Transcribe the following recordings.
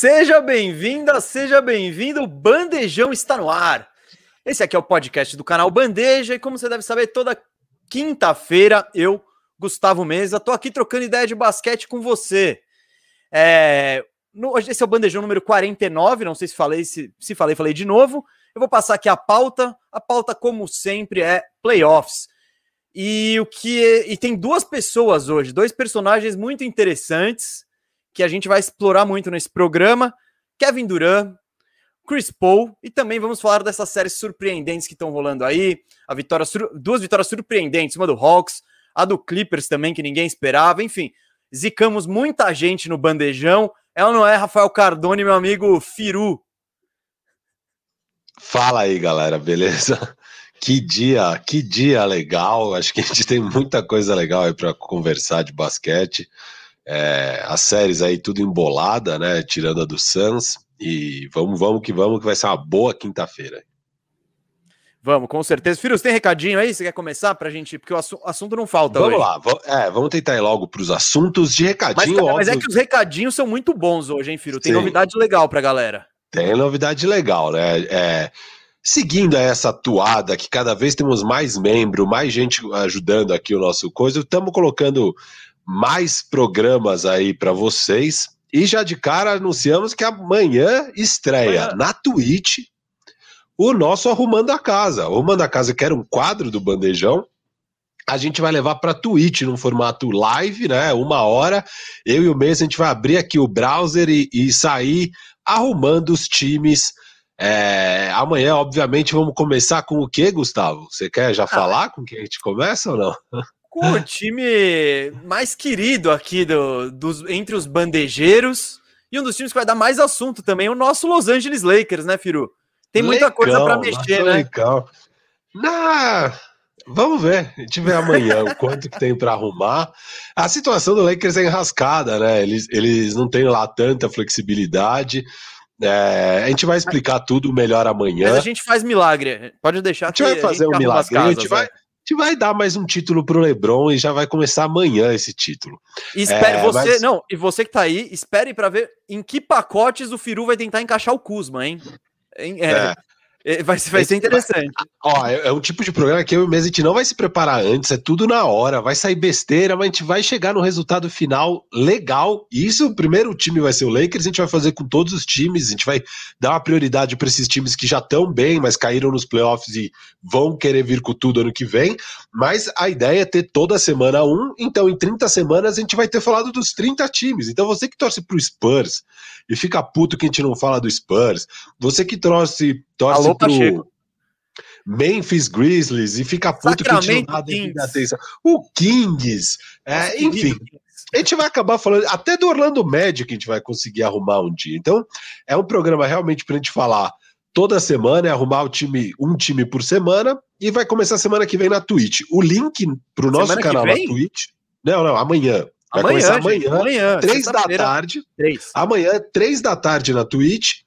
Seja bem-vinda, seja bem-vindo. O Bandejão está no ar. Esse aqui é o podcast do canal Bandeja e como você deve saber, toda quinta-feira eu, Gustavo Mesa, tô aqui trocando ideia de basquete com você. É, no, esse é o Bandejão número 49, não sei se falei, se, se falei, falei de novo. Eu vou passar aqui a pauta. A pauta, como sempre, é playoffs. E o que é, e tem duas pessoas hoje, dois personagens muito interessantes que a gente vai explorar muito nesse programa: Kevin Durant, Chris Paul e também vamos falar dessas séries surpreendentes que estão rolando aí. A vitória, duas vitórias surpreendentes, uma do Hawks, a do Clippers também que ninguém esperava. Enfim, zicamos muita gente no bandejão. Ela não é Rafael Cardone, meu amigo Firu. Fala aí, galera, beleza? Que dia, que dia legal. Acho que a gente tem muita coisa legal aí para conversar de basquete. É, as séries aí tudo embolada, né? Tirando a do Suns. E vamos, vamos que vamos, que vai ser uma boa quinta-feira. Vamos, com certeza. Filhos, tem recadinho aí? Você quer começar pra gente? Porque o assunto não falta vamos hoje. lá, vamos, é, vamos tentar ir logo pros assuntos de recadinho. Mas, mas, é que os recadinhos são muito bons hoje, hein, Filho? Tem Sim. novidade legal pra galera. Tem novidade legal, né? É, seguindo essa atuada que cada vez temos mais membros, mais gente ajudando aqui o nosso coisa, estamos colocando mais programas aí para vocês. E já de cara anunciamos que amanhã estreia amanhã. na Twitch o nosso Arrumando a Casa. Arrumando a Casa, que era um quadro do Bandejão, a gente vai levar para Twitch num formato live, né? Uma hora. Eu e o Mês, a gente vai abrir aqui o browser e, e sair arrumando os times. É, amanhã, obviamente, vamos começar com o que, Gustavo? Você quer já ah. falar com quem a gente começa ou não? Com o time mais querido aqui do, dos, entre os bandejeiros e um dos times que vai dar mais assunto também, o nosso Los Angeles Lakers, né, Firu? Tem muita legal, coisa para mexer, né? Legal. Na... Vamos ver, a gente vê amanhã o quanto que tem para arrumar. A situação do Lakers é enrascada, né? Eles, eles não têm lá tanta flexibilidade. É, a gente vai explicar tudo melhor amanhã. Mas a gente faz milagre. Pode deixar. A gente vai fazer um milagre. A, gente vai, né? Gente vai dar mais um título pro LeBron e já vai começar amanhã esse título. E espere, é, você, mas... não, e você que tá aí, espere para ver em que pacotes o Firu vai tentar encaixar o Kuzma, hein? É, é. É, vai, vai ser interessante. Ó, é, é, um tipo de programa que eu mesmo a gente não vai se preparar antes, é tudo na hora, vai sair besteira, mas a gente vai chegar no resultado final legal. E isso, o primeiro time vai ser o Lakers, a gente vai fazer com todos os times, a gente vai dar uma prioridade para esses times que já estão bem, mas caíram nos playoffs e vão querer vir com tudo ano que vem. Mas a ideia é ter toda semana um, então em 30 semanas a gente vai ter falado dos 30 times. Então você que torce pro Spurs e fica puto que a gente não fala do Spurs, você que torce torce Alô, pro Pacheco. Memphis Grizzlies e fica puto que a gente não dá atenção. O Kings, é, enfim. A gente vai acabar falando, até do Orlando Magic a gente vai conseguir arrumar um dia. Então, é um programa realmente pra gente falar toda semana, é arrumar o time, um time por semana, e vai começar semana que vem na Twitch. O link pro nosso semana canal na Twitch. Não, não, amanhã. Vai amanhã, começar amanhã, gente, amanhã três da tarde. Três. Amanhã, três da tarde na Twitch.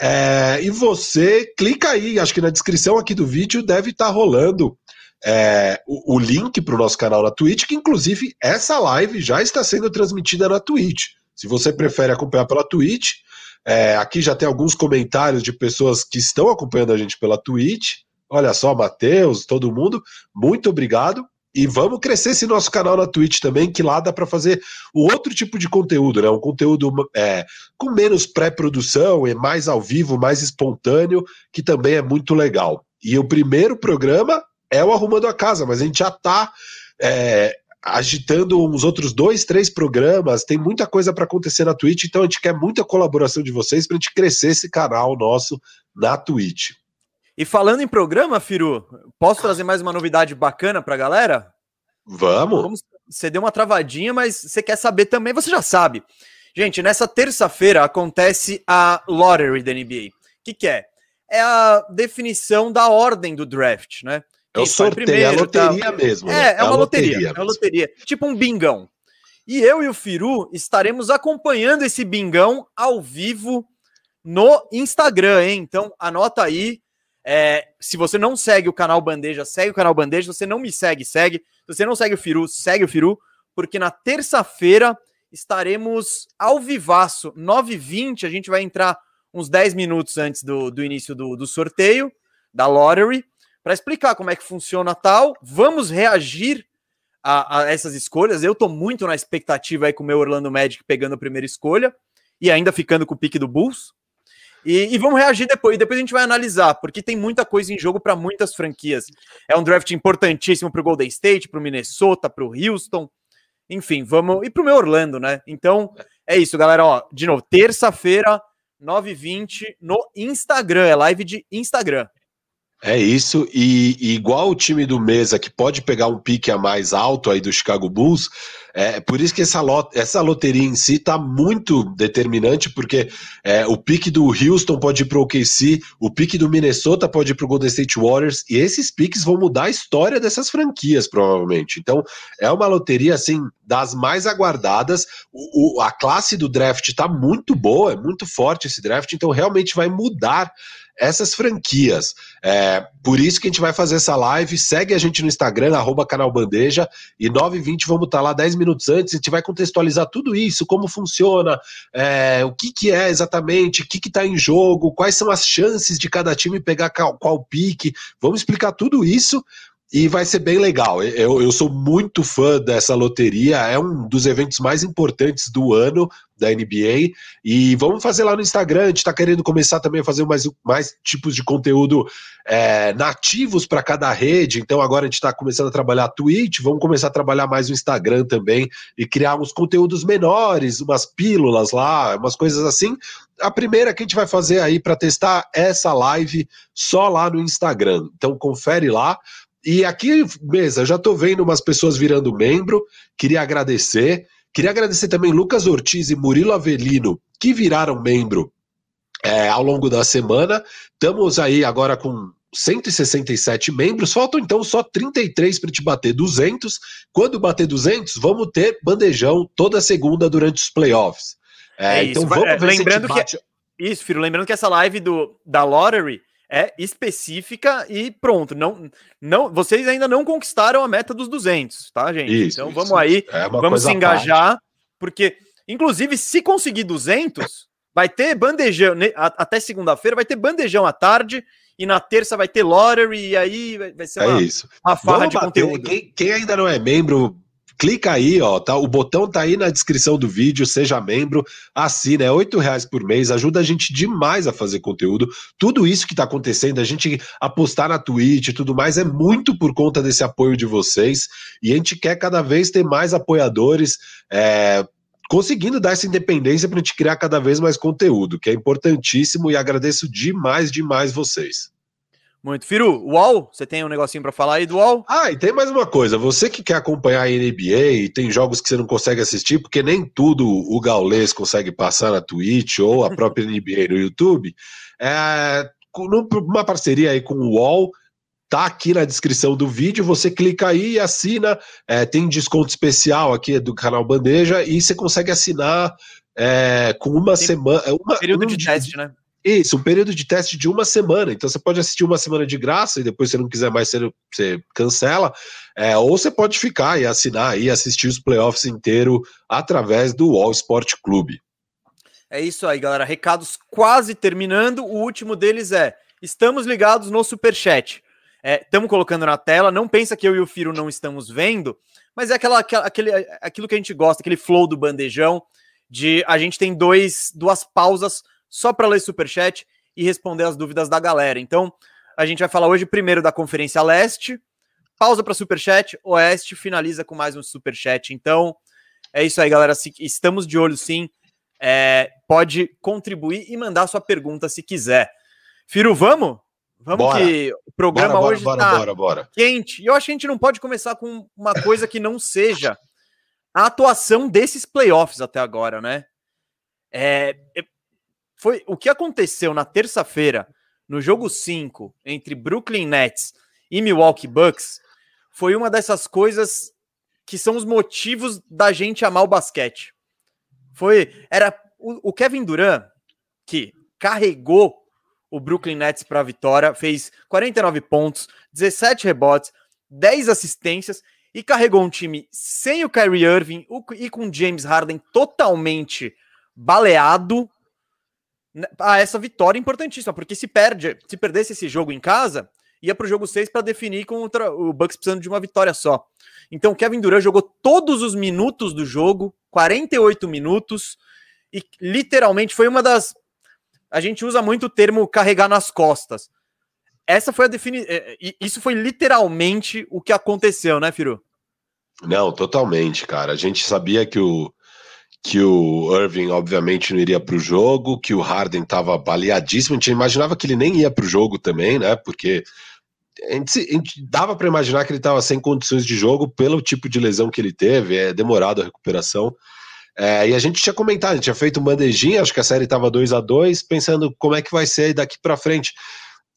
É, e você clica aí, acho que na descrição aqui do vídeo deve estar tá rolando é, o, o, link para o nosso canal na Twitch, que inclusive essa live já está sendo transmitida na Twitch. Se você prefere acompanhar pela Twitch, é, aqui já tem alguns comentários de pessoas que estão acompanhando a gente pela Twitch. Olha só, Matheus, todo mundo, muito obrigado. E vamos crescer esse nosso canal na Twitch também, que lá dá para fazer o outro tipo de conteúdo, né? Um conteúdo é, com menos pré-produção, e mais ao vivo, mais espontâneo, que também é muito legal. E o primeiro programa é o Arrumando a Casa, mas a gente já está é, agitando uns outros dois, três programas. Tem muita coisa para acontecer na Twitch, então a gente quer muita colaboração de vocês para a gente crescer esse canal nosso na Twitch. E falando em programa, Firu, posso trazer mais uma novidade bacana para a galera? Vamos. Vamos. Você deu uma travadinha, mas você quer saber também, você já sabe. Gente, nessa terça-feira acontece a Lottery da NBA. O que, que é? É a definição da ordem do draft, né? É o sorteio, primeiro, é a loteria tá... mesmo. Né? É, é, é uma loteria, loteria é uma loteria. Tipo um bingão. E eu e o Firu estaremos acompanhando esse bingão ao vivo no Instagram, hein? Então anota aí, é, se você não segue o canal Bandeja, segue o canal Bandeja. Se você não me segue, segue. Se você não segue o Firu, segue o Firu, porque na terça-feira estaremos ao vivaço, 9h20. A gente vai entrar uns 10 minutos antes do, do início do, do sorteio, da lottery, para explicar como é que funciona tal. Vamos reagir a, a essas escolhas. Eu estou muito na expectativa aí com o meu Orlando Magic pegando a primeira escolha e ainda ficando com o pique do Bulls. E, e, vamos reagir depois. E depois a gente vai analisar, porque tem muita coisa em jogo para muitas franquias. É um draft importantíssimo para o Golden State, para o Minnesota, para o Houston. Enfim, vamos. E para o meu Orlando, né? Então é isso, galera. Ó, de novo, terça-feira, 9h20 no Instagram. É live de Instagram. É isso, e, e, igual o time do Mesa, que pode pegar um pique a mais alto aí do Chicago Bulls, é por isso que essa, lot, essa loteria em si está muito determinante, porque é, o pique do Houston pode ir para o OKC, o pique do Minnesota pode ir para o Golden State Warriors, e esses piques vão mudar a história dessas franquias, provavelmente. Então, é uma loteria, assim, das mais aguardadas. O, o a classe do draft está muito boa, é muito forte esse draft, então realmente vai mudar essas franquias. É, por isso que a gente vai fazer essa live. Segue a gente no Instagram, arroba canal Bandeja, e 9h20 vamos estar tá lá 10 minutos antes. A gente vai contextualizar tudo isso, como funciona, é, o que, que é exatamente, o que está em jogo, quais são as chances de cada time pegar qual, qual pique. Vamos explicar tudo isso e vai ser bem legal. Eu, eu sou muito fã dessa loteria, é um dos eventos mais importantes do ano da NBA. E vamos fazer lá no Instagram. A gente está querendo começar também a fazer mais, mais tipos de conteúdo é, nativos para cada rede. Então agora a gente está começando a trabalhar Twitch, vamos começar a trabalhar mais o Instagram também e criar uns conteúdos menores, umas pílulas lá, umas coisas assim. A primeira que a gente vai fazer aí para testar essa live só lá no Instagram. Então confere lá. E aqui, mesa, já estou vendo umas pessoas virando membro, queria agradecer. Queria agradecer também Lucas Ortiz e Murilo Avelino, que viraram membro é, ao longo da semana. Estamos aí agora com 167 membros, faltam então só 33 para te bater 200. Quando bater 200, vamos ter bandejão toda segunda durante os playoffs. É, é então vamos é, ver lembrando se bate... que Isso, filho, lembrando que essa live do, da Lottery é específica e pronto. Não, não, vocês ainda não conquistaram a meta dos 200, tá, gente? Isso, então vamos isso. aí, é vamos se engajar, porque inclusive se conseguir 200, vai ter bandejão até segunda-feira, vai ter bandejão à tarde e na terça vai ter lottery e aí vai ser é uma, é isso. uma farra vamos de bater. conteúdo. Quem, quem ainda não é membro, clica aí, ó, tá? O botão tá aí na descrição do vídeo, seja membro, assina, é oito reais por mês, ajuda a gente demais a fazer conteúdo. Tudo isso que tá acontecendo, a gente apostar na Twitch e tudo mais, é muito por conta desse apoio de vocês. E a gente quer cada vez ter mais apoiadores, é, conseguindo dar essa independência para a gente criar cada vez mais conteúdo, que é importantíssimo e agradeço demais, demais vocês. Muito. Firu, UOL, você tem um negocinho para falar aí do UOL? Ah, e tem mais uma coisa. Você que quer acompanhar a NBA e tem jogos que você não consegue assistir, porque nem tudo o Gaulês consegue passar na Twitch ou a própria NBA no YouTube, é, numa parceria aí com o UOL, tá aqui na descrição do vídeo, você clica aí e assina, é, tem desconto especial aqui do canal Bandeja e você consegue assinar é, com uma tem semana... Uma, período um de teste, né? Isso, um período de teste de uma semana. Então você pode assistir uma semana de graça e depois, se não quiser mais, você, você cancela. É, ou você pode ficar e assinar e assistir os playoffs inteiro através do All Sport Clube. É isso aí, galera. Recados quase terminando. O último deles é: estamos ligados no Superchat. Estamos é, colocando na tela. Não pensa que eu e o Firo não estamos vendo, mas é aquela, aquele, aquilo que a gente gosta, aquele flow do bandejão. De a gente tem dois, duas pausas só para ler superchat e responder as dúvidas da galera. Então, a gente vai falar hoje primeiro da Conferência Leste, pausa para superchat, Oeste finaliza com mais um superchat. Então, é isso aí, galera. Se, estamos de olho sim. É, pode contribuir e mandar sua pergunta se quiser. Firo, vamos? Vamos bora. que o programa bora, hoje tá bora, quente. E eu acho que a gente não pode começar com uma coisa que não seja a atuação desses playoffs até agora, né? É, foi o que aconteceu na terça-feira no jogo 5 entre Brooklyn Nets e Milwaukee Bucks foi uma dessas coisas que são os motivos da gente amar o basquete. Foi era o, o Kevin Durant que carregou o Brooklyn Nets para a vitória, fez 49 pontos, 17 rebotes, 10 assistências e carregou um time sem o Kyrie Irving e com James Harden totalmente baleado a essa vitória importantíssima, porque se perde, se perdesse esse jogo em casa, ia para o jogo 6 para definir contra o Bucks precisando de uma vitória só. Então Kevin Durant jogou todos os minutos do jogo, 48 minutos, e literalmente foi uma das a gente usa muito o termo carregar nas costas. Essa foi a definição. É, isso foi literalmente o que aconteceu, né, Firu? Não, totalmente, cara. A gente sabia que o, que o Irving, obviamente, não iria para o jogo, que o Harden estava baleadíssimo. A gente imaginava que ele nem ia para o jogo também, né? Porque a gente, a gente dava para imaginar que ele estava sem condições de jogo pelo tipo de lesão que ele teve, é demorado a recuperação. É, e a gente tinha comentado, a gente tinha feito um bandejinha, acho que a série estava 2 a 2 pensando como é que vai ser daqui para frente.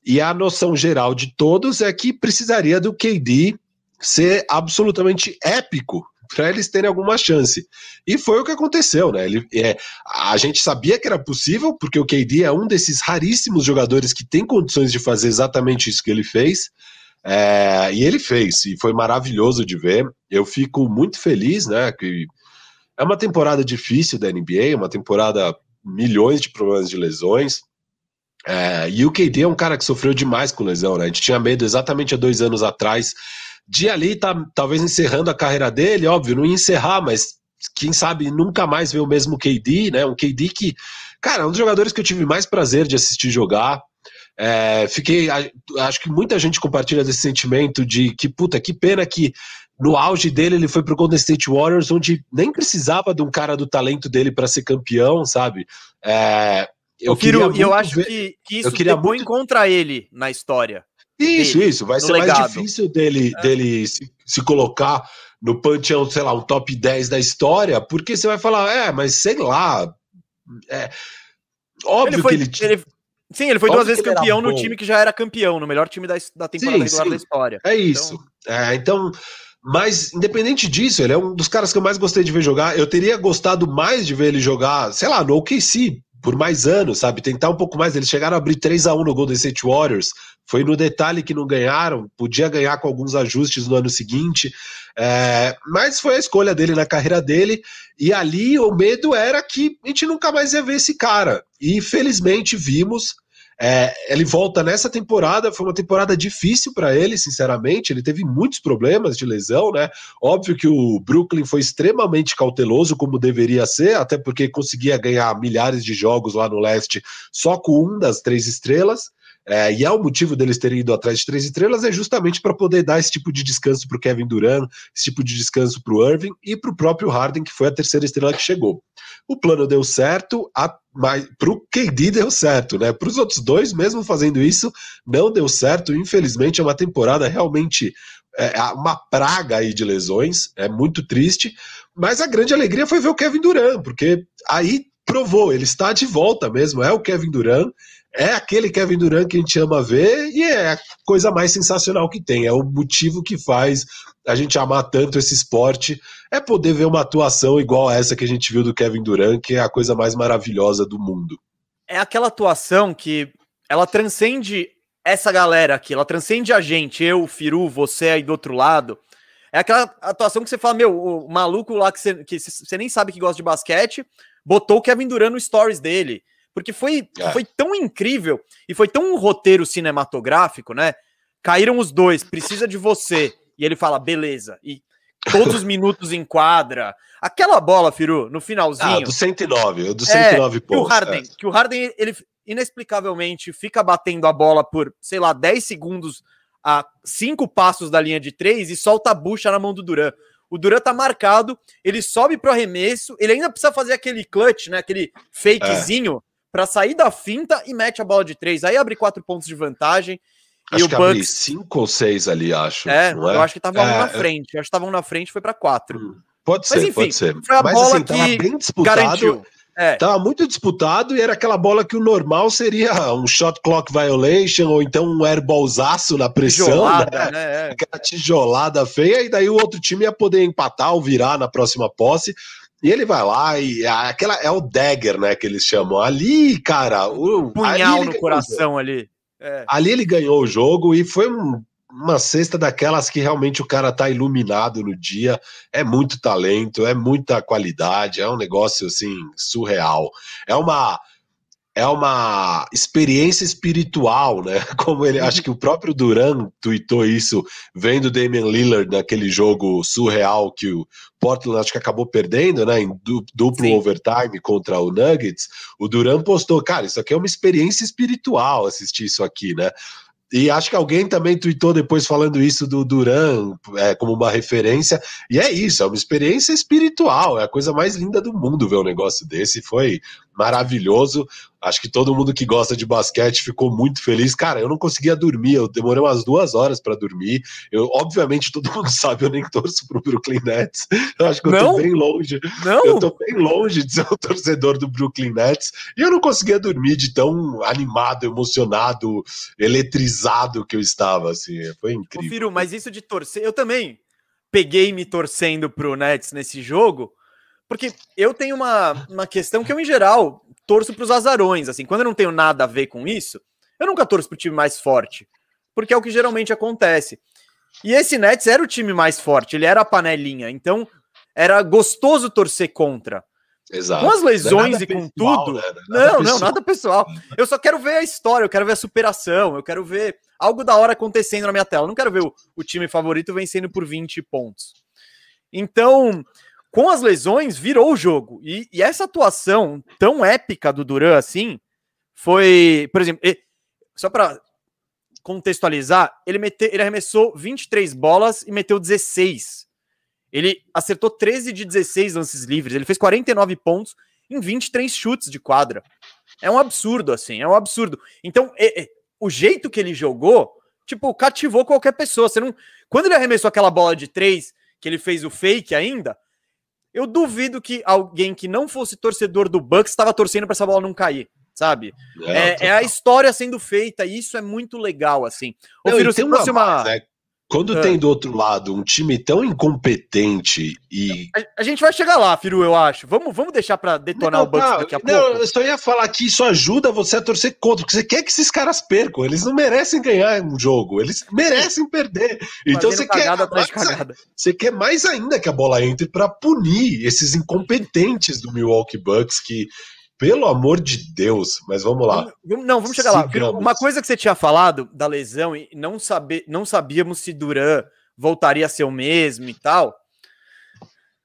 E a noção geral de todos é que precisaria do KD ser absolutamente épico para eles terem alguma chance. E foi o que aconteceu, né? Ele, é, a gente sabia que era possível, porque o KD é um desses raríssimos jogadores que tem condições de fazer exatamente isso que ele fez. É, e ele fez, e foi maravilhoso de ver. Eu fico muito feliz, né? Que é uma temporada difícil da NBA, uma temporada milhões de problemas de lesões. É, e o KD é um cara que sofreu demais com lesão, né? A gente tinha medo exatamente há dois anos atrás de ali tá, talvez encerrando a carreira dele, óbvio, não ia encerrar, mas quem sabe nunca mais ver o mesmo KD, né? Um KD que, cara, é um dos jogadores que eu tive mais prazer de assistir jogar. É, fiquei, acho que muita gente compartilha desse sentimento de que, puta, que pena que no auge dele ele foi pro Golden State Warriors, onde nem precisava de um cara do talento dele para ser campeão, sabe? É, eu, Firu, e eu acho ver, que, que isso queria muito... contra ele na história. Isso, dele, isso. Vai ser legado. mais difícil dele, é. dele se, se colocar no panteão, sei lá, um top 10 da história, porque você vai falar, é, mas sei lá. É, óbvio ele foi, que ele, ele. Sim, ele foi duas vezes campeão no time que já era campeão, no melhor time da, da temporada sim, regular sim. da história. É isso. Então... É, então, mas, independente disso, ele é um dos caras que eu mais gostei de ver jogar. Eu teria gostado mais de ver ele jogar, sei lá, no OKC, por mais anos, sabe? Tentar um pouco mais. Eles chegaram a abrir 3 a 1 no Golden State Warriors. Foi no detalhe que não ganharam. Podia ganhar com alguns ajustes no ano seguinte. É, mas foi a escolha dele na carreira dele. E ali o medo era que a gente nunca mais ia ver esse cara. E felizmente vimos. É, ele volta nessa temporada, foi uma temporada difícil para ele, sinceramente. Ele teve muitos problemas de lesão, né? Óbvio que o Brooklyn foi extremamente cauteloso, como deveria ser, até porque conseguia ganhar milhares de jogos lá no leste só com um das três estrelas. É, e é o motivo deles terem ido atrás de três estrelas é justamente para poder dar esse tipo de descanso para o Kevin Durant, esse tipo de descanso para o Irving e para o próprio Harden, que foi a terceira estrela que chegou. O plano deu certo, mas para o KD deu certo, né? Para os outros dois, mesmo fazendo isso, não deu certo. Infelizmente, é uma temporada realmente é, uma praga aí de lesões, é muito triste. Mas a grande alegria foi ver o Kevin Durant, porque aí provou, ele está de volta mesmo, é o Kevin Durant é aquele Kevin Durant que a gente ama ver e é a coisa mais sensacional que tem. É o motivo que faz a gente amar tanto esse esporte. É poder ver uma atuação igual a essa que a gente viu do Kevin Durant, que é a coisa mais maravilhosa do mundo. É aquela atuação que ela transcende essa galera aqui, ela transcende a gente, eu, Firu, você aí do outro lado. É aquela atuação que você fala, meu, o maluco lá que você, que você nem sabe que gosta de basquete, botou o Kevin Durant no stories dele. Porque foi, é. foi tão incrível e foi tão um roteiro cinematográfico, né? Caíram os dois, precisa de você. E ele fala, beleza. E todos os minutos em quadra. Aquela bola, Firu, no finalzinho. Ah, do 109, do 109 é, pontos. Que o Harden, é. que o Harden, ele inexplicavelmente fica batendo a bola por, sei lá, 10 segundos a cinco passos da linha de três e solta a bucha na mão do Duran. O Duran tá marcado, ele sobe pro arremesso, ele ainda precisa fazer aquele clutch, né? Aquele fakezinho. É para sair da finta e mete a bola de três. Aí abre quatro pontos de vantagem. Acho e que o Bucks... cinco ou seis ali, acho. É, é? eu acho que tava é, um na frente. Eu acho que tava um na frente foi para quatro. Hum, pode Mas, ser, enfim, pode ser. Foi a Mas bola assim, que tava bem disputado. Garantiu. É. Tava muito disputado e era aquela bola que o normal seria um shot clock violation ou então um airballzaço na pressão, Tijolada, né? né? É. Aquela tijolada feia, e daí o outro time ia poder empatar ou virar na próxima posse. E ele vai lá e aquela é o dagger, né, que eles chamam. Ali, cara, o punhal no coração ali. É. Ali ele ganhou o jogo e foi um uma cesta daquelas que realmente o cara tá iluminado no dia, é muito talento, é muita qualidade, é um negócio assim surreal. É uma é uma experiência espiritual, né? Como ele, acho que o próprio Duran tweetou isso, vendo o Damian Lillard naquele jogo surreal que o Portland acho que acabou perdendo, né? Em duplo Sim. overtime contra o Nuggets. O Duran postou, cara, isso aqui é uma experiência espiritual assistir isso aqui, né? E acho que alguém também tweetou depois falando isso do Duran é, como uma referência. E é isso, é uma experiência espiritual, é a coisa mais linda do mundo ver um negócio desse. Foi maravilhoso. Acho que todo mundo que gosta de basquete ficou muito feliz. Cara, eu não conseguia dormir, eu demorei umas duas horas para dormir. Eu, obviamente, todo mundo sabe, eu nem torço pro Brooklyn Nets. Eu acho que eu não? tô bem longe. Não? Eu tô bem longe de ser um torcedor do Brooklyn Nets. E eu não conseguia dormir de tão animado, emocionado, eletrizado que eu estava, assim. Foi incrível. Ô, Firo, mas isso de torcer, eu também peguei me torcendo pro Nets nesse jogo. Porque eu tenho uma, uma questão que eu, em geral, torço para os azarões. Assim, quando eu não tenho nada a ver com isso, eu nunca torço para o time mais forte. Porque é o que geralmente acontece. E esse Nets era o time mais forte, ele era a panelinha. Então, era gostoso torcer contra. Exato. Com as lesões é e com pessoal, tudo. Né? Não, pessoal. não, nada pessoal. Eu só quero ver a história, eu quero ver a superação, eu quero ver algo da hora acontecendo na minha tela. Eu não quero ver o, o time favorito vencendo por 20 pontos. Então, com as lesões, virou o jogo. E, e essa atuação tão épica do Duran assim foi, por exemplo, só para contextualizar, ele, mete, ele arremessou 23 bolas e meteu 16. Ele acertou 13 de 16 lances livres, ele fez 49 pontos em 23 chutes de quadra. É um absurdo, assim, é um absurdo. Então, o jeito que ele jogou, tipo, cativou qualquer pessoa. Você não... Quando ele arremessou aquela bola de três, que ele fez o fake ainda, eu duvido que alguém que não fosse torcedor do Bucks estava torcendo para essa bola não cair, sabe? É, é, é, a história sendo feita e isso é muito legal, assim. Ô, não, Firo, se fosse uma... uma... Quando ah. tem do outro lado um time tão incompetente e. A, a gente vai chegar lá, Firu, eu acho. Vamos, vamos deixar para detonar não, o Bucks daqui a não, pouco. Eu só ia falar que isso ajuda você a torcer contra, porque você quer que esses caras percam. Eles não merecem ganhar um jogo, eles merecem perder. Então você quer, mais, você quer mais ainda que a bola entre para punir esses incompetentes do Milwaukee Bucks que pelo amor de Deus, mas vamos lá. Não, vamos chegar Sigamos. lá. Uma coisa que você tinha falado da lesão e não, saber, não sabíamos se Duran voltaria a ser o mesmo e tal.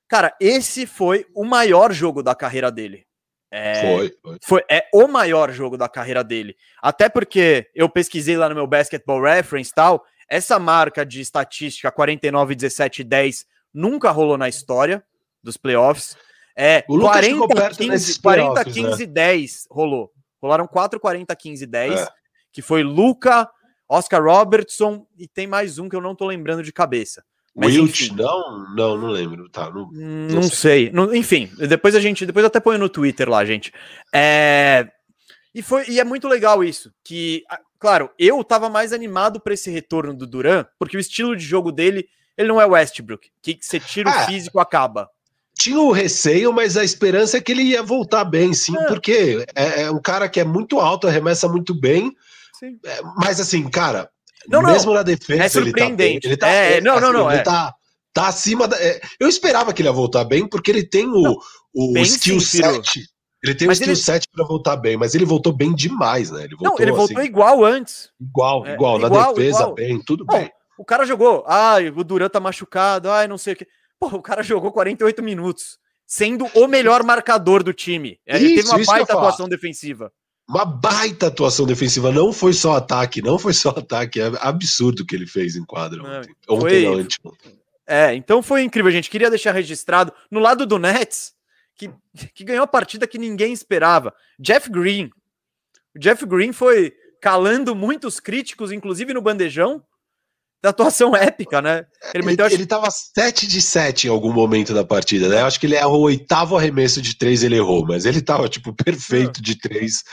Cara, esse foi o maior jogo da carreira dele. É, foi, foi. foi. É o maior jogo da carreira dele. Até porque eu pesquisei lá no meu Basketball Reference e tal. Essa marca de estatística 49, 17 10 nunca rolou na história dos playoffs. É, o 40, 15, 40, 15, né? 10 rolou. Rolaram 4, 40, 15, 10, é. que foi Luca, Oscar Robertson e tem mais um que eu não tô lembrando de cabeça. Mas, Wilt, não, não, não lembro, tá? Não, não, não sei. sei. Não, enfim, depois a gente, depois até ponho no Twitter lá, gente. É, e foi e é muito legal isso, que claro, eu tava mais animado para esse retorno do Duran, porque o estilo de jogo dele, ele não é Westbrook, que você tira o ah, físico acaba tinha o receio, mas a esperança é que ele ia voltar bem, sim, é. porque é, é, um cara que é muito alto, arremessa muito bem. É, mas assim, cara, não, mesmo não. na defesa, é surpreendente. ele tá, ele tá é, não, assim, não, não, ele é. tá, tá acima da, eu esperava que ele ia voltar bem, porque ele tem o, o skill sim, set. Ele tem mas o skill ele... set para voltar bem, mas ele voltou bem demais, né? Ele voltou, não, ele voltou assim, igual antes. Igual, igual, na igual, defesa igual. bem, tudo bem. O cara jogou, ai, o Duran tá machucado, ai, não sei o que. Pô, o cara jogou 48 minutos, sendo o melhor marcador do time. É, ele teve uma baita atuação defensiva. Uma baita atuação defensiva. Não foi só ataque, não foi só ataque. É absurdo o que ele fez em quadra ontem. Não, ontem foi, não, É, então foi incrível, gente. Queria deixar registrado. No lado do Nets, que, que ganhou a partida que ninguém esperava. Jeff Green. O Jeff Green foi calando muitos críticos, inclusive no bandejão, da atuação épica, né? Ele, meteu, ele, acho... ele tava 7 de 7 em algum momento da partida, né? Eu acho que ele errou o oitavo arremesso de 3, ele errou, mas ele tava, tipo, perfeito de 3.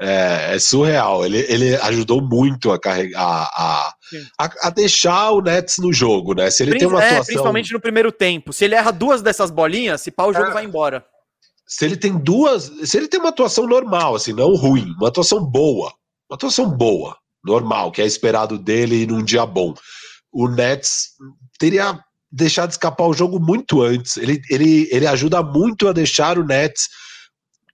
É, é, surreal. Ele, ele ajudou muito a carregar, a, a, a, deixar o Nets no jogo, né? Se ele Prin tem uma é, atuação... principalmente no primeiro tempo. Se ele erra duas dessas bolinhas, se pau, o jogo é... vai embora. Se ele tem duas. Se ele tem uma atuação normal, assim, não ruim, uma atuação boa. Uma atuação boa normal, que é esperado dele num dia bom. o Nets teria deixado escapar o jogo muito antes. Ele, ele, ele ajuda muito a deixar o Nets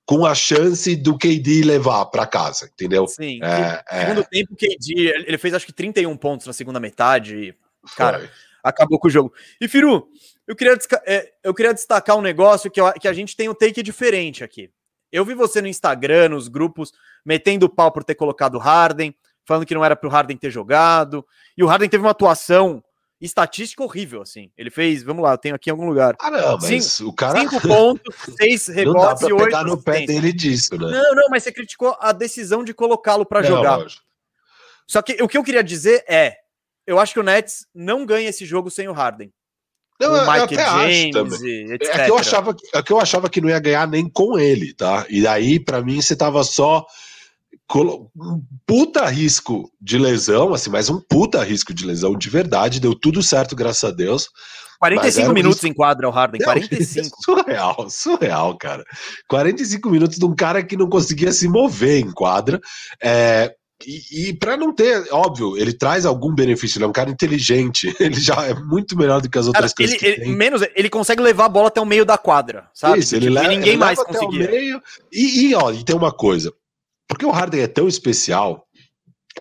com a chance do KD levar para casa, entendeu? Sim. É, é... Segundo tempo, o KD, ele fez acho que 31 pontos na segunda metade. Cara, Foi. acabou com o jogo. E Firu, eu queria, é, eu queria destacar um negócio que, eu, que a gente tem um take diferente aqui. Eu vi você no Instagram, nos grupos, metendo pau por ter colocado Harden, falando que não era para o Harden ter jogado. E o Harden teve uma atuação estatística horrível, assim. Ele fez, vamos lá, eu tenho aqui em algum lugar. Ah, não, mas cinco, o cara. Cinco pontos, seis rebotes e oito. pegar no pé dele disso, né? Não, não, mas você criticou a decisão de colocá-lo para jogar. Lógico. Só que o que eu queria dizer é: eu acho que o Nets não ganha esse jogo sem o Harden. Não, o Mike James, e etc. É que, eu achava, é que eu achava que não ia ganhar nem com ele, tá? E aí, para mim, você tava só puta risco de lesão, assim, mas um puta risco de lesão de verdade, deu tudo certo, graças a Deus. 45 minutos risco... em quadra o Harden, 45. surreal, surreal, cara. 45 minutos de um cara que não conseguia se mover em quadra. É, e, e para não ter, óbvio, ele traz algum benefício, ele é um cara inteligente, ele já é muito melhor do que as outras cara, coisas. Ele, ele menos, ele consegue levar a bola até o meio da quadra, sabe? Isso, ele tipo, leva, ninguém ele mais conseguia. Meio, e, e, ó, e tem uma coisa, porque o Harden é tão especial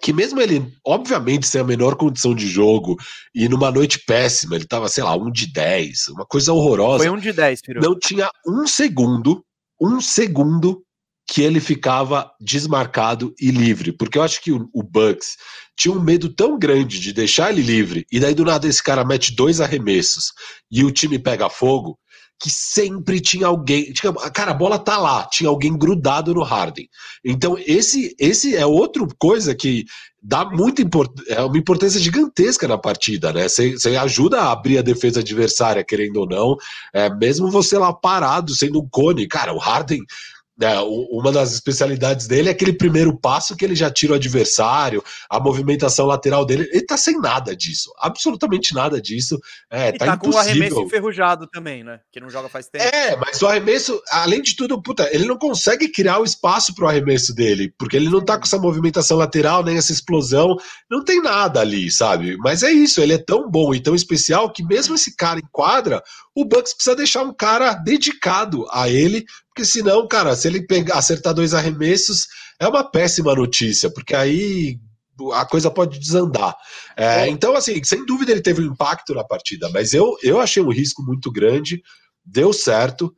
que mesmo ele, obviamente, sem a menor condição de jogo e numa noite péssima, ele tava, sei lá, um de 10, uma coisa horrorosa. Foi um de 10, filho. Não tinha um segundo, um segundo que ele ficava desmarcado e livre, porque eu acho que o, o Bucks tinha um medo tão grande de deixar ele livre, e daí do nada esse cara mete dois arremessos e o time pega fogo, que sempre tinha alguém. Tinha, cara, a bola tá lá, tinha alguém grudado no Harden. Então, esse, esse é outra coisa que dá muita import, é uma importância gigantesca na partida, né? Você ajuda a abrir a defesa adversária, querendo ou não, é, mesmo você lá parado, sendo um cone. Cara, o Harden é, uma das especialidades dele é aquele primeiro passo que ele já tira o adversário, a movimentação lateral dele. Ele tá sem nada disso, absolutamente nada disso. É, e tá, tá com o arremesso enferrujado também, né? Que não joga faz tempo. É, mas o arremesso, além de tudo, puta, ele não consegue criar o espaço pro arremesso dele, porque ele não tá com essa movimentação lateral, nem essa explosão, não tem nada ali, sabe? Mas é isso, ele é tão bom e tão especial que mesmo esse cara em quadra, o Bucks precisa deixar um cara dedicado a ele, porque senão, cara, se ele pegar, acertar dois arremessos, é uma péssima notícia, porque aí a coisa pode desandar. É, então, assim, sem dúvida ele teve um impacto na partida, mas eu, eu achei um risco muito grande, deu certo.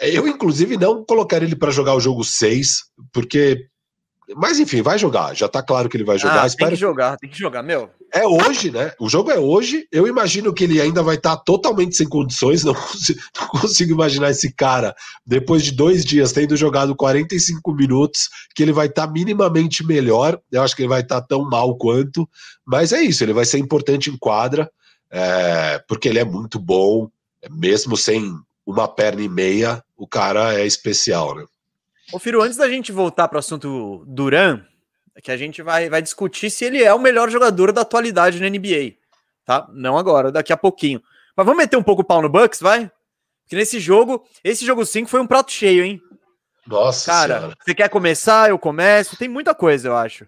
Eu, inclusive, não colocaria ele para jogar o jogo 6, porque mas enfim, vai jogar. Já tá claro que ele vai jogar. Ah, Espero... Tem que jogar, tem que jogar, meu. É hoje, né? O jogo é hoje. Eu imagino que ele ainda vai estar tá totalmente sem condições. Não consigo, não consigo, imaginar esse cara, depois de dois dias, tendo jogado 45 minutos, que ele vai estar tá minimamente melhor. Eu acho que ele vai estar tá tão mal quanto. Mas é isso, ele vai ser importante em quadra, é, porque ele é muito bom, mesmo sem uma perna e meia, o cara é especial, né? Ô, Firo, antes da gente voltar para o assunto Duran, que a gente vai, vai discutir se ele é o melhor jogador da atualidade na NBA, tá? Não agora, daqui a pouquinho. Mas vamos meter um pouco o pau no Bucks, vai? Porque nesse jogo, esse jogo 5 foi um prato cheio, hein? Nossa Cara, senhora. você quer começar? Eu começo. Tem muita coisa, eu acho.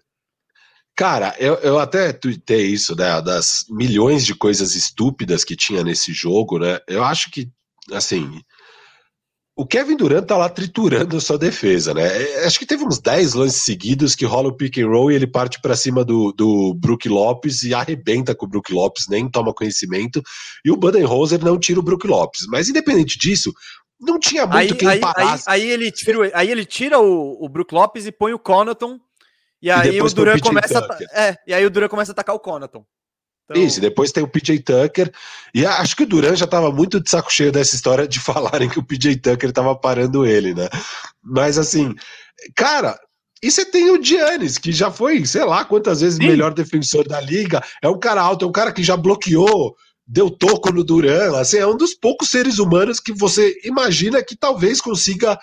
Cara, eu, eu até tuitei isso, né? Das milhões de coisas estúpidas que tinha nesse jogo, né? Eu acho que, assim, o Kevin Durant tá lá triturando a sua defesa, né? É, acho que teve uns 10 lances seguidos que rola o pick and roll e ele parte para cima do, do Brook Lopes e arrebenta com o Brook Lopes, nem toma conhecimento. E o Budenholzer não tira o Brook Lopes. Mas independente disso, não tinha muito aí, quem aí, parasse. Aí, aí, ele tira, aí ele tira o, o Brook Lopes e põe o Conaton. E aí e o Durant começa a, é, e aí o Durant começa a atacar o Conaton. Então... Isso, depois tem o PJ Tucker. E acho que o Duran já estava muito de saco cheio dessa história de falarem que o PJ Tucker estava parando ele, né? Mas assim, cara, e você tem o Giannis, que já foi, sei lá quantas vezes Sim. melhor defensor da liga. É um cara alto, é um cara que já bloqueou, deu toco no Duran. Assim, é um dos poucos seres humanos que você imagina que talvez consiga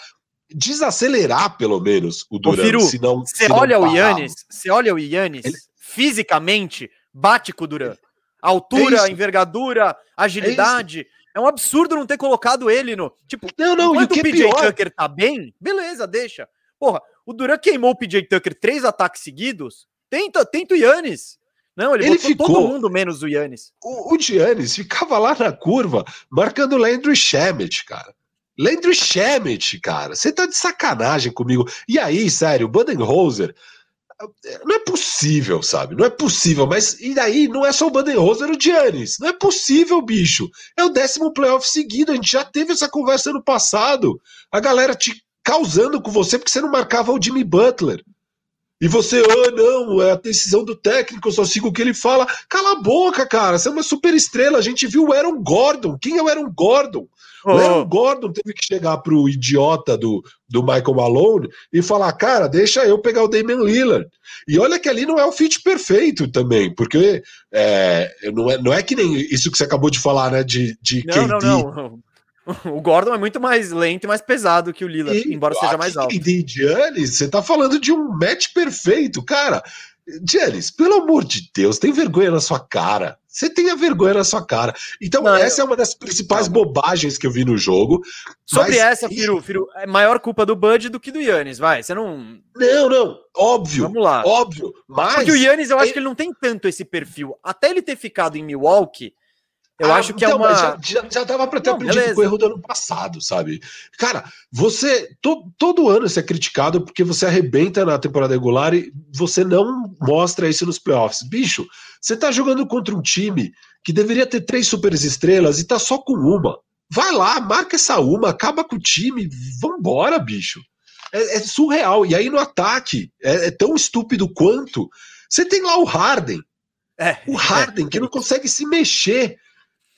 desacelerar, pelo menos, o Duran. Você olha o Yannis, você olha o Yannis, fisicamente bate com o Duran. Altura, é envergadura, agilidade. É, é, um absurdo não ter colocado ele no. Tipo, não, não, enquanto o, o PJ pior... Tucker tá bem, beleza, deixa. Porra, o Duran queimou o PJ Tucker três ataques seguidos. Tenta, tenta o Yannis. Não, ele, ele ficou todo mundo menos o Yannis. O, o Giannis ficava lá na curva, marcando o Landry Shamet, cara. Landry Shamet, cara. Você tá de sacanagem comigo. E aí, sério, o Budenholzer não é possível, sabe? Não é possível, mas e daí não é só o Budenholzer, era o Giannis. Não é possível, bicho. É o décimo playoff seguido, a gente já teve essa conversa no passado. A galera te causando com você porque você não marcava o Jimmy Butler. E você, ah, não, é a decisão do técnico, eu só sigo o que ele fala. Cala a boca, cara, você é uma super estrela. A gente viu o Aaron Gordon. Quem é o Aaron Gordon? Oh. O Aaron Gordon teve que chegar pro idiota do, do Michael Malone e falar: cara, deixa eu pegar o Damian Lillard. E olha que ali não é o fit perfeito também, porque é, não, é, não é que nem isso que você acabou de falar, né? De, de não, KD. Não, não. O Gordon é muito mais lento e mais pesado que o Lillard, e, embora seja mais alto. E Giannis, você tá falando de um match perfeito, cara. Giannis, pelo amor de Deus, tem vergonha na sua cara. Você tem a vergonha na sua cara. Então, não, essa eu... é uma das principais não. bobagens que eu vi no jogo. Sobre mas... essa, Firo, Firo, é maior culpa do Bud do que do Yannis, vai. Você não. Não, não. Óbvio. Vamos lá. Óbvio. Mas. Porque o Yannis, eu acho é... que ele não tem tanto esse perfil. Até ele ter ficado em Milwaukee, eu ah, acho que é então, é uma. Já, já, já dava para ter não, aprendido beleza. com o erro do ano passado, sabe? Cara, você. To, todo ano você é criticado porque você arrebenta na temporada regular e você não mostra isso nos playoffs. Bicho, você tá jogando contra um time que deveria ter três super estrelas e tá só com uma. Vai lá, marca essa uma, acaba com o time, vambora, bicho. É, é surreal. E aí no ataque, é, é, tão estúpido quanto. Você tem lá o Harden. É, o Harden, que não consegue se mexer.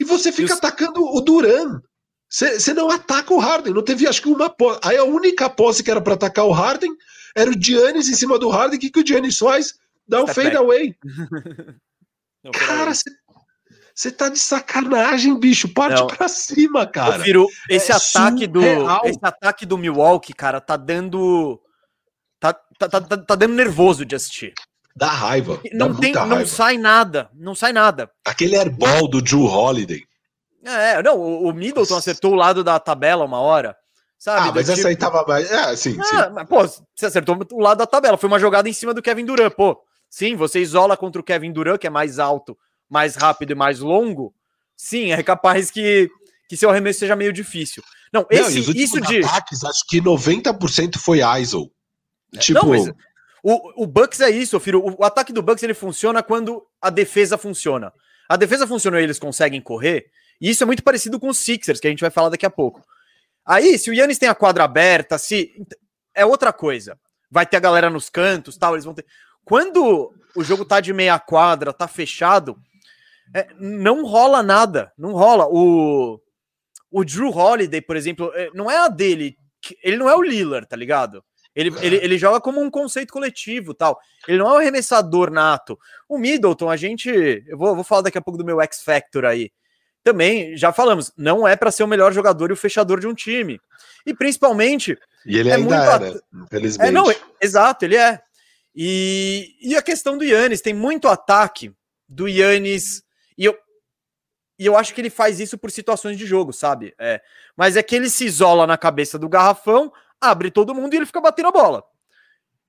E você fica atacando o Duran. Você não ataca o Harden. Não teve, acho que uma posse. Aí a única posse que era para atacar o Harden era o Giannis em cima do Harden. O que, que o Giannis faz? Dá um fade away. não, cara, você tá de sacanagem, bicho. Parte não. pra cima, cara. Eu viro, esse é ataque surreal. do esse ataque do Milwaukee, cara, tá dando tá, tá, tá, tá dando nervoso de assistir. Dá raiva. Não, dá tem, não raiva. sai nada. Não sai nada. Aquele airball do Drew Holiday. É, não, o, o Middleton Nossa. acertou o lado da tabela uma hora. Sabe? Ah, mas tipo... essa aí tava mais. É, sim, ah, sim. Mas, pô, você acertou o lado da tabela. Foi uma jogada em cima do Kevin Durant, pô. Sim, você isola contra o Kevin Durant, que é mais alto, mais rápido e mais longo. Sim, é capaz que, que seu arremesso seja meio difícil. Não, esse, não, isso de. Ataques, acho que 90% foi ISO. Tipo. Não, mas o, o Bucks é isso, filho. O, o, ataque do Bucks ele funciona quando a defesa funciona. A defesa funciona e eles conseguem correr. E isso é muito parecido com os Sixers, que a gente vai falar daqui a pouco. Aí, se o Yannis tem a quadra aberta, se é outra coisa. Vai ter a galera nos cantos, tal, eles vão ter. Quando o jogo tá de meia quadra, tá fechado, é, não rola nada, não rola. O o Drew Holiday, por exemplo, é, não é a dele, ele não é o Lillard, tá ligado? Ele, ele, ele joga como um conceito coletivo tal. Ele não é um arremessador nato. O Middleton, a gente. Eu vou, vou falar daqui a pouco do meu X Factor aí. Também, já falamos, não é para ser o melhor jogador e o fechador de um time. E principalmente. E ele é ainda muito era, infelizmente. É, não, exato, ele é. E, e a questão do Yannis, tem muito ataque do Yannis. E eu, e eu acho que ele faz isso por situações de jogo, sabe? É, mas é que ele se isola na cabeça do garrafão, abre todo mundo e ele fica batendo a bola.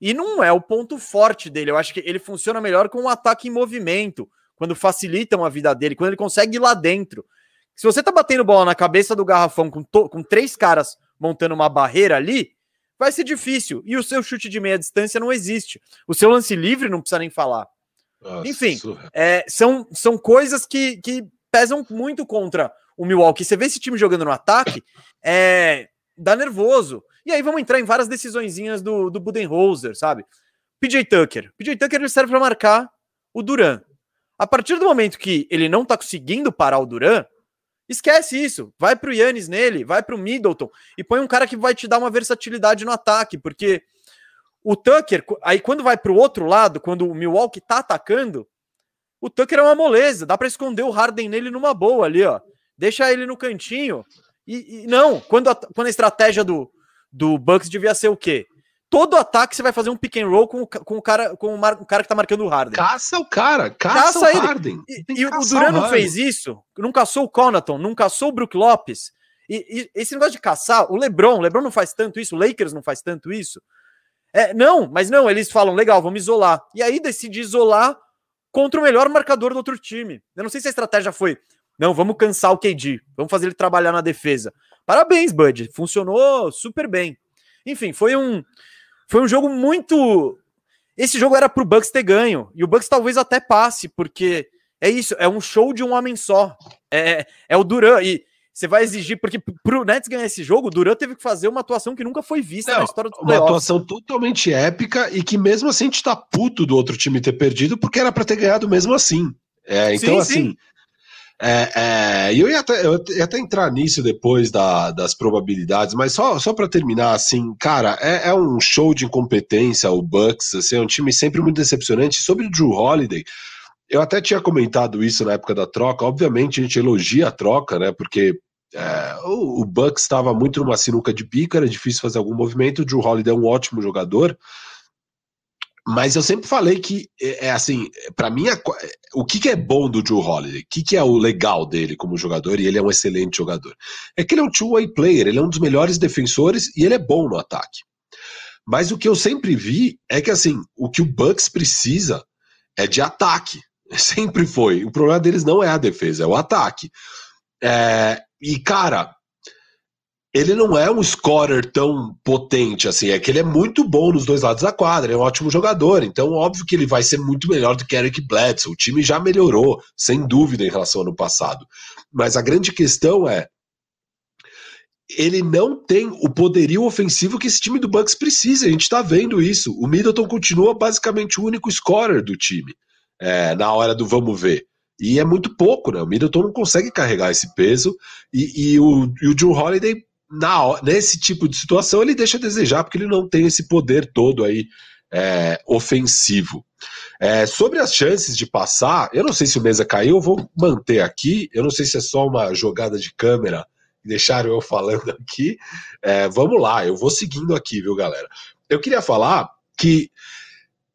E não é o ponto forte dele. Eu acho que ele funciona melhor com um ataque em movimento, quando facilitam a vida dele, quando ele consegue ir lá dentro. Se você tá batendo bola na cabeça do garrafão com, com três caras montando uma barreira ali, vai ser difícil. E o seu chute de meia distância não existe. O seu lance livre não precisa nem falar. Nossa, Enfim, é, são, são coisas que, que pesam muito contra o Milwaukee. Você vê esse time jogando no ataque, é, dá nervoso. E aí vamos entrar em várias decisõezinhas do, do Budenholzer, sabe? PJ Tucker. PJ Tucker ele serve para marcar o Duran. A partir do momento que ele não tá conseguindo parar o Duran, esquece isso. Vai pro Yannis nele, vai pro Middleton e põe um cara que vai te dar uma versatilidade no ataque, porque o Tucker, aí quando vai pro outro lado, quando o Milwaukee tá atacando, o Tucker é uma moleza, dá para esconder o Harden nele numa boa ali, ó. Deixa ele no cantinho. E, e não, quando a, quando a estratégia do, do Bucks devia ser o quê? Todo ataque você vai fazer um pick and roll com, com o cara com o, mar, o cara que tá marcando o Harden. Caça o cara, caça, caça o Harden. E, e o Duran não fez isso, não caçou o Conaton, não caçou o Brook Lopes. E, e, esse negócio de caçar, o LeBron, o LeBron não faz tanto isso, o Lakers não faz tanto isso. É, não, mas não, eles falam, legal, vamos isolar. E aí decide isolar contra o melhor marcador do outro time. Eu não sei se a estratégia foi, não, vamos cansar o KD, vamos fazer ele trabalhar na defesa. Parabéns, Bud, funcionou super bem. Enfim, foi um foi um jogo muito esse jogo era pro Bucks ter ganho, e o Bucks talvez até passe, porque é isso, é um show de um homem só. É, é o Duran, e você vai exigir, porque pro Nets ganhar esse jogo, o Duran teve que fazer uma atuação que nunca foi vista Não, na história do Uma atuação totalmente épica e que mesmo assim a gente tá puto do outro time ter perdido, porque era para ter ganhado mesmo assim. É, então, sim, assim, sim. É, é, eu, ia até, eu ia até entrar nisso depois da, das probabilidades, mas só, só para terminar, assim, cara, é, é, um show de incompetência o Bucks, assim, é um time sempre muito decepcionante. Sobre o Drew Holiday, eu até tinha comentado isso na época da troca, obviamente a gente elogia a troca, né, porque é, o, o Bucks estava muito numa sinuca de pica, era difícil fazer algum movimento, o Drew Holiday é um ótimo jogador, mas eu sempre falei que, é, é assim, para mim, o que, que, é bom do Joe Holiday? O que, que, é o legal dele como jogador? E ele é um excelente jogador. É que ele é um two-way player, ele é um dos melhores defensores e ele é bom no ataque. Mas o que eu sempre vi é que, assim, o que o Bucks precisa é de ataque. Sempre foi. O problema deles não é a defesa, é o ataque. É, e, cara, ele não é um scorer tão potente assim, é que ele é muito bom nos dois lados da quadra, é um ótimo jogador, então óbvio que ele vai ser muito melhor do que Eric Bledsoe. O time já melhorou, sem dúvida, em relação ao ano passado. Mas a grande questão é ele não tem o poderio ofensivo que esse time do Bucks precisa. A gente está vendo isso. O Middleton continua basicamente o único scorer do time é, na hora do vamos ver. E é muito pouco, né? O Middleton não consegue carregar esse peso. E, e o, e o Drew Holiday na, nesse tipo de situação ele deixa a desejar, porque ele não tem esse poder todo aí é, ofensivo. É, sobre as chances de passar, eu não sei se o Mesa caiu, eu vou manter aqui. Eu não sei se é só uma jogada de câmera deixaram eu falando aqui. É, vamos lá, eu vou seguindo aqui, viu, galera? Eu queria falar que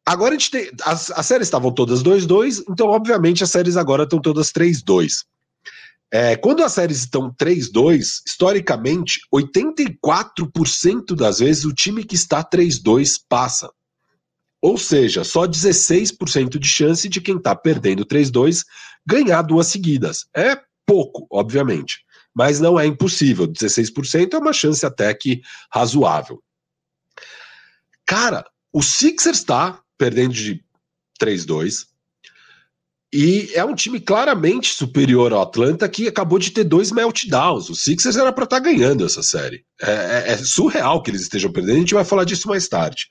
agora a gente tem. As, as séries estavam todas 2-2, então, obviamente, as séries agora estão todas 3-2. É, quando as séries estão 3-2, historicamente, 84% das vezes o time que está 3-2 passa. Ou seja, só 16% de chance de quem está perdendo 3-2 ganhar duas seguidas. É pouco, obviamente, mas não é impossível. 16% é uma chance até que razoável. Cara, o Sixers está perdendo de 3-2. E é um time claramente superior ao Atlanta que acabou de ter dois meltdowns. O Sixers era para estar tá ganhando essa série. É, é, é, surreal que eles estejam perdendo. A gente vai falar disso mais tarde.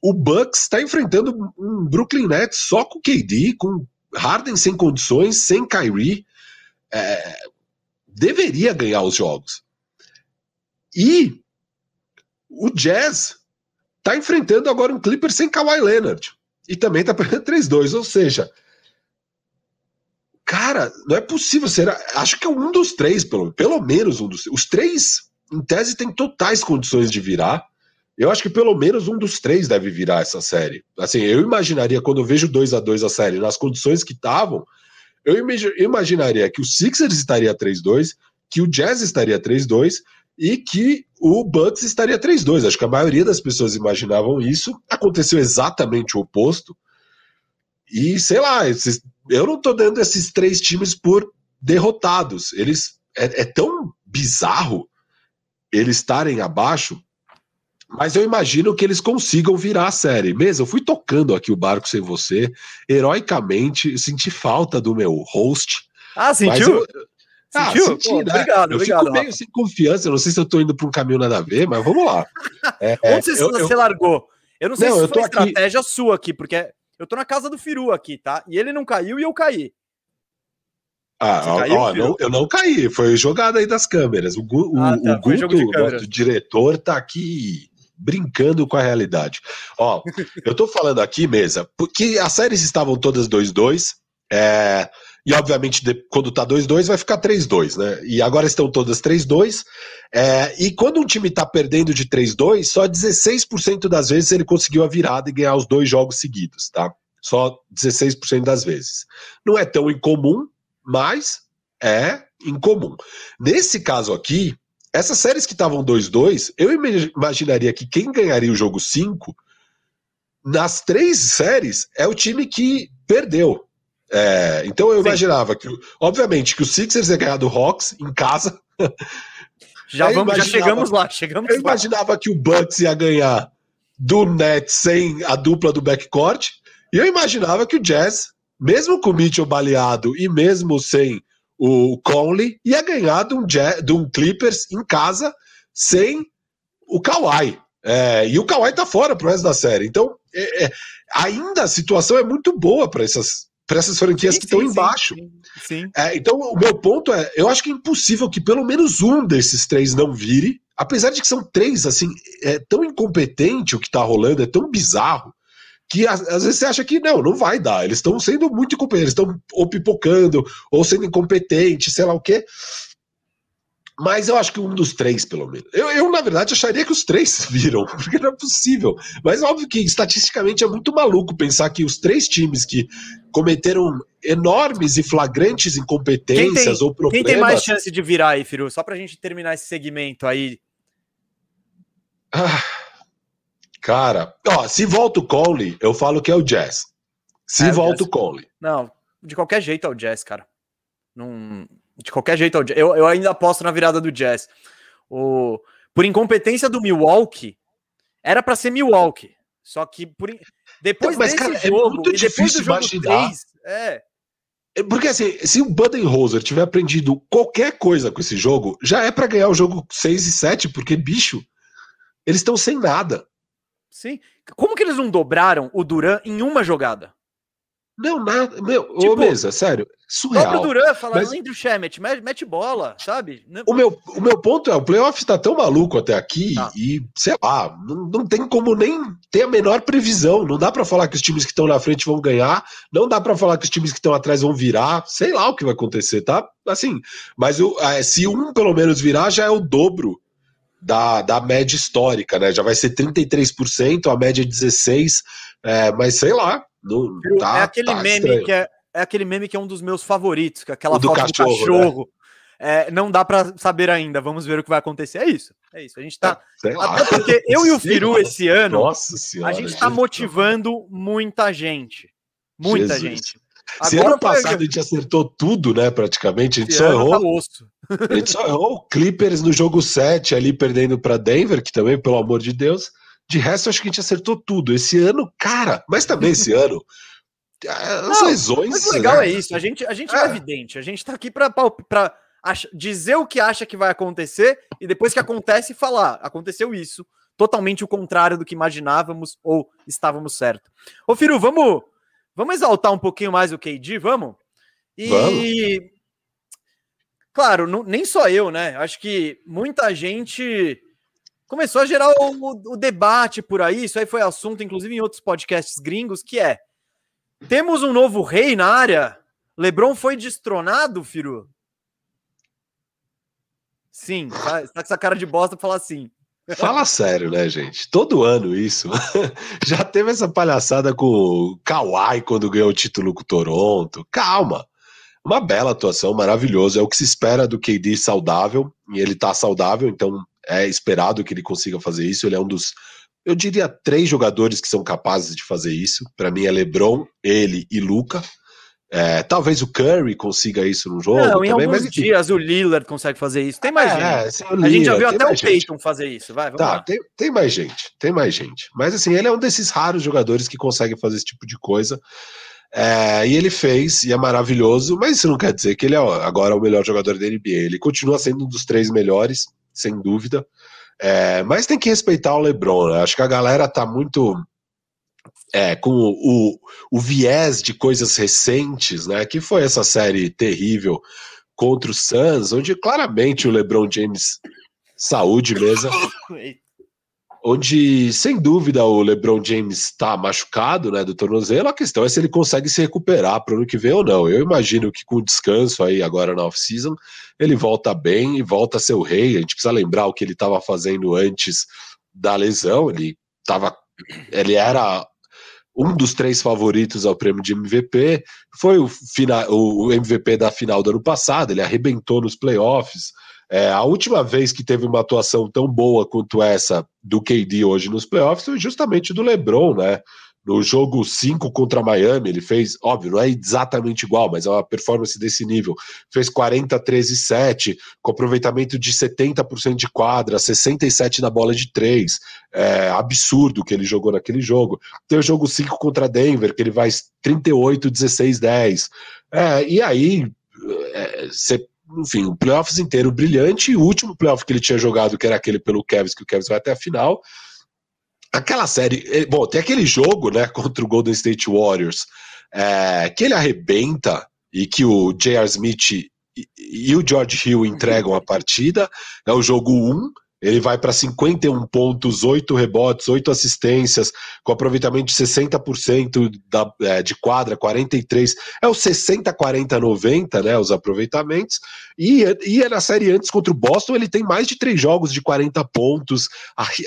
O Bucks está enfrentando um Brooklyn Nets só com KD, com Harden sem condições, sem Kyrie. É, deveria ganhar os jogos. E o Jazz está enfrentando agora um Clipper sem Kawhi Leonard. E também está perdendo 3-2. Ou seja, Cara, não é possível. Será? Acho que é um dos três, pelo, pelo menos um dos Os três, em tese, tem totais condições de virar. Eu acho que pelo menos um dos três deve virar essa série. Assim, eu imaginaria, quando eu vejo 2 a 2 a série, nas condições que estavam, eu imaginaria que o Sixers estaria 3-2, que o Jazz estaria 3-2 e que o Bucks estaria 3-2. Acho que a maioria das pessoas imaginavam isso. Aconteceu exatamente o oposto. E sei lá, esses, eu não tô dando esses três times por derrotados. Eles é, é tão bizarro eles estarem abaixo, mas eu imagino que eles consigam virar a série. Mesmo, eu fui tocando aqui o barco sem você, heroicamente, senti falta do meu host. Ah, sentiu? Ah, sentiu? Senti, Pô, né? Obrigado, eu obrigado, fico meio Rafa. sem confiança, não sei se eu tô indo para um caminho nada a ver, mas vamos lá. É, Onde você, eu, você eu... largou? Eu não sei não, se foi estratégia aqui... sua aqui, porque eu tô na casa do Firu aqui, tá? E ele não caiu e eu caí. Ah, ó, caiu, ó não, eu não caí, foi jogada aí das câmeras. O, o, ah, tá, o Guto, nosso diretor, tá aqui brincando com a realidade. Ó, eu tô falando aqui, mesa, porque as séries estavam todas 2-2, é, e obviamente quando tá 2-2 vai ficar 3-2, né? E agora estão todas 3-2, é, e quando um time está perdendo de 3-2, só 16% das vezes ele conseguiu a virada e ganhar os dois jogos seguidos, tá? Só 16% das vezes. Não é tão incomum, mas é incomum. Nesse caso aqui, essas séries que estavam 2-2, eu imaginaria que quem ganharia o jogo 5 nas três séries é o time que perdeu. É, então eu Sim. imaginava que, obviamente, que o Sixers ia ganhar do Hawks em casa. Já, vamos, já chegamos lá, chegamos Eu imaginava que o Bucks ia ganhar do Nets sem a dupla do backcourt, e eu imaginava que o Jazz, mesmo com o Mitchell baleado e mesmo sem o Conley, ia ganhar de um, Jazz, de um Clippers em casa sem o Kawhi. É, e o Kawhi tá fora pro resto da série. Então, é, é, ainda a situação é muito boa para essas, essas franquias sim, que estão embaixo. Sim, sim. É, então, o meu ponto é: eu acho que é impossível que pelo menos um desses três não vire, apesar de que são três, assim, é tão incompetente o que tá rolando, é tão bizarro, que às, às vezes você acha que não, não vai dar. Eles estão sendo muito incompetentes, estão ou pipocando, ou sendo incompetentes, sei lá o quê. Mas eu acho que um dos três, pelo menos. Eu, eu, na verdade, acharia que os três viram, porque não é possível. Mas óbvio que estatisticamente é muito maluco pensar que os três times que cometeram enormes e flagrantes incompetências tem, ou problemas. Quem tem mais chance de virar aí, Firu? Só pra gente terminar esse segmento aí. Ah, cara, ó, se volta o Conley, eu falo que é o Jazz. Se é, volta o Conley. Não, de qualquer jeito é o Jazz, cara. Não, de qualquer jeito, eu, eu ainda aposto na virada do Jazz. O, por incompetência do Milwaukee, era para ser Milwaukee. Só que por, depois então, mas, desse cara, é jogo, é e depois do jogo imaginar. 3, é. é. Porque assim, se o Budenholzer tiver aprendido qualquer coisa com esse jogo, já é para ganhar o jogo 6 e 7, porque, bicho, eles estão sem nada. Sim. Como que eles não dobraram o Duran em uma jogada? Não, nada. Meu, tipo, ô, mesa, sério. Surreal. O Duran fala, mas... Shemet, mete bola, sabe? O meu, o meu ponto é, o playoff tá tão maluco até aqui ah. e, sei lá, não, não tem como nem ter a menor previsão. Não dá para falar que os times que estão na frente vão ganhar, não dá para falar que os times que estão atrás vão virar, sei lá o que vai acontecer, tá? Assim, mas eu, é, se um pelo menos virar, já é o dobro da, da média histórica, né? Já vai ser 33%, a média é 16%, é, mas sei lá, não, tá, é aquele tá meme que é, é aquele meme que é um dos meus favoritos, que é aquela o foto do cachorro. Do cachorro. Né? É, não dá para saber ainda. Vamos ver o que vai acontecer. É isso. É isso. A gente tá. É, até porque eu e o Firu esse ano, senhora, a gente tá motivando muita gente. Muita Jesus. gente. Agora, Se ano passado a gente acertou tudo, né? Praticamente, a gente só tá errou. Tá a gente só errou o Clippers no jogo 7 ali perdendo para Denver, que também, pelo amor de Deus. De resto, acho que a gente acertou tudo. Esse ano, cara, mas também esse ano. As Não, lesões. Mas o legal né? é isso. A gente, a gente é. é evidente. A gente tá aqui para dizer o que acha que vai acontecer e depois que acontece, falar: aconteceu isso. Totalmente o contrário do que imaginávamos ou estávamos certo. Ô, Firu, vamos, vamos exaltar um pouquinho mais o KD, vamos? E. Vamos. Claro, não, nem só eu, né? Acho que muita gente começou a gerar o, o, debate por aí. Isso aí foi assunto, inclusive, em outros podcasts gringos, que é: temos um novo rei na área? Lebron foi destronado, Firu? Sim, tá, tá com essa cara de bosta pra falar assim. Fala sério, né, gente? Todo ano isso. Já teve essa palhaçada com o Kawhi quando ganhou o título com o Toronto. Calma. Uma bela atuação, maravilhoso. É o que se espera do KD saudável. E ele tá saudável, então é esperado que ele consiga fazer isso. Ele é um dos, eu diria, três jogadores que são capazes de fazer isso. Para mim é LeBron, ele e Luca. É, talvez o Curry consiga isso no jogo. Não, em também, alguns mas, dias o Lillard consegue fazer isso. Tem mais é, gente. É, a gente já viu até o Peyton fazer isso. Vai, tá, tem, tem, mais gente, tem mais gente. Mas assim, ele é um desses raros jogadores que consegue fazer esse tipo de coisa. É, e ele fez, e é maravilhoso, mas isso não quer dizer que ele é agora o melhor jogador da NBA. Ele continua sendo um dos três melhores sem dúvida. É, mas tem que respeitar o LeBron. Né? Acho que a galera tá muito é, com o, o, viés de coisas recentes, né? Que foi essa série terrível contra o Suns, onde claramente o LeBron James saúde mesmo. onde, sem dúvida, o LeBron James está machucado, né, do tornozelo. A questão é se ele consegue se recuperar para o ano que vem ou não. Eu imagino que com descanso aí agora na off-season, ele volta bem e volta a ser o rei. A gente precisa lembrar o que ele estava fazendo antes da lesão. Ele estava, ele era um dos três favoritos ao prêmio de MVP. Foi o, final, o MVP da final do ano passado. Ele arrebentou nos playoffs. É, a última vez que teve uma atuação tão boa quanto essa do KD hoje nos playoffs foi justamente do LeBron, né? No jogo 5 contra Miami, ele fez, óbvio, não é exatamente igual, mas é uma performance desse nível. Fez 40, 13, 7, com aproveitamento de 70% de quadra, 67 na bola de 3. É absurdo que ele jogou naquele jogo. Tem o jogo 5 contra Denver, que ele vai 38, 16, 10. É, e aí, é, você enfim, o playoffs inteiro brilhante, e o último playoff que ele tinha jogado, que era aquele pelo Cavs, que o Cavs vai até a final, aquela série, eh, bom, tem aquele jogo, né, contra o Golden State Warriors, é, que ele arrebenta e que o J.R. Smith e, e, o George Hill entregam a partida, é o jogo 1, ele vai para 51 pontos, 8 rebotes, 8 assistências, com aproveitamento de 60% da, é, de quadra, 43. É o 60, 40, 90, né? Os aproveitamentos. E, e é na série antes contra o Boston, ele tem mais de três jogos de 40 pontos,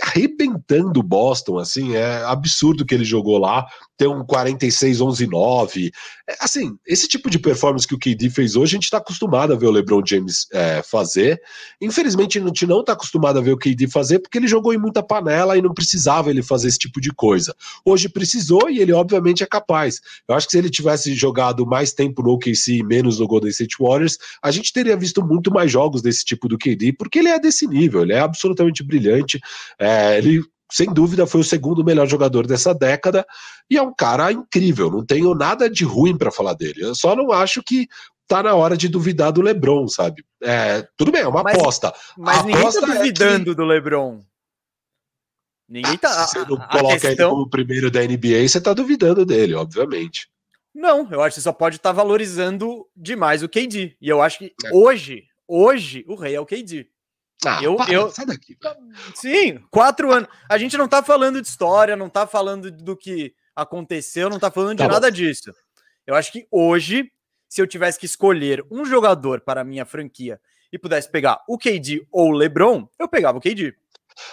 arrebentando o Boston, assim, é absurdo que ele jogou lá ter um 46, 11, 9. É, assim, esse tipo de performance que o KD fez hoje, a gente está acostumado a ver o LeBron James é, fazer. Infelizmente, a gente não está acostumado a ver o KD fazer porque ele jogou em muita panela e não precisava ele fazer esse tipo de coisa. Hoje precisou e ele, obviamente, é capaz. Eu acho que se ele tivesse jogado mais tempo no OKC e menos no Golden State Warriors, a gente teria visto muito mais jogos desse tipo do KD, porque ele é desse nível, ele é absolutamente brilhante. É, ele sem dúvida, foi o segundo melhor jogador dessa década e é um cara incrível. Não tenho nada de ruim para falar dele. Eu só não acho que tá na hora de duvidar do LeBron, sabe? É, tudo bem, é uma mas, aposta. Mas ninguém tá duvidando é que... do LeBron. Ninguém tá. Ah, se você não coloca questão... ele como primeiro da NBA, você tá duvidando dele, obviamente. Não, eu acho que você só pode estar tá valorizando demais o KD. E eu acho que é. hoje, hoje, o rei é o KD. Ah, eu, para, eu... sai daqui. Sim, quatro anos. A gente não tá falando de história, não tá falando do que aconteceu, não tá falando de tá nada bom. disso. Eu acho que hoje, se eu tivesse que escolher um jogador para a minha franquia e pudesse pegar o KD ou o LeBron, eu pegava o KD.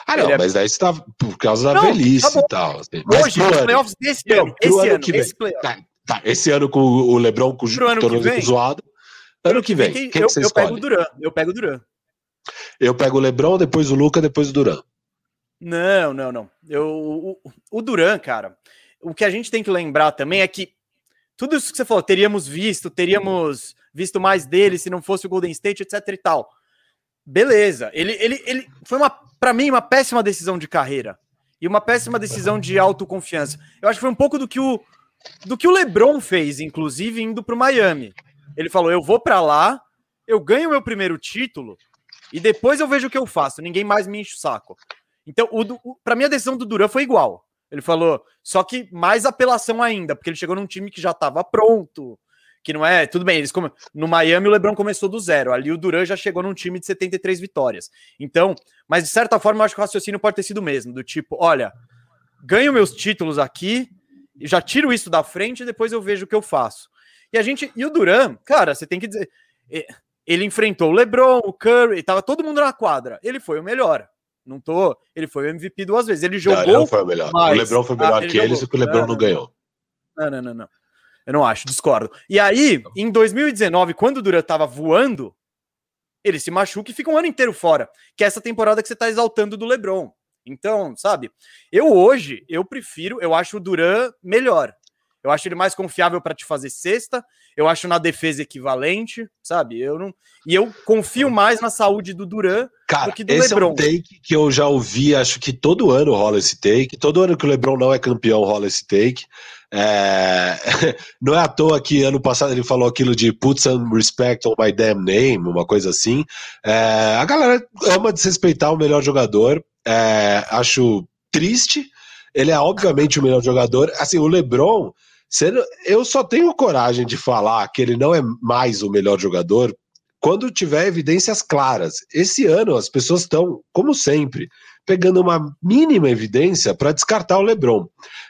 Ah, não, Ele é mas é... daí você tá por causa da não, velhice tá e tal. Hoje, nos playoffs desse não, ano, esse ano, ano esse tá, tá, esse ano com o LeBron com o tornozelo zoado. Ano que vem, quem, quem eu, eu pego o Duran, eu pego o Duran. Eu pego o Lebron, depois o Luca, depois o Duran. Não, não, não. Eu, o, o Duran, cara, o que a gente tem que lembrar também é que tudo isso que você falou, teríamos visto, teríamos visto mais dele se não fosse o Golden State, etc e tal. Beleza. Ele, ele, ele foi uma, para mim, uma péssima decisão de carreira e uma péssima decisão de autoconfiança. Eu acho que foi um pouco do que o do que o LeBron fez, inclusive indo para o Miami. Ele falou: "Eu vou para lá, eu ganho meu primeiro título e depois eu vejo o que eu faço. Ninguém mais me enche o saco. Então, para mim, a decisão do Duran foi igual. Ele falou, só que mais apelação ainda, porque ele chegou num time que já estava pronto. Que não é. Tudo bem, eles come... no Miami o Lebron começou do zero. Ali o Duran já chegou num time de 73 vitórias. Então, mas de certa forma, eu acho que o raciocínio pode ter sido o mesmo: do tipo, olha, ganho meus títulos aqui, já tiro isso da frente e depois eu vejo o que eu faço. E a gente. E o Duran, cara, você tem que dizer. É, ele enfrentou o LeBron, o Curry, tava todo mundo na quadra. Ele foi o melhor. Não tô. Ele foi o MVP duas vezes. Ele jogou. Não, não foi o melhor. o LeBron foi melhor ah, que eles e que o LeBron não, não ganhou. Não, não, não, não. Eu não acho, discordo. E aí, em 2019, quando o Durant tava voando, ele se machuca e fica um ano inteiro fora. Que é essa temporada que você tá exaltando do LeBron. Então, sabe? Eu hoje, eu prefiro, eu acho o Duran melhor. Eu acho ele mais confiável para te fazer cesta. Eu acho na defesa equivalente, sabe? Eu não e eu confio mais na saúde do Duran Cara, do que do esse LeBron. é um take que eu já ouvi. Acho que todo ano rola esse take. Todo ano que o LeBron não é campeão rola esse take. É... não é à toa que ano passado ele falou aquilo de put some respect on my damn name, uma coisa assim. É... A galera ama desrespeitar o melhor jogador. É... Acho triste. Ele é obviamente o melhor jogador. Assim, o LeBron eu só tenho coragem de falar que ele não é mais o melhor jogador quando tiver evidências claras. Esse ano as pessoas estão, como sempre, pegando uma mínima evidência para descartar o LeBron.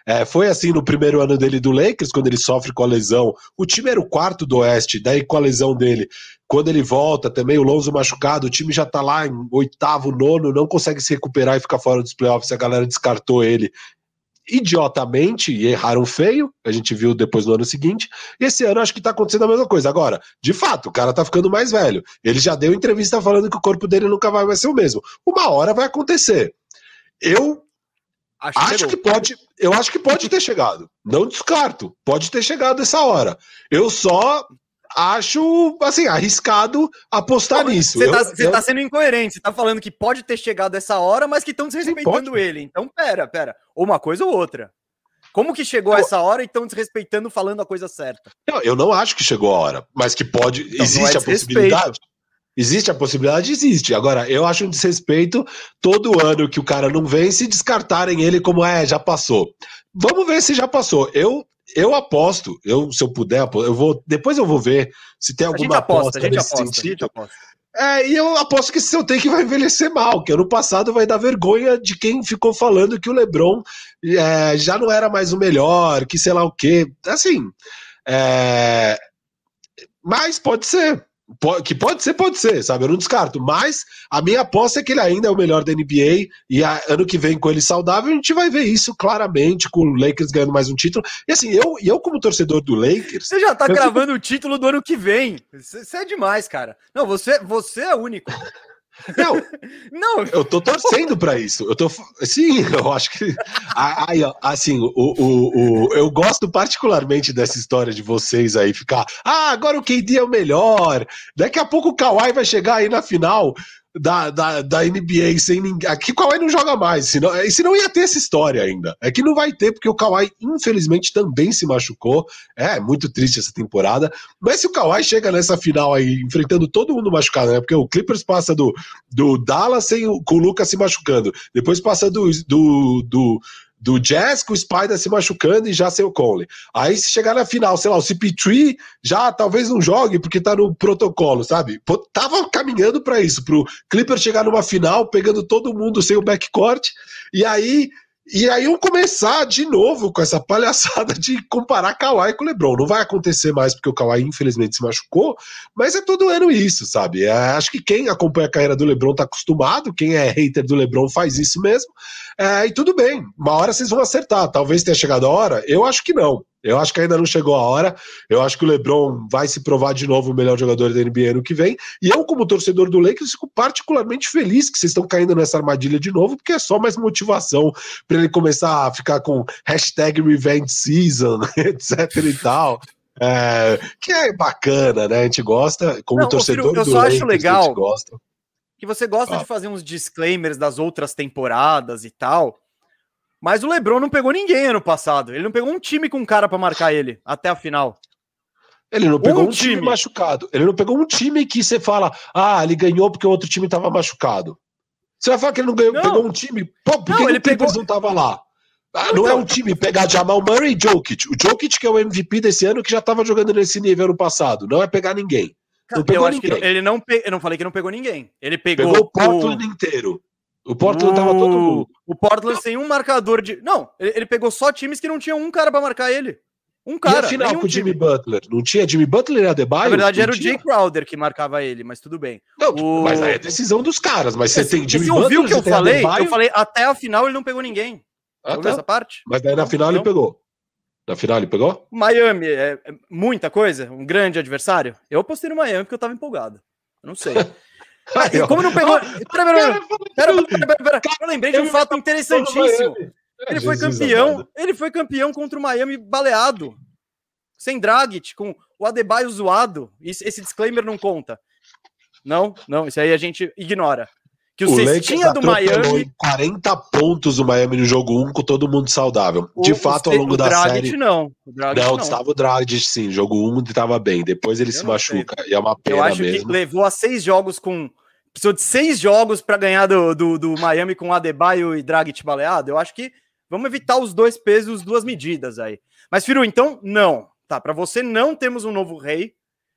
É, foi assim no primeiro ano dele do Lakers, quando ele sofre com a lesão. O time era o quarto do Oeste, daí com a lesão dele. Quando ele volta também, o Lonzo machucado, o time já está lá em oitavo, nono, não consegue se recuperar e ficar fora dos playoffs. A galera descartou ele idiotamente e erraram feio, a gente viu depois no ano seguinte, e esse ano acho que tá acontecendo a mesma coisa. Agora, de fato, o cara tá ficando mais velho. Ele já deu entrevista falando que o corpo dele nunca vai mais ser o mesmo. Uma hora vai acontecer. Eu Acho, acho que, que pode, eu acho que pode ter chegado. Não descarto, pode ter chegado essa hora. Eu só acho, assim, arriscado apostar Pô, nisso. Você tá, eu... tá, sendo incoerente, você tá falando que pode ter chegado essa hora, mas que estão desrespeitando ele. Então, pera, pera. Ou uma coisa ou outra. Como que chegou eu... essa hora e estão desrespeitando falando a coisa certa? Não, eu não acho que chegou a hora, mas que pode. Então, existe é a possibilidade. Existe a possibilidade? Existe. Agora, eu acho um desrespeito todo ano que o cara não vem se descartarem ele como é, já passou. Vamos ver se já passou. Eu eu aposto, eu se eu puder, eu vou depois eu vou ver se tem alguma aposta, aposta nesse aposta, sentido. É, e eu aposto que esse seu take vai envelhecer mal, que ano passado vai dar vergonha de quem ficou falando que o LeBron é, já não era mais o melhor, que sei lá o quê. Assim, é, mas pode ser, que pode ser, pode ser, sabe? Eu não descarto. Mas a minha aposta é que ele ainda é o melhor da NBA. E a, ano que vem, com ele saudável, a gente vai ver isso claramente, com o Lakers ganhando mais um título. E assim, eu, eu como torcedor do Lakers. Você já tá gravando fico... o título do ano que vem. Isso é demais, cara. Não, você, você é único. Não, não, eu tô torcendo para isso. Eu tô, sim, eu acho que, aí, assim, o, o, o, eu gosto particularmente dessa história de vocês aí ficar, ah, agora o KD é o melhor. Daqui a pouco o Kawhi vai chegar aí na final da, da, da NBA sem ninguém. Aqui o Kawhi não joga mais, senão, é, senão ia ter essa história ainda. É que não vai ter, porque o Kawhi, infelizmente, também se machucou. É muito triste essa temporada. Mas se o Kawhi chega nessa final aí, enfrentando todo mundo machucado, né? Porque o Clippers passa do, do Dallas sem, com o Lucas se machucando. Depois passa do, do, do do Jazz com o Spider se machucando e já sem o Conley. Aí se chegar na final, sei lá, o CP3 já talvez não jogue porque tá no protocolo, sabe? Pô, tava caminhando para isso, pro Clipper chegar numa final pegando todo mundo sem o backcourt e aí e aí vão começar de novo com essa palhaçada de comparar Kawhi com o LeBron. Não vai acontecer mais porque o Kawhi infelizmente se machucou, mas é todo ano isso, sabe? É, acho que quem acompanha a carreira do LeBron tá acostumado, quem é hater do LeBron faz isso mesmo. É, e tudo bem, uma hora vocês vão acertar. Talvez tenha chegado a hora, eu acho que não. Eu acho que ainda não chegou a hora. Eu acho que o LeBron vai se provar de novo o melhor jogador da NBA no que vem. E eu, como torcedor do Lakers, fico particularmente feliz que vocês estão caindo nessa armadilha de novo, porque é só mais motivação para ele começar a ficar com hashtag Revenge Season, etc e tal. É, que é bacana, né? A gente gosta, como não, torcedor filho, eu do só Lakers, acho legal que você gosta ah. de fazer uns disclaimers das outras temporadas e tal. Mas o LeBron não pegou ninguém ano passado. Ele não pegou um time com um cara para marcar ele até a final. Ele não pegou um, um time. time. machucado. Ele não pegou um time que você fala, ah, ele ganhou porque o outro time estava machucado. Você vai falar que ele não ganhou, não. pegou um time? Pô, por não, que ele pegou... não tava lá? Ah, não, é então... um time pegar Jamal Murray e Jokic. O Jokic que é o MVP desse ano que já estava jogando nesse nível ano passado. Não é pegar ninguém. Não eu acho ninguém. que ele não pe... eu não falei que não pegou ninguém. Ele pegou, pegou o Portland o... inteiro. O Portland o... tava todo mundo. O Portland sem um marcador de. Não, ele, ele pegou só times que não tinham um cara para marcar ele. Um cara. E a final com o Jimmy Butler? Não tinha Jimmy Butler e Adebayo? Na verdade, não era tinha? o Jay Crowder que marcava ele, mas tudo bem. Não, o... mas aí é decisão dos caras. Mas você tem Jimmy você Butler. Você ouviu o que eu falei? Adebayo? Eu falei, até a final ele não pegou ninguém. Ah, tá. essa parte? Mas daí na final ele pegou. Na final ele pegou? Miami, é, é muita coisa? Um grande adversário? Eu apostei no Miami porque eu tava empolgado. Eu não sei. Aí, como não pegou. Pera, pera, pera, pera, Eu lembrei de um fato interessantíssimo. Ele foi campeão. Ele foi campeão contra o Miami baleado. Sem Dragic, com o Adebayo zoado. Esse disclaimer não conta. Não, não, isso aí a gente ignora. Que o, o cestinha do Miami. 40 pontos o Miami no jogo 1 com todo mundo saudável. De o, fato, ao longo da Dragic, série. Não, o Dragic não, não. estava o Dragic sim. Jogo 1 estava bem. Depois ele Eu se machuca. Sei. E é uma pena Eu acho mesmo. que levou a seis jogos com. Precisou de seis jogos para ganhar do, do, do, Miami com Adebayo e Dragic baleado. Eu acho que vamos evitar os dois pesos, duas medidas aí. Mas, Firu, então, não. Tá, para você não temos um novo rei.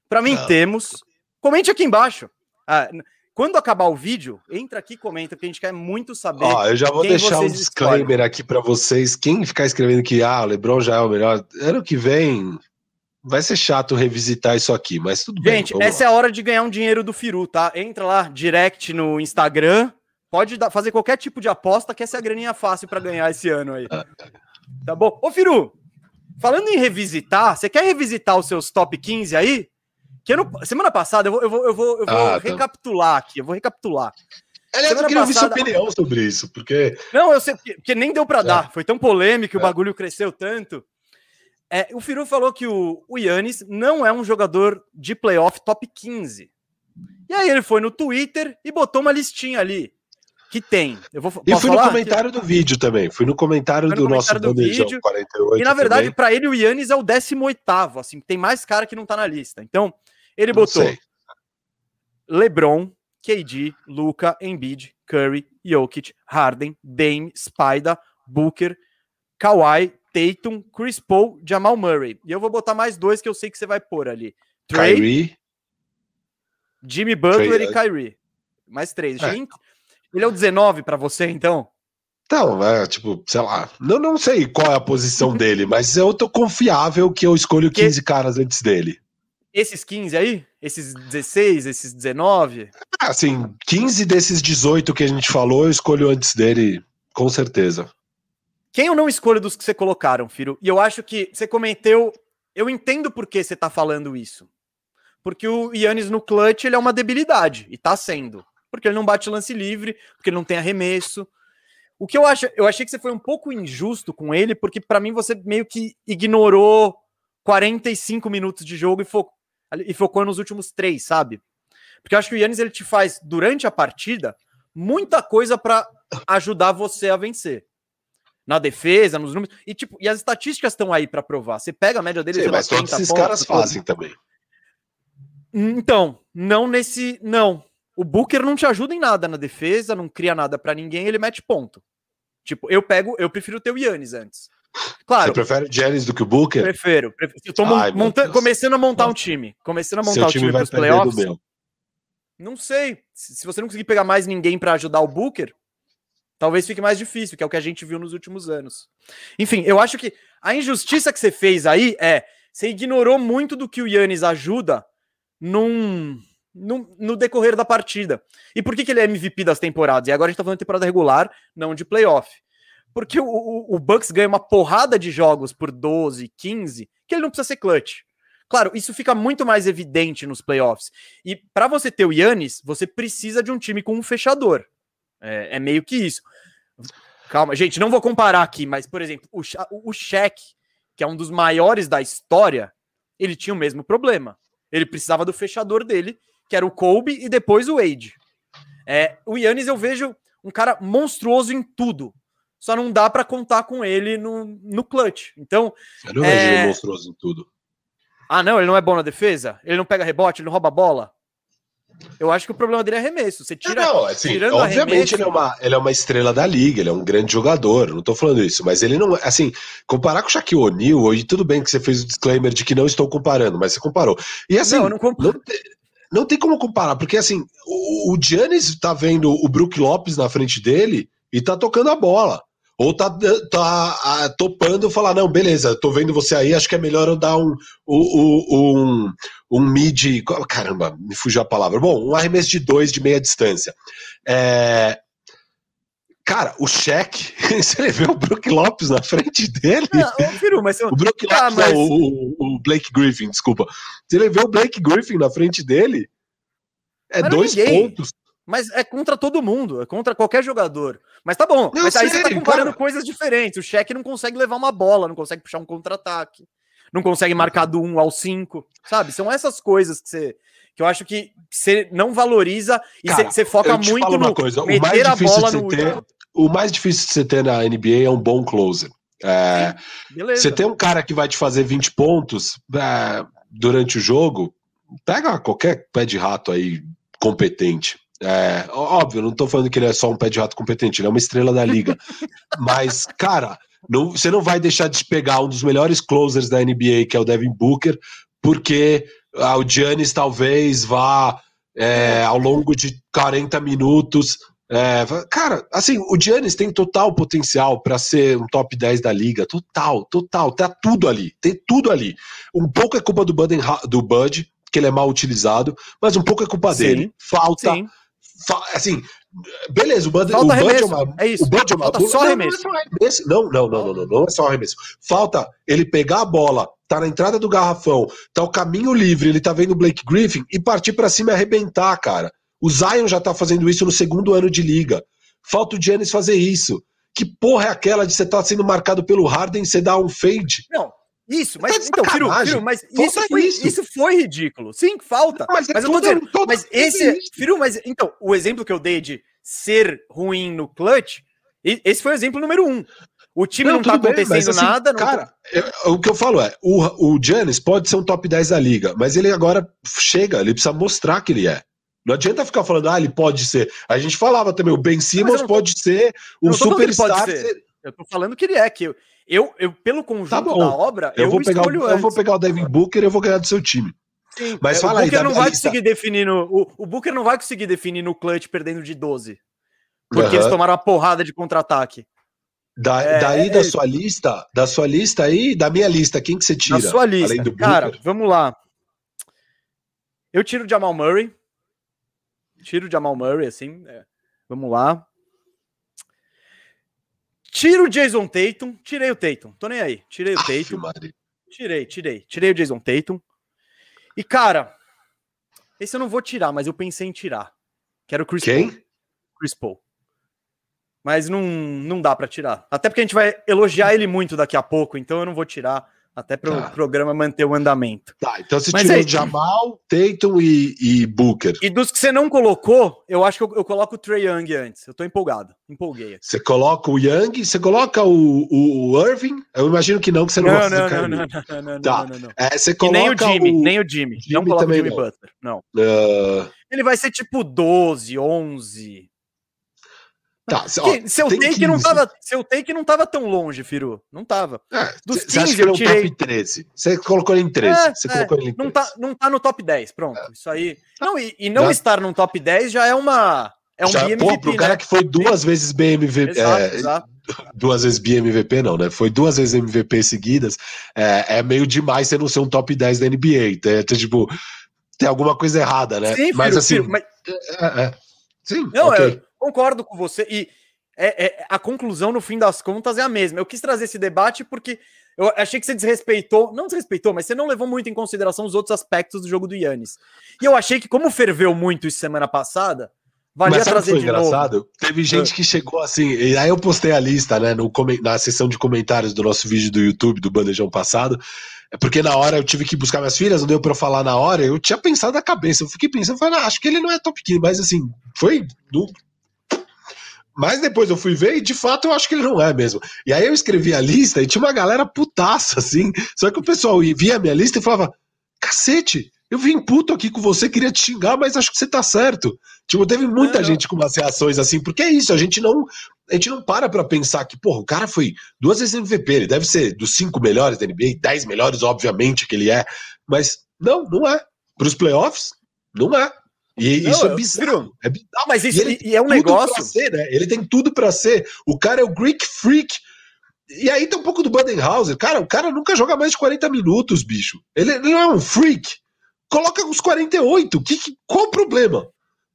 Para mim, não. temos. Comente aqui embaixo. Ah, quando acabar o vídeo, entra aqui e comenta, porque a gente quer muito saber. Ó, eu já vou deixar um disclaimer escolhem. aqui para vocês. Quem ficar escrevendo que ah, o Lebron já é o melhor, ano que vem vai ser chato revisitar isso aqui, mas tudo gente, bem. Gente, essa lá. é a hora de ganhar um dinheiro do Firu, tá? Entra lá, direct no Instagram. Pode dar, fazer qualquer tipo de aposta, que essa é a graninha fácil para ganhar esse ano aí. Tá bom? Ô, Firu, falando em revisitar, você quer revisitar os seus top 15 aí? Que ano, semana passada, eu vou, eu vou, eu vou, eu vou ah, tá. recapitular tá. aqui, eu vou recapitular. Aliás, eu queria passada... ouvir sua opinião sobre isso, porque. Não, eu sei, porque, porque nem deu para é. dar. Foi tão polêmico, é. o bagulho cresceu tanto. É, o Firu falou que o, o Yannis não é um jogador de playoff top 15. E aí ele foi no Twitter e botou uma listinha ali. Que tem. Eu vou, e fui falar? no comentário do vídeo também. Fui no comentário do comentário nosso do vídeo. 48. E na verdade, para ele, o Yannis é o 18. Assim, tem mais cara que não tá na lista. Então, ele botou LeBron, KD, Luca, Embiid, Curry, Jokic, Harden, Dame, Spida, Booker, Kawhi, Tatum, Chris Paul, Jamal Murray. E eu vou botar mais dois que eu sei que você vai pôr ali. Trey, Kyrie, Jimmy Butler Trey, e Kyrie. Mais três. É. Ele é o 19 para você, então? Não, é tipo, sei lá. Não, não sei qual é a posição dele, mas eu tô confiável que eu escolho 15 que... caras antes dele. Esses 15 aí? Esses 16, esses 19? Assim, 15 desses 18 que a gente falou, eu escolho antes dele, com certeza. Quem eu não escolho dos que você colocaram, Firo? E eu acho que você comentou. Eu entendo por que você tá falando isso. Porque o Yannis no clutch ele é uma debilidade, e tá sendo porque ele não bate lance livre, porque ele não tem arremesso. O que eu acho, eu achei que você foi um pouco injusto com ele, porque para mim você meio que ignorou 45 minutos de jogo e, fo e focou nos últimos três, sabe? Porque eu acho que o Yannis ele te faz durante a partida muita coisa para ajudar você a vencer. Na defesa, nos números. E, tipo, e as estatísticas estão aí para provar. Você pega a média deles. Sim, mas todos esses pontos, caras fazem também. Então, não nesse. Não. O Booker não te ajuda em nada na defesa, não cria nada para ninguém, ele mete ponto. Tipo, eu pego, eu prefiro ter o Yannis antes. Claro. Você prefere o Giannis do que o Booker? Prefiro. prefiro. Eu tô Ai, começando a montar um time. Começando a montar Seu um time, time pros playoffs. Não sei. Se você não conseguir pegar mais ninguém para ajudar o Booker, talvez fique mais difícil, que é o que a gente viu nos últimos anos. Enfim, eu acho que a injustiça que você fez aí é você ignorou muito do que o Yannis ajuda num no, no, decorrer da partida. E por que, que ele é MVP das temporadas? E agora a gente tá falando de temporada regular, não de playoff. Porque o, o, o, Bucks ganha uma porrada de jogos por 12, 15, que ele não precisa ser clutch. Claro, isso fica muito mais evidente nos playoffs. E para você ter o Yannis, você precisa de um time com um fechador. É, é, meio que isso. Calma, gente, não vou comparar aqui, mas, por exemplo, o, o Shaq, que é um dos maiores da história, ele tinha o mesmo problema. Ele precisava do fechador dele, que era o Kobe, e depois o Wade. É, o Yannis eu vejo um cara monstruoso em tudo. Só não dá para contar com ele no, no clutch. Então. Não é... ele monstruoso em tudo. Ah, não, ele não é bom na defesa? Ele não pega rebote, ele não rouba bola? Eu acho que o problema dele é arremesso. Você tira. Não, assim, obviamente arremesso... ele, é uma, ele é uma estrela da liga, ele é um grande jogador. Não tô falando isso, mas ele não. Assim, comparar com o Shaquille O'Neal, e tudo bem que você fez o disclaimer de que não estou comparando, mas você comparou. E assim, não, não, comparo. não, não tem como comparar, porque assim, o, o Giannis tá vendo o Brook Lopes na frente dele e tá tocando a bola. Ou tá, tá a, topando falar, não, beleza, tô vendo você aí, acho que é melhor eu dar um, um, um, um mid. Caramba, me fugiu a palavra. Bom, um arremesso de dois de meia distância. É, Cara, o cheque, você vê o Brook Lopes na frente dele. Não, mas eu... O Brook ah, Lopes, mas... não, o, o, Blake Griffin, desculpa. Você vê o Blake Griffin na frente dele, é mas dois ninguém. pontos. Mas é contra todo mundo, é contra qualquer jogador. Mas tá bom, não, mas aí sério, você tá comparando cara... coisas diferentes. O cheque não consegue levar uma bola, não consegue puxar um contra-ataque, não consegue marcar do 1 ao 5, sabe? São essas coisas que você, que eu acho que você não valoriza e Cara, você foca muito no coisa, meter a bola no ter, o mais difícil de você ter na NBA é um bom closer. É, você tem um cara que vai te fazer 20 pontos é, durante o jogo, pega qualquer pé de rato aí competente. É, óbvio, não estou falando que ele é só um pé de rato competente, ele é uma estrela da liga. Mas, cara, não, você não vai deixar de pegar um dos melhores closers da NBA, que é o Devin Booker, porque ah, o Giannis talvez vá é, ao longo de 40 minutos é, cara, assim, o Giannis tem total potencial para ser um top 10 da liga. Total, total. Tá tudo ali. Tem tudo ali. Um pouco é culpa do, Bud, do Bud, que ele é mal utilizado, mas um pouco é culpa sim, dele. Falta. Sim. Assim, beleza, o Bud, Falta o Bud é uma. É isso. O Bud é uma, Falta só arremesso. Não, não, não, não, não, não, é só arremesso. Falta ele pegar a bola, tá na entrada do garrafão, tá o caminho livre, ele tá vendo o Blake Griffin e partir para cima e arrebentar, cara. O Zion já tá fazendo isso no segundo ano de liga. Falta o Giannis fazer isso. Que porra é aquela de você estar tá sendo marcado pelo Harden e você dar um fade? Não, isso, mas tá então, Firu, Firu, mas isso foi, isso. isso foi ridículo. Sim, falta. Mas, é mas eu tô dizendo, mas esse, é, Firu, mas então, o exemplo que eu dei de ser ruim no clutch, esse foi o exemplo número um. O time não, não tá acontecendo bem, assim, nada. cara, tá... eu, o que eu falo é: o, o Giannis pode ser um top 10 da liga, mas ele agora chega, ele precisa mostrar que ele é. Não adianta ficar falando, ah, ele pode ser. A gente falava também, o Ben Simmons pode ser um superstar. Eu tô falando que ele é, que eu, eu, pelo conjunto tá da obra, eu, eu vou pegar o, Eu vou pegar o Devin Booker e eu vou ganhar do seu time. Sim, mas é, fala o Booker aí, não vai lista. conseguir definir no, o, o Booker não vai conseguir definir no clutch perdendo de 12. Porque uhum. eles tomaram uma porrada de contra-ataque. Da, é, daí da é sua lista, da sua lista aí, da minha lista, quem que você tira? Da sua lista, cara, vamos lá. Eu tiro o Jamal Murray. Tiro o Jamal Murray, assim. É. Vamos lá. Tiro o Jason Tatum. Tirei o Tatum. Tô nem aí. Tirei o Tatum. Tirei, tirei. Tirei o Jason Tatum. E, cara, esse eu não vou tirar, mas eu pensei em tirar. Quero o Chris Quem? Paul. Chris Paul mas não, não dá para tirar. Até porque a gente vai elogiar ele muito daqui a pouco, então eu não vou tirar, até para o tá. programa manter o andamento. Tá, então você mas tirou aí, Jamal, Tatum e, e, Booker. E dos que você não colocou, eu acho que eu, eu coloco o Trey Young antes. Eu tô empolgado, empolguei. Você coloca o Young, você coloca o, o, o Irving? Eu imagino que não, que você não, não gosta não, do não, não, não, não, tá. não, não, não. É, você coloca e nem o Jimmy, o... nem o Jimmy. Jimmy não coloca o Jimmy não. Butler, não. Uh... Ele vai ser tipo 12, 11... Tá, ó, seu, take não tava, seu take não tava tão longe, Firu. Não tava. É, Dos 15 eu tirei... top 13. Você colocou ele em 13. É, você é, colocou ele em 13. Não tá, não tá no top 10, pronto. É. Isso aí. Não, e, e não já... estar no top 10 já é uma é um já, BMVP, pô, pro né? cara que foi duas vezes BMVP, exato, é, exato. duas vezes BMVP não, né? Foi duas vezes MVP seguidas. É, é meio demais você não ser um top 10 da NBA. É, tipo, tem alguma coisa errada, né? Sim, mas assim, filho, mas... É, é, sim, não, okay. Concordo com você. E é, é, a conclusão, no fim das contas, é a mesma. Eu quis trazer esse debate porque eu achei que você desrespeitou, não desrespeitou, mas você não levou muito em consideração os outros aspectos do jogo do Yannis. E eu achei que, como ferveu muito isso semana passada, valia mas trazer foi engraçado? Novo. Teve gente que chegou assim, e aí eu postei a lista, né, no, na seção de comentários do nosso vídeo do YouTube, do Bandejão passado, é porque na hora eu tive que buscar minhas filhas, não deu para eu falar na hora, eu tinha pensado na cabeça, eu fiquei pensando, falei, ah, acho que ele não é top 15, mas assim, foi no, mas depois eu fui ver e de fato eu acho que ele não é mesmo. E aí eu escrevi a lista e tinha uma galera putaça, assim. Só que o pessoal via a minha lista e falava: cacete, eu vim puto aqui com você, queria te xingar, mas acho que você tá certo. Tipo, teve muita é, gente com umas reações assim, porque é isso, a gente não. A gente não para pra pensar que, porra, o cara foi duas vezes MVP, ele deve ser dos cinco melhores da NBA, dez melhores, obviamente que ele é, mas não, não é. Pros playoffs, não é. E não, isso é bizarro. É bizarro. Mas isso, e, e é um negócio. Ser, né? Ele tem tudo para ser. O cara é o Greek Freak. E aí tem um pouco do Budenhauser. Cara, o cara nunca joga mais de 40 minutos, bicho. Ele, ele não é um freak. Coloca os 48. Que, que, qual o problema?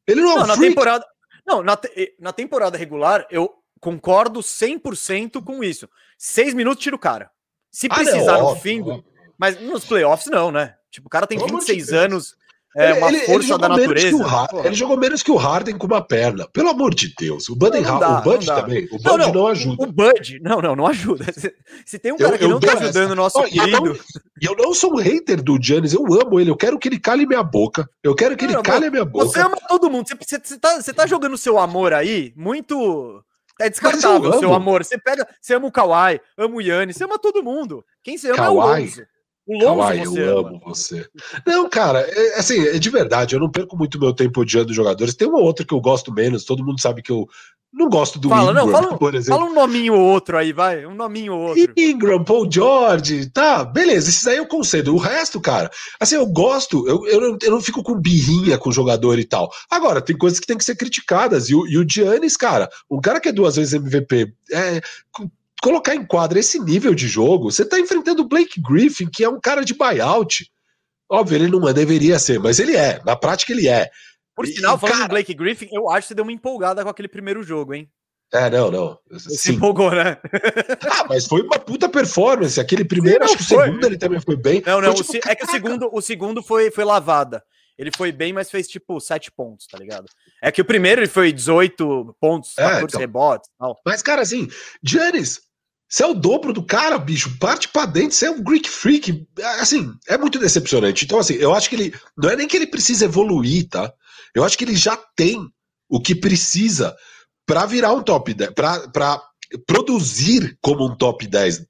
Ele não é um não, freak. Na temporada, não, na, te, na temporada regular, eu concordo 100% com isso. Seis minutos, tira o cara. Se precisar ah, não, no fim. Mas nos playoffs, não, né? Tipo, o cara tem 26 anos é uma ele, força ele da natureza. ele jogou menos que o Harden com uma perna. Pelo amor de Deus. O Bud, não, não o Bud também. O Bud não, não, não, ajuda. O Bud, não, não, não ajuda. Se tem um cara eu, que eu não tá ajudando o nosso querido. E eu, eu, não sou um hater do Giannis, eu amo ele. Eu quero que ele cale minha boca. Eu quero que ele cale a minha boca. Você ama todo mundo. Você, você, tá, você tá jogando seu amor aí muito. É descartável o seu amor. Você pega, você ama o Kawhi, ama o Yannis, você ama todo mundo. Quem você ama Kawhi. é o Lonzo. O eu amo você. Não, cara, é, assim, é de verdade, eu não perco muito meu tempo odiando jogadores. Tem uma outra que eu gosto menos, todo mundo sabe que eu não gosto do fala, Ingram, não, fala, por exemplo. Fala um nominho ou outro aí, vai, um nominho ou outro. Ingram, Paul George, tá, beleza, esses aí eu concedo. O resto, cara, assim, eu gosto, eu, eu, não, eu não fico com birrinha com o jogador e tal. Agora, tem coisas que tem que ser criticadas, e o, e o Giannis, cara, um cara que é duas vezes MVP, é, colocar em quadra esse nível de jogo, você está enfrentando o Blake Griffin, que é um cara de buyout. Óbvio, ele não é, deveria ser, mas ele é. Na prática, ele é. Por sinal, falando cara... do Blake Griffin, eu acho que você deu uma empolgada com aquele primeiro jogo, hein? É, não, não. Você se empolgou, né? ah, mas foi uma puta performance. Aquele primeiro, Sim, acho que o segundo ele também foi bem. Não, não, tipo, é que o segundo, o segundo foi, foi lavada. ele foi bem, mas fez tipo 7 pontos, tá ligado? É que o primeiro ele foi 18 pontos, 14 é, então. rebotes tal. Mas, cara, assim, Giannis, você é o dobro do cara, bicho. Parte pra dentro, você é um Greek Freak. Assim, é muito decepcionante. Então, assim, eu acho que ele. Não é nem que ele precisa evoluir, tá? Eu acho que ele já tem o que precisa para virar um top 10, para produzir como um top 10.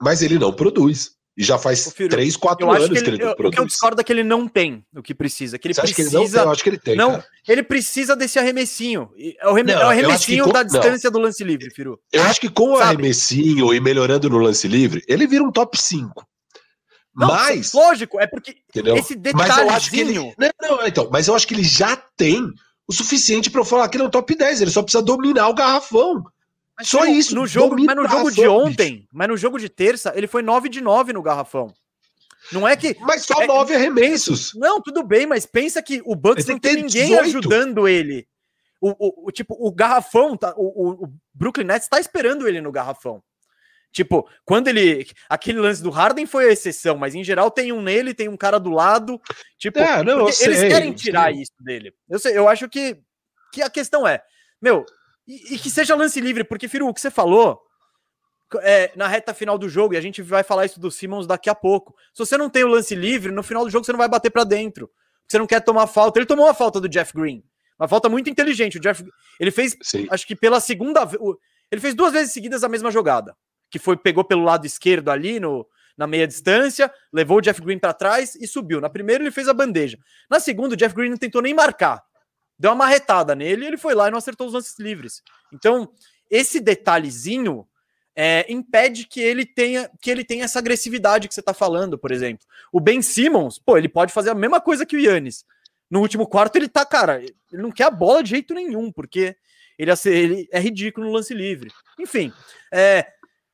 Mas ele não produz. E já faz Filho, 3, 4 anos que ele, que ele eu, produz. O que eu discordo é que ele não tem o que precisa. Que ele Você precisa, que ele não tem? Eu acho que ele tem. Não, cara. ele precisa desse arremessinho. É o, não, é o arremessinho com, da distância não. do lance livre, Firu. Eu acho que com o arremessinho e melhorando no lance livre, ele vira um top 5. Não, mas. Lógico, é porque entendeu? esse detalhezinho. Mas eu acho que ele, não, não, então, mas eu acho que ele já tem o suficiente para eu falar que ele é um top 10. Ele só precisa dominar o garrafão. Mas Só isso. No jogo, mas no jogo de ontem, bicho. mas no jogo de terça, ele foi 9 de 9 no garrafão. Não é que. Mas só é, nove arremessos. Não, tudo bem, mas pensa que o Bucks não tem ninguém 18. ajudando ele. O, o, o, tipo, o garrafão, tá, o, o Brooklyn Nets tá esperando ele no garrafão. Tipo, quando ele. Aquele lance do Harden foi a exceção, mas em geral tem um nele, tem um cara do lado. Tipo, é, não, eles sei, querem tirar isso dele. Eu, sei, eu acho que, que a questão é, meu, e, e que seja lance livre, porque, Firu, o que você falou é, na reta final do jogo, e a gente vai falar isso do Simmons daqui a pouco. Se você não tem o lance livre, no final do jogo você não vai bater para dentro. Você não quer tomar falta. Ele tomou uma falta do Jeff Green. Uma falta muito inteligente. O Jeff, ele fez, Sim. acho que pela segunda vez, ele fez duas vezes seguidas a mesma jogada, que foi pegou pelo lado esquerdo ali no na meia distância, levou o Jeff Green para trás e subiu. Na primeira ele fez a bandeja. Na segunda o Jeff Green não tentou nem marcar. Deu uma marretada nele ele foi lá e não acertou os lances livres. Então, esse detalhezinho é, impede que ele tenha que ele tenha essa agressividade que você está falando, por exemplo. O Ben Simmons, pô, ele pode fazer a mesma coisa que o Yannis. No último quarto, ele tá, cara, ele não quer a bola de jeito nenhum, porque ele, ele é ridículo no lance livre. Enfim, é,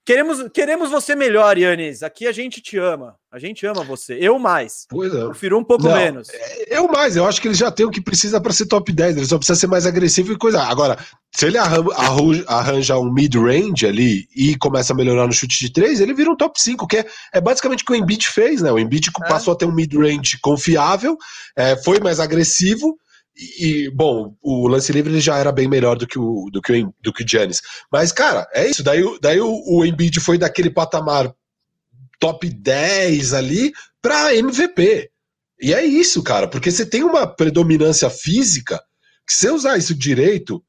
Queremos, queremos você melhor, Yannis. Aqui a gente te ama. A gente ama você. Eu mais. Pois é. Prefiro um pouco Não, menos. É, eu mais. Eu acho que ele já tem o que precisa para ser top 10. Ele só precisa ser mais agressivo e coisa. Agora, se ele arranja um mid-range ali e começa a melhorar no chute de 3, ele vira um top 5, que é, é basicamente o que o Embiid fez, né? O Embiid é. passou a ter um mid-range confiável, é, foi mais agressivo e, bom, o lance livre já era bem melhor do que o, do que o, do que o Giannis. Mas, cara, é isso. Daí, daí o, o Embiid foi daquele patamar top 10 ali para MVP. E é isso, cara, porque você tem uma predominância física que se você usar isso direito,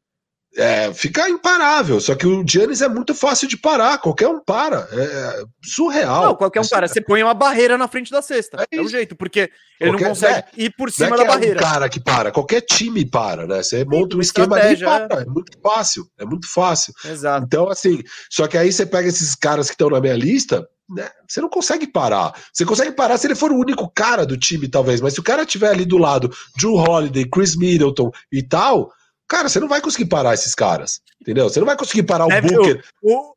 é, fica imparável. Só que o Giannis é muito fácil de parar, qualquer um para. É surreal. Não, qualquer um é para. Você põe uma barreira na frente da cesta. É, é o jeito, porque ele qualquer, não consegue é, ir por cima é da barreira. É um cara que para, qualquer time para, né? Você monta um esquema e para. É. é muito fácil, é muito fácil. Exato. Então, assim, só que aí você pega esses caras que estão na minha lista, né, você não consegue parar. Você consegue parar se ele for o único cara do time, talvez, mas se o cara tiver ali do lado Drew Holiday, Chris Middleton e tal, Cara, você não vai conseguir parar esses caras. Entendeu? Você não vai conseguir parar Deve, o Booker. O,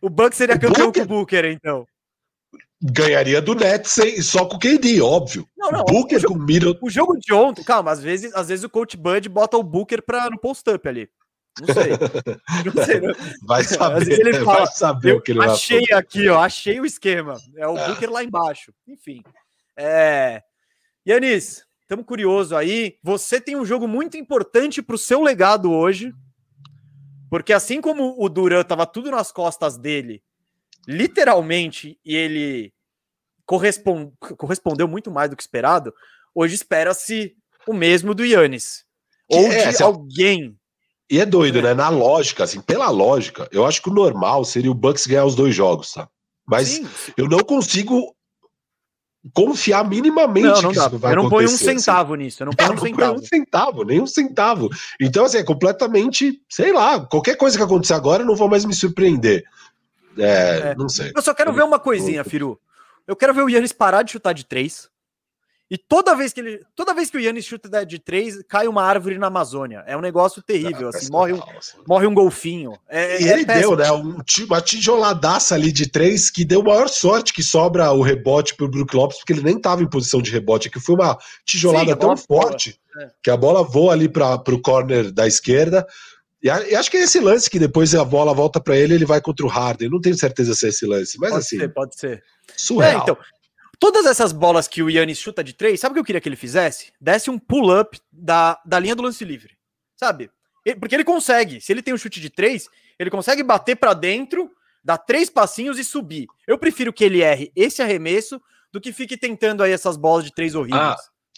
o, Bucks seria o campeão Booker, com o Booker, então. Ganharia do Nets sem, só com o KD, óbvio. Não, não. Booker o jogo, com o Middleton. O jogo de ontem, calma, às vezes, às vezes o coach Bud bota o Booker pra, no post-up ali. Não sei. Não sei. Não. Vai saber. Ele fala, vai saber o que ele achei vai Achei aqui, ó. Achei o esquema. É o Booker lá embaixo. Enfim. É... Yanis, Estamos curioso aí. Você tem um jogo muito importante para o seu legado hoje, porque assim como o Duran estava tudo nas costas dele, literalmente, e ele correspond... correspondeu muito mais do que esperado, hoje espera-se o mesmo do Yannis. Ou é, de alguém. E é doido, né? Na lógica, assim, pela lógica, eu acho que o normal seria o Bucks ganhar os dois jogos, tá? Mas Sim. eu não consigo confiar minimamente não, não que isso vai Eu não ponho um centavo assim. nisso, eu não ponho um centavo. um centavo, nem um centavo. Então, assim, é completamente, sei lá, qualquer coisa que acontecer agora eu não vou mais me surpreender. É, é. não sei. Eu só quero ver uma coisinha, Firu. Eu quero ver o Yannis parar de chutar de três. E toda vez que ele, toda vez que o Yannis chuta de três, cai uma árvore na Amazônia. É um negócio terrível, assim, morre um, assim. morre um golfinho. É, e é ele péssimo. deu, né, um, uma tijoladaça ali de três que deu maior sorte que sobra o rebote pro Brook Lopes, porque ele nem tava em posição de rebote, que foi uma tijolada Sim, tão forte é. que a bola voa ali para pro corner da esquerda. E, acho que é esse lance que depois a bola volta para ele, ele vai contra o Harden. Não tenho certeza se é esse lance, mas pode assim. Ser, pode ser. Surreal. É, então, Todas essas bolas que o Yannis chuta de três, sabe o que eu queria que ele fizesse? Desse um pull-up da, da linha do lance livre. Sabe? Ele, porque ele consegue. Se ele tem um chute de três, ele consegue bater para dentro, dar três passinhos e subir. Eu prefiro que ele erre esse arremesso do que fique tentando aí essas bolas de três horríveis. Ah,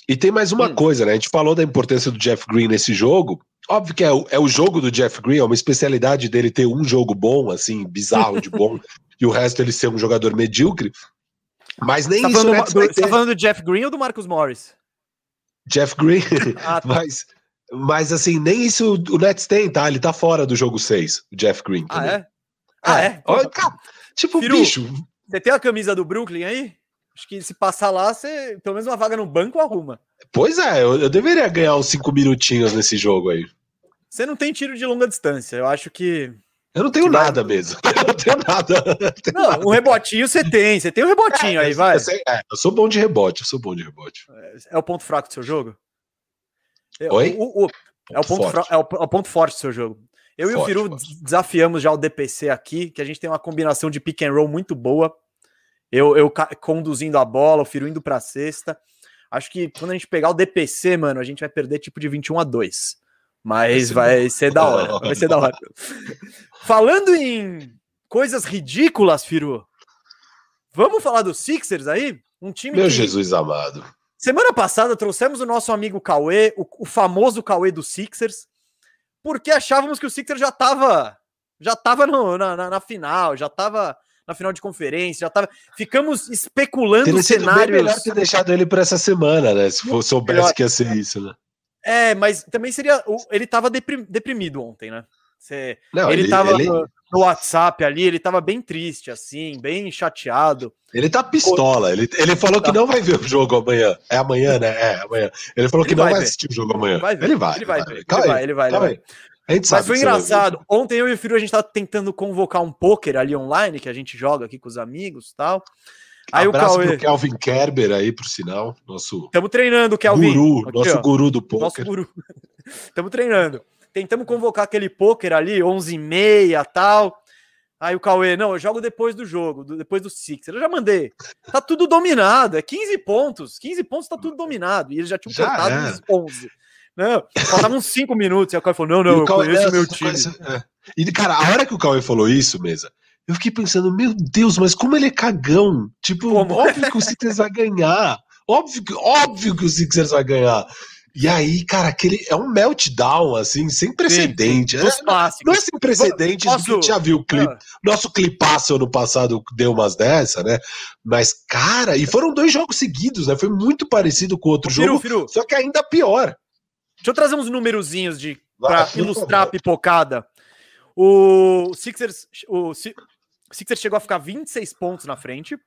e tem mais uma hum. coisa, né? A gente falou da importância do Jeff Green nesse jogo. Óbvio que é o, é o jogo do Jeff Green, é uma especialidade dele ter um jogo bom, assim, bizarro de bom, e o resto ele ser um jogador medíocre. Mas nem tá isso. Falando do, você tá falando do Jeff Green ou do Marcus Morris? Jeff Green. Ah, tá. mas, mas assim, nem isso o Nets tem, tá? Ele tá fora do jogo 6, o Jeff Green. Ah, também. Ah, é? Ah, é? é? Cara, tipo, Firu, bicho. Você tem a camisa do Brooklyn aí? Acho que se passar lá, você pelo menos uma vaga no banco arruma. Pois é, eu, eu deveria ganhar uns cinco minutinhos nesse jogo aí. Você não tem tiro de longa distância. Eu acho que eu não tenho nada vai... mesmo. Eu não tenho nada. Não, tenho não nada. um rebotinho você tem. Você tem um rebotinho é, aí, vai. É, eu sou bom de rebote, eu sou bom de rebote. É, o ponto fraco do seu jogo? É, Oi? O, o, é, o ponto fra... é, o, é o ponto forte do seu jogo. Eu forte, e o Firu forte. desafiamos já o DPC aqui, que a gente tem uma combinação de pick and roll muito boa. Eu, eu conduzindo a bola, o Firu indo pra cesta. Acho que quando a gente pegar o DPC, mano, a gente vai perder tipo de 21 a 2. Mas vai ser da hora. Vai ser da hora. Falando em coisas ridículas, Firu, vamos falar dos Sixers aí? Um time. Meu que... Jesus amado. Semana passada trouxemos o nosso amigo Cauê, o, o famoso Cauê dos Sixers, porque achávamos que o Sixers já estava já tava no, na, na, na, final, já estava na final de conferência, já tava. Ficamos especulando Teria cenários. melhor ter deixado ele para essa semana, né? Se for, soubesse melhor. que ia ser isso, né? É, mas também seria. Ele tava deprimido ontem, né? Você, Não, ele, ele tava ele... No, no, WhatsApp ali, ele tava bem triste, assim, bem chateado. Ele tá pistola. Ele, ele falou que tá. não vai ver o jogo amanhã. É amanhã, né? É amanhã. Ele falou que ele não vai, vai assistir o jogo amanhã. Vai ele vai. Ele vai. Ele vai, ele vai. A gente Mas foi engraçado. Ontem eu e o Firu, a gente tava tentando convocar um poker ali online, que a gente joga aqui com os amigos e tal. Aí Abraço o Cauê... pro Kelvin Kerber aí, por sinal, nosso Estamos treinando, Kelvin. Guru, Aqui, nosso ó. guru do poker. Nosso guru. Estamos treinando. Tentamos convocar aquele poker ali, 11 e meia tal. Aí o Cauê, não, eu jogo depois do jogo, depois do Sixer. Eu já mandei. Tá tudo dominado, é 15 pontos. 15 pontos tá tudo dominado. E eles já tinham já cortado é. uns 11. Não, faltavam uns 5 minutos. E o Cauê falou: não, não, eu Cauê, conheço o meu time. Conhece, é. E, cara, a hora que o Cauê falou isso, mesa, eu fiquei pensando, meu Deus, mas como ele é cagão. Tipo, como? óbvio que o Sixers vai ganhar. Óbvio que, óbvio que o Sixers vai ganhar. E aí, cara, aquele é um meltdown, assim, sem precedente. Sim, sim. É, não é sem precedente, Posso... a gente já viu o clipe. Ah. Nosso clipaço ano passado deu umas dessa, né? Mas, cara, e foram dois jogos seguidos, né? Foi muito parecido com outro Firu, jogo, Firu. só que ainda pior. Deixa eu trazer uns numerozinhos de, pra ilustrar a pipocada. O Sixers, o Sixers chegou a ficar 26 pontos na frente.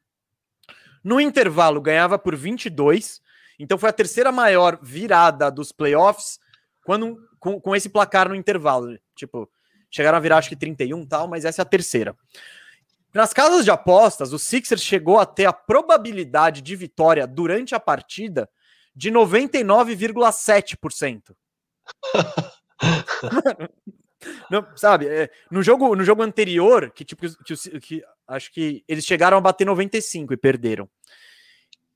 No intervalo, ganhava por 22. Então foi a terceira maior virada dos playoffs quando, com, com esse placar no intervalo. Tipo, chegaram a virar acho que 31 tal, mas essa é a terceira. Nas casas de apostas, o Sixers chegou a ter a probabilidade de vitória durante a partida de 99,7%. Não, sabe, é, no jogo no jogo anterior, que tipo que, que, acho que eles chegaram a bater 95 e perderam.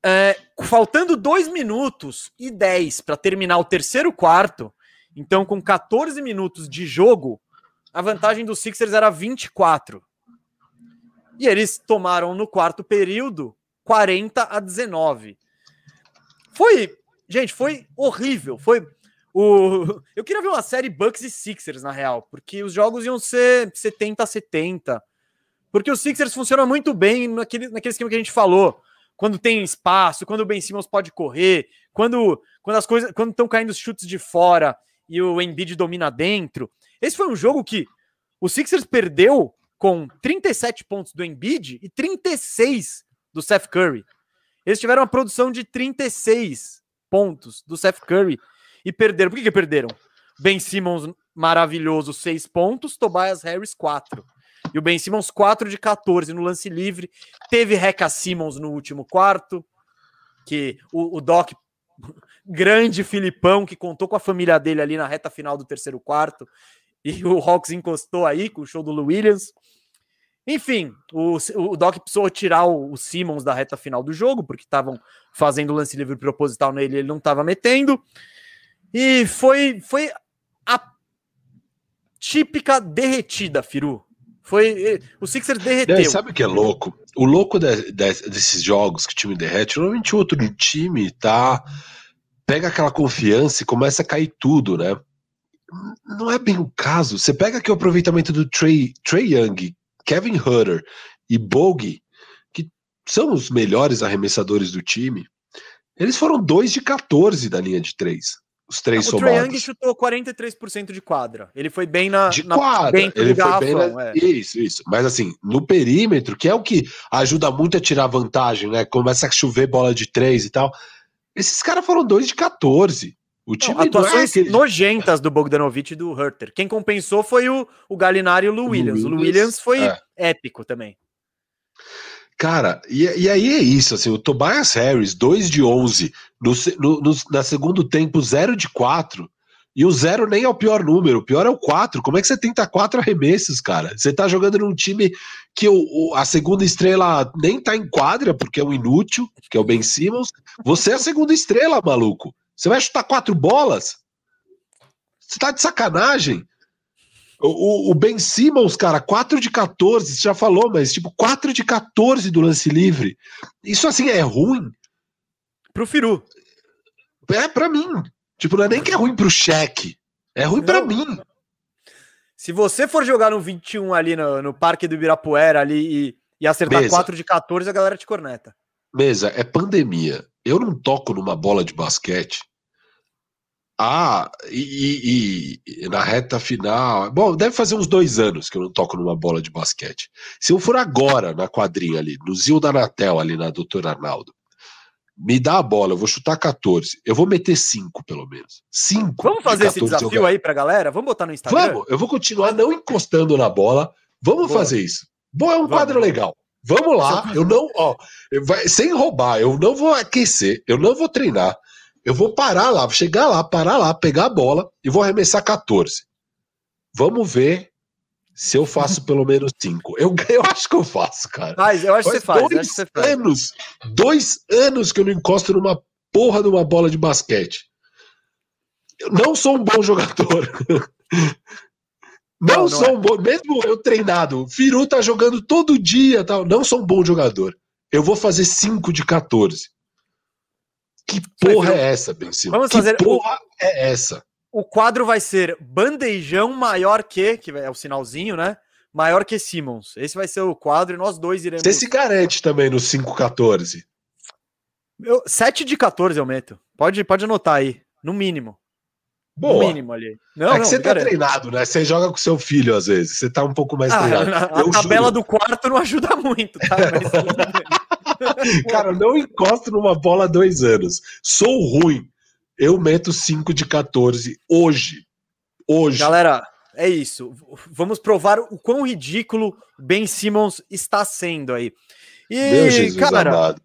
É, faltando 2 minutos e 10 para terminar o terceiro quarto, então com 14 minutos de jogo, a vantagem dos Sixers era 24. E eles tomaram no quarto período 40 a 19. Foi, gente, foi horrível, foi o... Eu queria ver uma série Bucks e Sixers, na real, porque os jogos iam ser 70 a 70. Porque os Sixers funcionam muito bem naquele, naquele esquema que a gente falou. Quando tem espaço, quando o Ben Simmons pode correr, quando, quando as coisas. Quando estão caindo os chutes de fora e o Embiid domina dentro. Esse foi um jogo que o Sixers perdeu com 37 pontos do Embiid e 36 do Seth Curry. Eles tiveram uma produção de 36 pontos do Seth Curry e perderam. Por que, que perderam? Ben Simmons, maravilhoso, 6 pontos. Tobias Harris, 4. E o Ben Simmons, 4 de 14 no lance livre. Teve Reca Simmons no último quarto. Que o, o Doc, grande Filipão, que contou com a família dele ali na reta final do terceiro quarto. E o Hawks encostou aí com o show do Williams. Enfim, o, o Doc precisou tirar o, o Simmons da reta final do jogo, porque estavam fazendo lance livre proposital nele, ele não estava metendo. E foi, foi a típica derretida, Firu. Foi o Sixers derreteu. Sabe o que é louco? O louco de, de, desses jogos que o time derrete, normalmente o outro time tá pega aquela confiança e começa a cair tudo, né? Não é bem o caso. Você pega aqui o aproveitamento do Trey, Trey Young, Kevin Hutter e Bogue, que são os melhores arremessadores do time. Eles foram 2 de 14 da linha de 3. Os três somados. O Trae Young chutou 43% de quadra. Ele foi bem na. De na, quadra. Ele foi bem na, é. Isso, isso. Mas assim, no perímetro, que é o que ajuda muito a tirar vantagem, né? Começa a chover bola de três e tal. Esses caras foram dois de 14. O time não, atuações não é nojentas do Bogdanovich e do Herter. Quem compensou foi o, o Galinari e o Lou Williams. O Lou Williams foi é. épico também. Cara, e, e, aí é isso, assim, o Tobias Harris, 2 de 11, no, no, no, na segundo tempo, 0 de 4, e o 0 nem é o pior número, o pior é o 4. Como é que você tenta 4 arremessos, cara? Você tá jogando num time que o, o, a segunda estrela nem tá em quadra, porque é um inútil, que é o Ben Simmons. Você é a segunda estrela, maluco. Você vai chutar quatro bolas? Você tá de sacanagem. O, o, Ben Simmons, cara, 4 de 14, você já falou, mas tipo, 4 de 14 do lance livre. Isso assim é ruim? Pro Firu. É pra mim. Tipo, não é nem que é ruim pro cheque. É ruim para mim. Se você for jogar no 21 ali no, no Parque do Ibirapuera ali e, e acertar Mesa. 4 de 14, a galera te corneta. Mesa, é pandemia. Eu não toco numa bola de basquete ah, e, e, e, na reta final. Bom, deve fazer uns dois anos que eu não toco numa bola de basquete. Se eu for agora na quadrinha ali, no Zil da Natel, ali na Doutor Arnaldo, me dá a bola, eu vou chutar 14. Eu vou meter 5, pelo menos. 5. Vamos fazer esse desafio eu... aí pra galera? Vamos botar no Instagram? Vamos, eu vou continuar não encostando na bola. Vamos Boa. fazer isso. Bom, é um Vamos. quadro legal. Vamos lá, eu não, ó, vai, sem roubar, eu não vou aquecer, eu não vou treinar. Eu vou parar lá, vou chegar lá, parar lá, pegar a bola e vou arremessar 14. Vamos ver se eu faço pelo menos 5. Eu, eu acho que eu faço, cara. Mas eu acho que você faz. Dois você faz. anos, dois anos que eu não encosto numa porra de uma bola de basquete. Eu não sou um bom jogador. Não, não, sou não é. um bom, mesmo eu treinado, Firu tá jogando todo dia, tal, não sou um bom jogador. Eu vou fazer 5 de 14. Que porra é essa, Ben Simmons? Vamos que fazer. porra o... é essa? O quadro vai ser bandejão maior que, que é o sinalzinho, né? Maior que Simmons. Esse vai ser o quadro e nós dois iremos. Você se garante também no 5-14? Eu, 7 de 14 eu meto. Pode, pode anotar aí, no mínimo. Boa. No mínimo ali. Não, é que não, você tá garanto. treinado, né? Você joga com seu filho às vezes. Você tá um pouco mais ah, treinado. A, a tabela do quarto não ajuda muito, tá? Mas... Cara, não encosto numa bola há dois anos. Sou ruim. Eu meto 5 de 14 hoje. Hoje. Galera, é isso. Vamos provar o quão ridículo Ben Simmons está sendo aí. E, Meu Jesus cara, amado.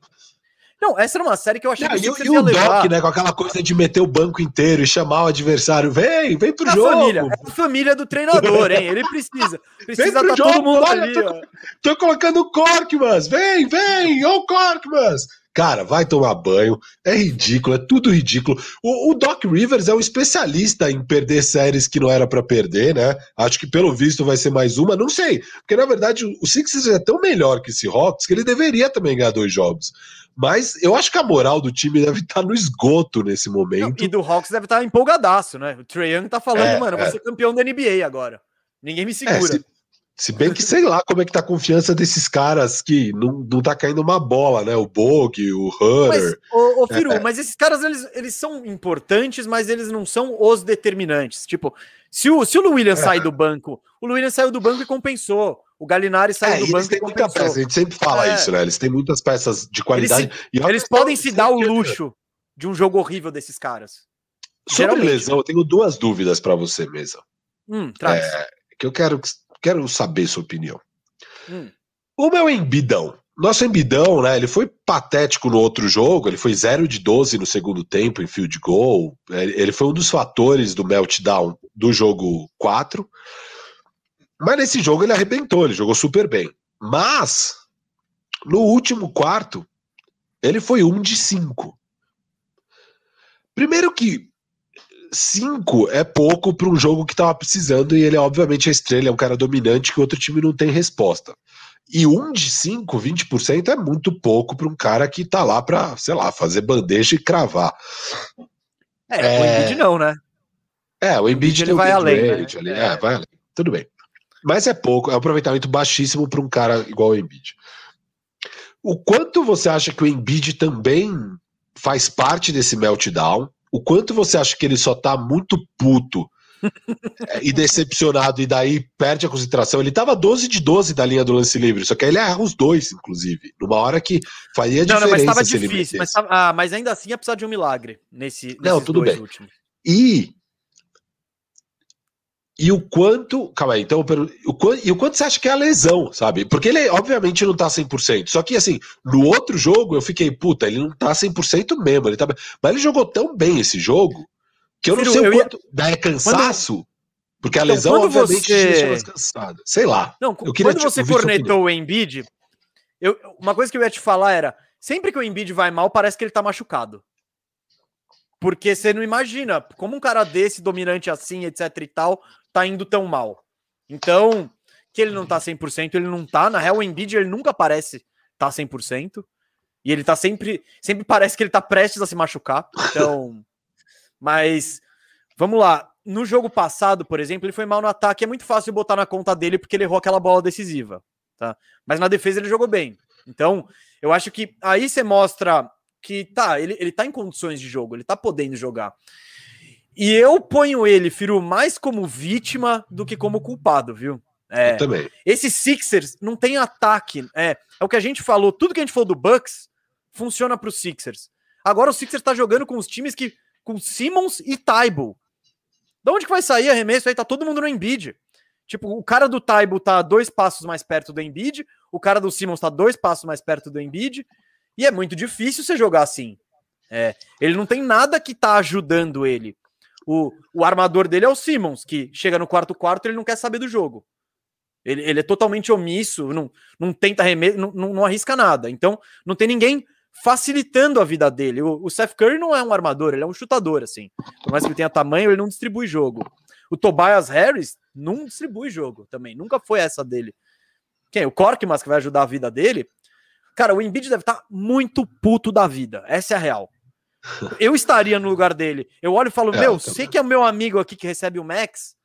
Não, essa era uma série que eu achei não, que e, e o levar. Doc, né, com aquela coisa de meter o banco inteiro e chamar o adversário, vem, vem pro é jogo. Família, é a família do treinador, hein? Ele precisa. Precisa estar tá todo mundo Olha, ali, tô, tô, colocando o Corkmans, vem, vem, ô Corkmans. Cara, vai tomar banho, é ridículo, é tudo ridículo. O, o, Doc Rivers é um especialista em perder séries que não era para perder, né? Acho que pelo visto vai ser mais uma, não sei. Porque na verdade o Sixers é tão melhor que esse Hawks que ele deveria também ganhar dois jogos. Mas eu acho que a moral do time deve estar no esgoto nesse momento. Não, e do Hawks deve estar empolgadaço, né? O Trae Young tá falando, é, mano, é. vou ser campeão da NBA agora. Ninguém me é, segura. É, se, se, bem que sei lá como é que tá a confiança desses caras que não, não tá caindo uma bola, né? O Bog, o Hunter. Mas, ô, ô Firu, é. mas esses caras, eles, eles são importantes, mas eles não são os determinantes. Tipo, se o, se o Williams é. sair do banco, o Williams saiu do banco e compensou. O Galinari saiu é, do banco e muita peça, a gente sempre fala é. isso, né? Eles têm muitas peças de qualidade. Eles, eles podem se dar o luxo de um jogo horrível desses caras. Sobre Geralmente. lesão, eu tenho duas dúvidas para você, mesa. Hum, traz. É, que eu quero, quero saber sua opinião. Hum. O meu embidão. Nosso embidão, né? Ele foi patético no outro jogo, ele foi 0 de 12 no segundo tempo em field goal. Ele foi um dos fatores do meltdown do jogo 4. Mas nesse jogo ele arrebentou, ele jogou super bem. Mas, no último quarto, ele foi um de cinco. Primeiro que cinco é pouco para um jogo que estava precisando e ele é obviamente a estrela, é um cara dominante que o outro time não tem resposta. E um de 5, 20% é muito pouco para um cara que tá lá para, sei lá, fazer bandeja e cravar. É, é... o Embiid não, né? É, o Embiid ele vai além, né? ali. É. é, vai além. Tudo bem. Mas é pouco, é um aproveitamento baixíssimo para um cara igual o Embiid. O quanto você acha que o Embiid também faz parte desse meltdown? O quanto você acha que ele só tá muito puto é, e decepcionado, e daí perde a concentração. Ele tava 12 de 12 da linha do lance livre, só que aí ele erra os dois, inclusive. Numa hora que faria diferença. Não, não, mas tava difícil, mas, tava, ah, mas ainda assim ia precisar de um milagre nesse. Não, tudo bem. Últimos. E. E o quanto. Calma aí, então. O quanto, e o quanto você acha que é a lesão, sabe? Porque ele, obviamente, não tá 100%. Só que, assim, no outro jogo eu fiquei, puta, ele não tá 100% mesmo. Ele tá... Mas ele jogou tão bem esse jogo que eu não sei o quanto. Ia... É cansaço? Quando... Porque a então, lesão, obviamente, você... deixa mais cansado. Sei lá. Não, eu queria quando você cornetou o Embiid, eu, uma coisa que eu ia te falar era: sempre que o Embiid vai mal, parece que ele tá machucado. Porque você não imagina como um cara desse, dominante assim, etc e tal, tá indo tão mal. Então, que ele não tá 100%, ele não tá. Na real, o Embiid, ele nunca parece tá 100%. E ele tá sempre. Sempre parece que ele tá prestes a se machucar. Então. Mas, vamos lá. No jogo passado, por exemplo, ele foi mal no ataque. É muito fácil botar na conta dele porque ele errou aquela bola decisiva. Tá? Mas na defesa ele jogou bem. Então, eu acho que aí você mostra que tá, ele, ele tá em condições de jogo, ele tá podendo jogar. E eu ponho ele, Firu, mais como vítima do que como culpado, viu? É, eu também. Esse Sixers não tem ataque. É, é o que a gente falou, tudo que a gente falou do Bucks funciona para os Sixers. Agora o Sixers tá jogando com os times que com Simmons e Taibo. De onde que vai sair arremesso aí? Tá todo mundo no Embiid. Tipo, o cara do Taibo tá dois passos mais perto do Embiid, o cara do Simmons tá dois passos mais perto do Embiid, e é muito difícil você jogar assim. É, ele não tem nada que tá ajudando ele. O, o armador dele é o Simmons, que chega no quarto quarto ele não quer saber do jogo. Ele, ele é totalmente omisso, não, não tenta arremesso, não, não, não arrisca nada. Então, não tem ninguém facilitando a vida dele. O, o Seth Curry não é um armador, ele é um chutador, assim. Por mais que ele tenha tamanho, ele não distribui jogo. O Tobias Harris não distribui jogo também, nunca foi essa dele. Quem? O Korkmaz que vai ajudar a vida dele? Cara, o Embiid deve estar tá muito puto da vida, essa é a real. Eu estaria no lugar dele. Eu olho e falo, é, meu, sei que é o meu amigo aqui que recebe o Max,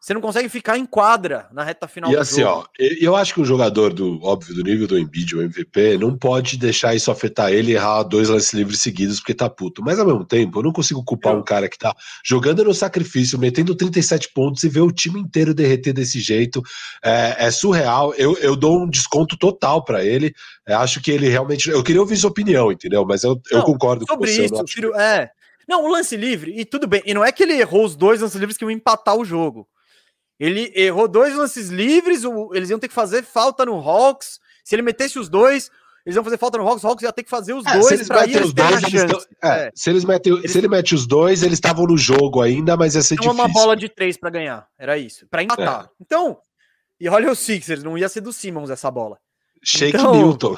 você não consegue ficar em quadra na reta final e do assim, jogo. ó, eu acho que o jogador do óbvio do nível do Embiid, o MVP, não pode deixar isso afetar ele e errar dois lances livres seguidos porque tá puto. Mas ao mesmo tempo, eu não consigo culpar um cara que tá jogando no sacrifício, metendo 37 pontos e ver o time inteiro derreter desse jeito. É, é surreal. Eu, eu dou um desconto total para ele. Eu acho que ele realmente. Eu queria ouvir sua opinião, entendeu? Mas eu, não, eu concordo com você. Isso, filho, é. Não, o lance livre, e tudo bem. E não é que ele errou os dois lances livres que iam empatar o jogo. Ele errou dois lances livres, eles iam ter que fazer falta no Hawks. Se ele metesse os dois, eles iam fazer falta no Hawks, o Hawks ia ter que fazer os é, dois para ir os dois, eles tão, é, é. Se, eles metem, eles... se ele mete os dois, eles estavam no jogo ainda, mas ia ser difícil. uma bola de três para ganhar, era isso, para empatar. É. Então, e olha o Sixers, não ia ser do Simmons essa bola. Shake então, Milton.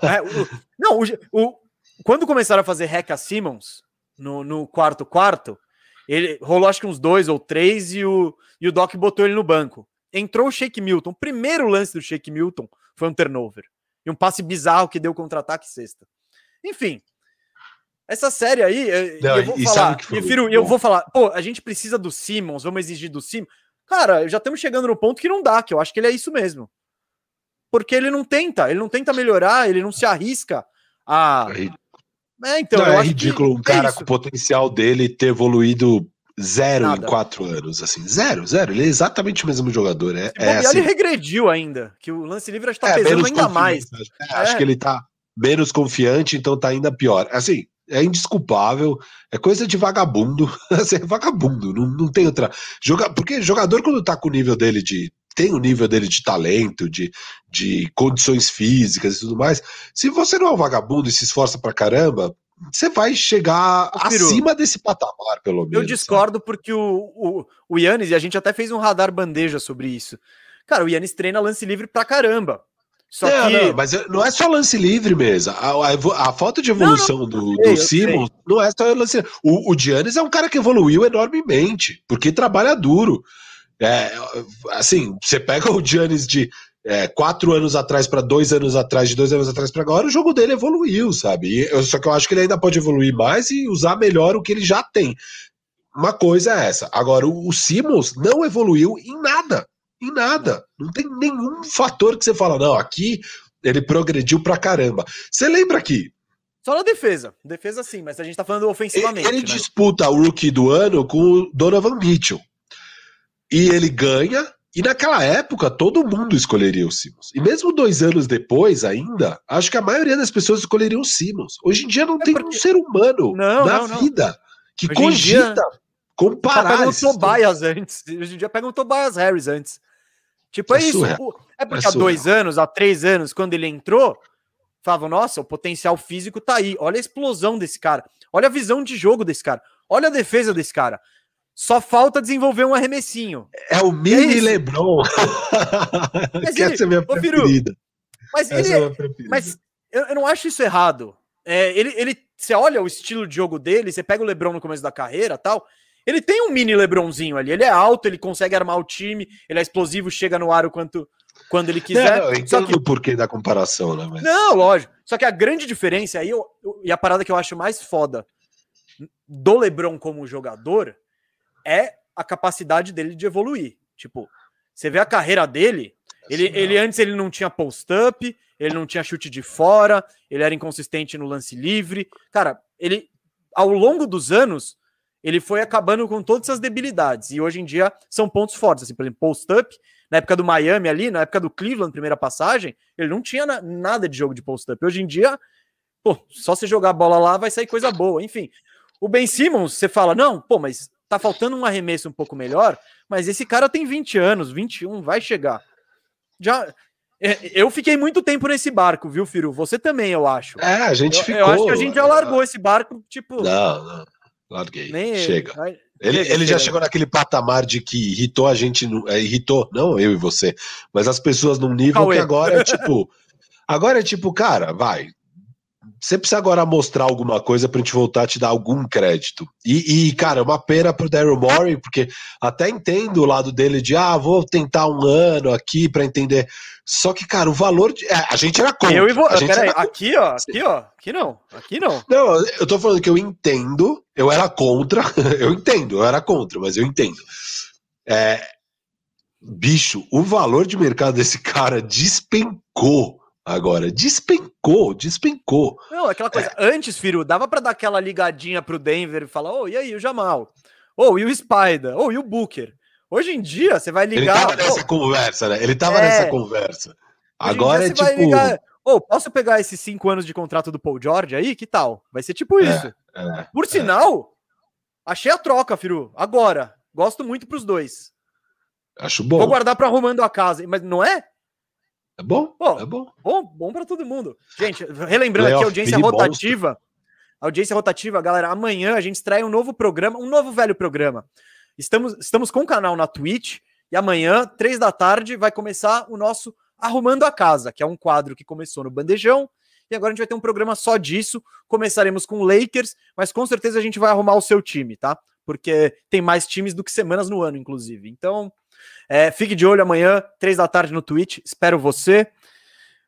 É, o, não, o, o, quando começaram a fazer hack a Simmons no, no quarto quarto, ele rolou acho que uns dois ou três e o, e o Doc botou ele no banco. Entrou o Shake Milton. O primeiro lance do Shake Milton foi um turnover. E um passe bizarro que deu contra-ataque sexta. Enfim. Essa série aí, Não, eu vou falar, prefiro, eu vou falar, pô, a gente precisa do Simmons, vamos exigir do Simmons. Cara, já estamos chegando no ponto que não dá, que eu acho que ele é isso mesmo. Porque ele não tenta, ele não tenta melhorar, ele não se arrisca a, é é, então, não, é ridículo um é cara com o potencial dele ter evoluído zero Nada. em quatro anos, assim, zero, zero. Ele é exatamente o mesmo jogador. É, é assim. ele regrediu ainda, que o lance livre está é, pesando ainda mais. É, acho que ele tá menos confiante, então tá ainda pior. Assim, é indesculpável, é coisa de vagabundo, assim, é vagabundo, não, não tem outra. Joga, porque jogador, quando tá com o nível dele de. Tem o nível dele de talento, de, de condições físicas e tudo mais. Se você não é um vagabundo e se esforça pra caramba, você vai chegar acima desse patamar, pelo menos. Eu discordo sabe? porque o, o, o Yannis, e a gente até fez um radar bandeja sobre isso. Cara, o Yannis treina lance livre pra caramba. Só não, que... não, mas não é só lance livre mesmo. A, a, a falta de evolução não, não, do, do Simmons não é só lance livre. O, o Giannis é um cara que evoluiu enormemente, porque trabalha duro. É, assim, você pega o Giannis de é, quatro anos atrás para dois anos atrás, de dois anos atrás para agora, o jogo dele evoluiu, sabe? Eu, só que eu acho que ele ainda pode evoluir mais e usar melhor o que ele já tem. Uma coisa é essa. Agora, o, o Simmons não evoluiu em nada. Em nada. Não tem nenhum fator que você fala, não, aqui ele progrediu pra caramba. Você lembra aqui? Só na defesa. Defesa sim, mas a gente tá falando ofensivamente. Ele, ele né? disputa o rookie do ano com o Donovan Mitchell. E ele ganha, e naquela época todo mundo escolheria o Simmons. E mesmo dois anos depois, ainda, acho que a maioria das pessoas escolheriam o Simmons. Hoje em dia não é tem porque... um ser humano não, na não, vida não. que Hoje cogita dia... comparar. Pega o Tobias antes. Hoje em dia pega o Tobias Harris antes. Tipo, é, é isso. É porque é há dois anos, há três anos, quando ele entrou, falavam, nossa, o potencial físico tá aí. Olha a explosão desse cara. Olha a visão de jogo desse cara. Olha a defesa desse cara. Só falta desenvolver um arremessinho. É o mini é LeBron. Mas ele, Essa é minha preferida. Mas, ele, é preferida. mas eu, eu, não acho isso errado. É, ele, ele, você olha o estilo de jogo dele, você pega o LeBron no começo da carreira tal, ele tem um mini Lebronzinho ali. Ele é alto, ele consegue armar o time, ele é explosivo, chega no aro quanto, quando ele quiser. Não, eu Só que... o porquê da comparação, né? Mas... Não, lógico. Só que a grande diferença aí, eu, eu, e a parada que eu acho mais foda do Lebron como jogador é a capacidade dele de evoluir. Tipo, você vê a carreira dele, ele, ele antes ele não tinha post-up, ele não tinha chute de fora, ele era inconsistente no lance livre. Cara, ele, ao longo dos anos, ele foi acabando com todas essas debilidades. E hoje em dia são pontos fortes. Assim, por exemplo, post-up, na época do Miami ali, na época do Cleveland, primeira passagem, ele não tinha na, nada de jogo de post-up. Hoje em dia, pô, só se jogar a bola lá vai sair coisa boa. Enfim, o Ben Simmons, você fala, não, pô, mas tá faltando um arremesso um pouco melhor, mas esse cara tem 20 anos, 21, vai chegar. Já, é, eu fiquei muito tempo nesse barco, viu, Firu? Você também, eu acho. É, a gente eu, ficou. Eu acho que a gente já largou esse barco, tipo. Não, não. Larguei. Nem chega. Ele, ele, ele já chegou naquele patamar de que irritou a gente, é, irritou, não eu e você, mas as pessoas num nível Cauê. que agora é tipo. Agora é tipo, cara, vai, você precisa agora mostrar alguma coisa pra gente voltar a te dar algum crédito. E, e cara, é uma pena pro Daryl Morey, porque até entendo o lado dele de, ah, vou tentar um ano aqui para entender. Só que, cara, o valor. De... É, a gente era contra. Eu e vou. Peraí, aqui, ó, aqui, ó. Aqui não. Aqui não. Não, eu tô falando que eu entendo, eu era contra, eu entendo, eu era contra, mas eu entendo. É, bicho, o valor de mercado desse cara despencou agora. Despencou, despencou. Não, aquela coisa. É. Antes, Firu, dava para dar aquela ligadinha pro Denver e falar: ô, oh, e aí, o Jamal? Ô, oh, e o Spider? Ô, oh, e o Booker? Hoje em dia, você vai ligar. Ele tava nessa conversa, né? Ele tava é... nessa conversa. Agora é tipo. Ligar... Ô, posso pegar esses cinco anos de contrato do Paul George aí? Que tal? Vai ser tipo é, isso. É, Por é. sinal, achei a troca, Firu. Agora. Gosto muito pros dois. Acho bom. Vou guardar para arrumando a casa. Mas não é? É bom? Pô, é bom. Bom, bom para todo mundo. Gente, relembrando aqui a audiência rotativa. Monstro. Audiência rotativa, galera. Amanhã a gente estreia um novo programa, um novo velho programa. Estamos, estamos com o canal na Twitch e amanhã, três da tarde, vai começar o nosso Arrumando a Casa, que é um quadro que começou no Bandejão. E agora a gente vai ter um programa só disso. Começaremos com Lakers, mas com certeza a gente vai arrumar o seu time, tá? Porque tem mais times do que semanas no ano, inclusive. Então, é, fique de olho amanhã, três da tarde no Twitch. Espero você.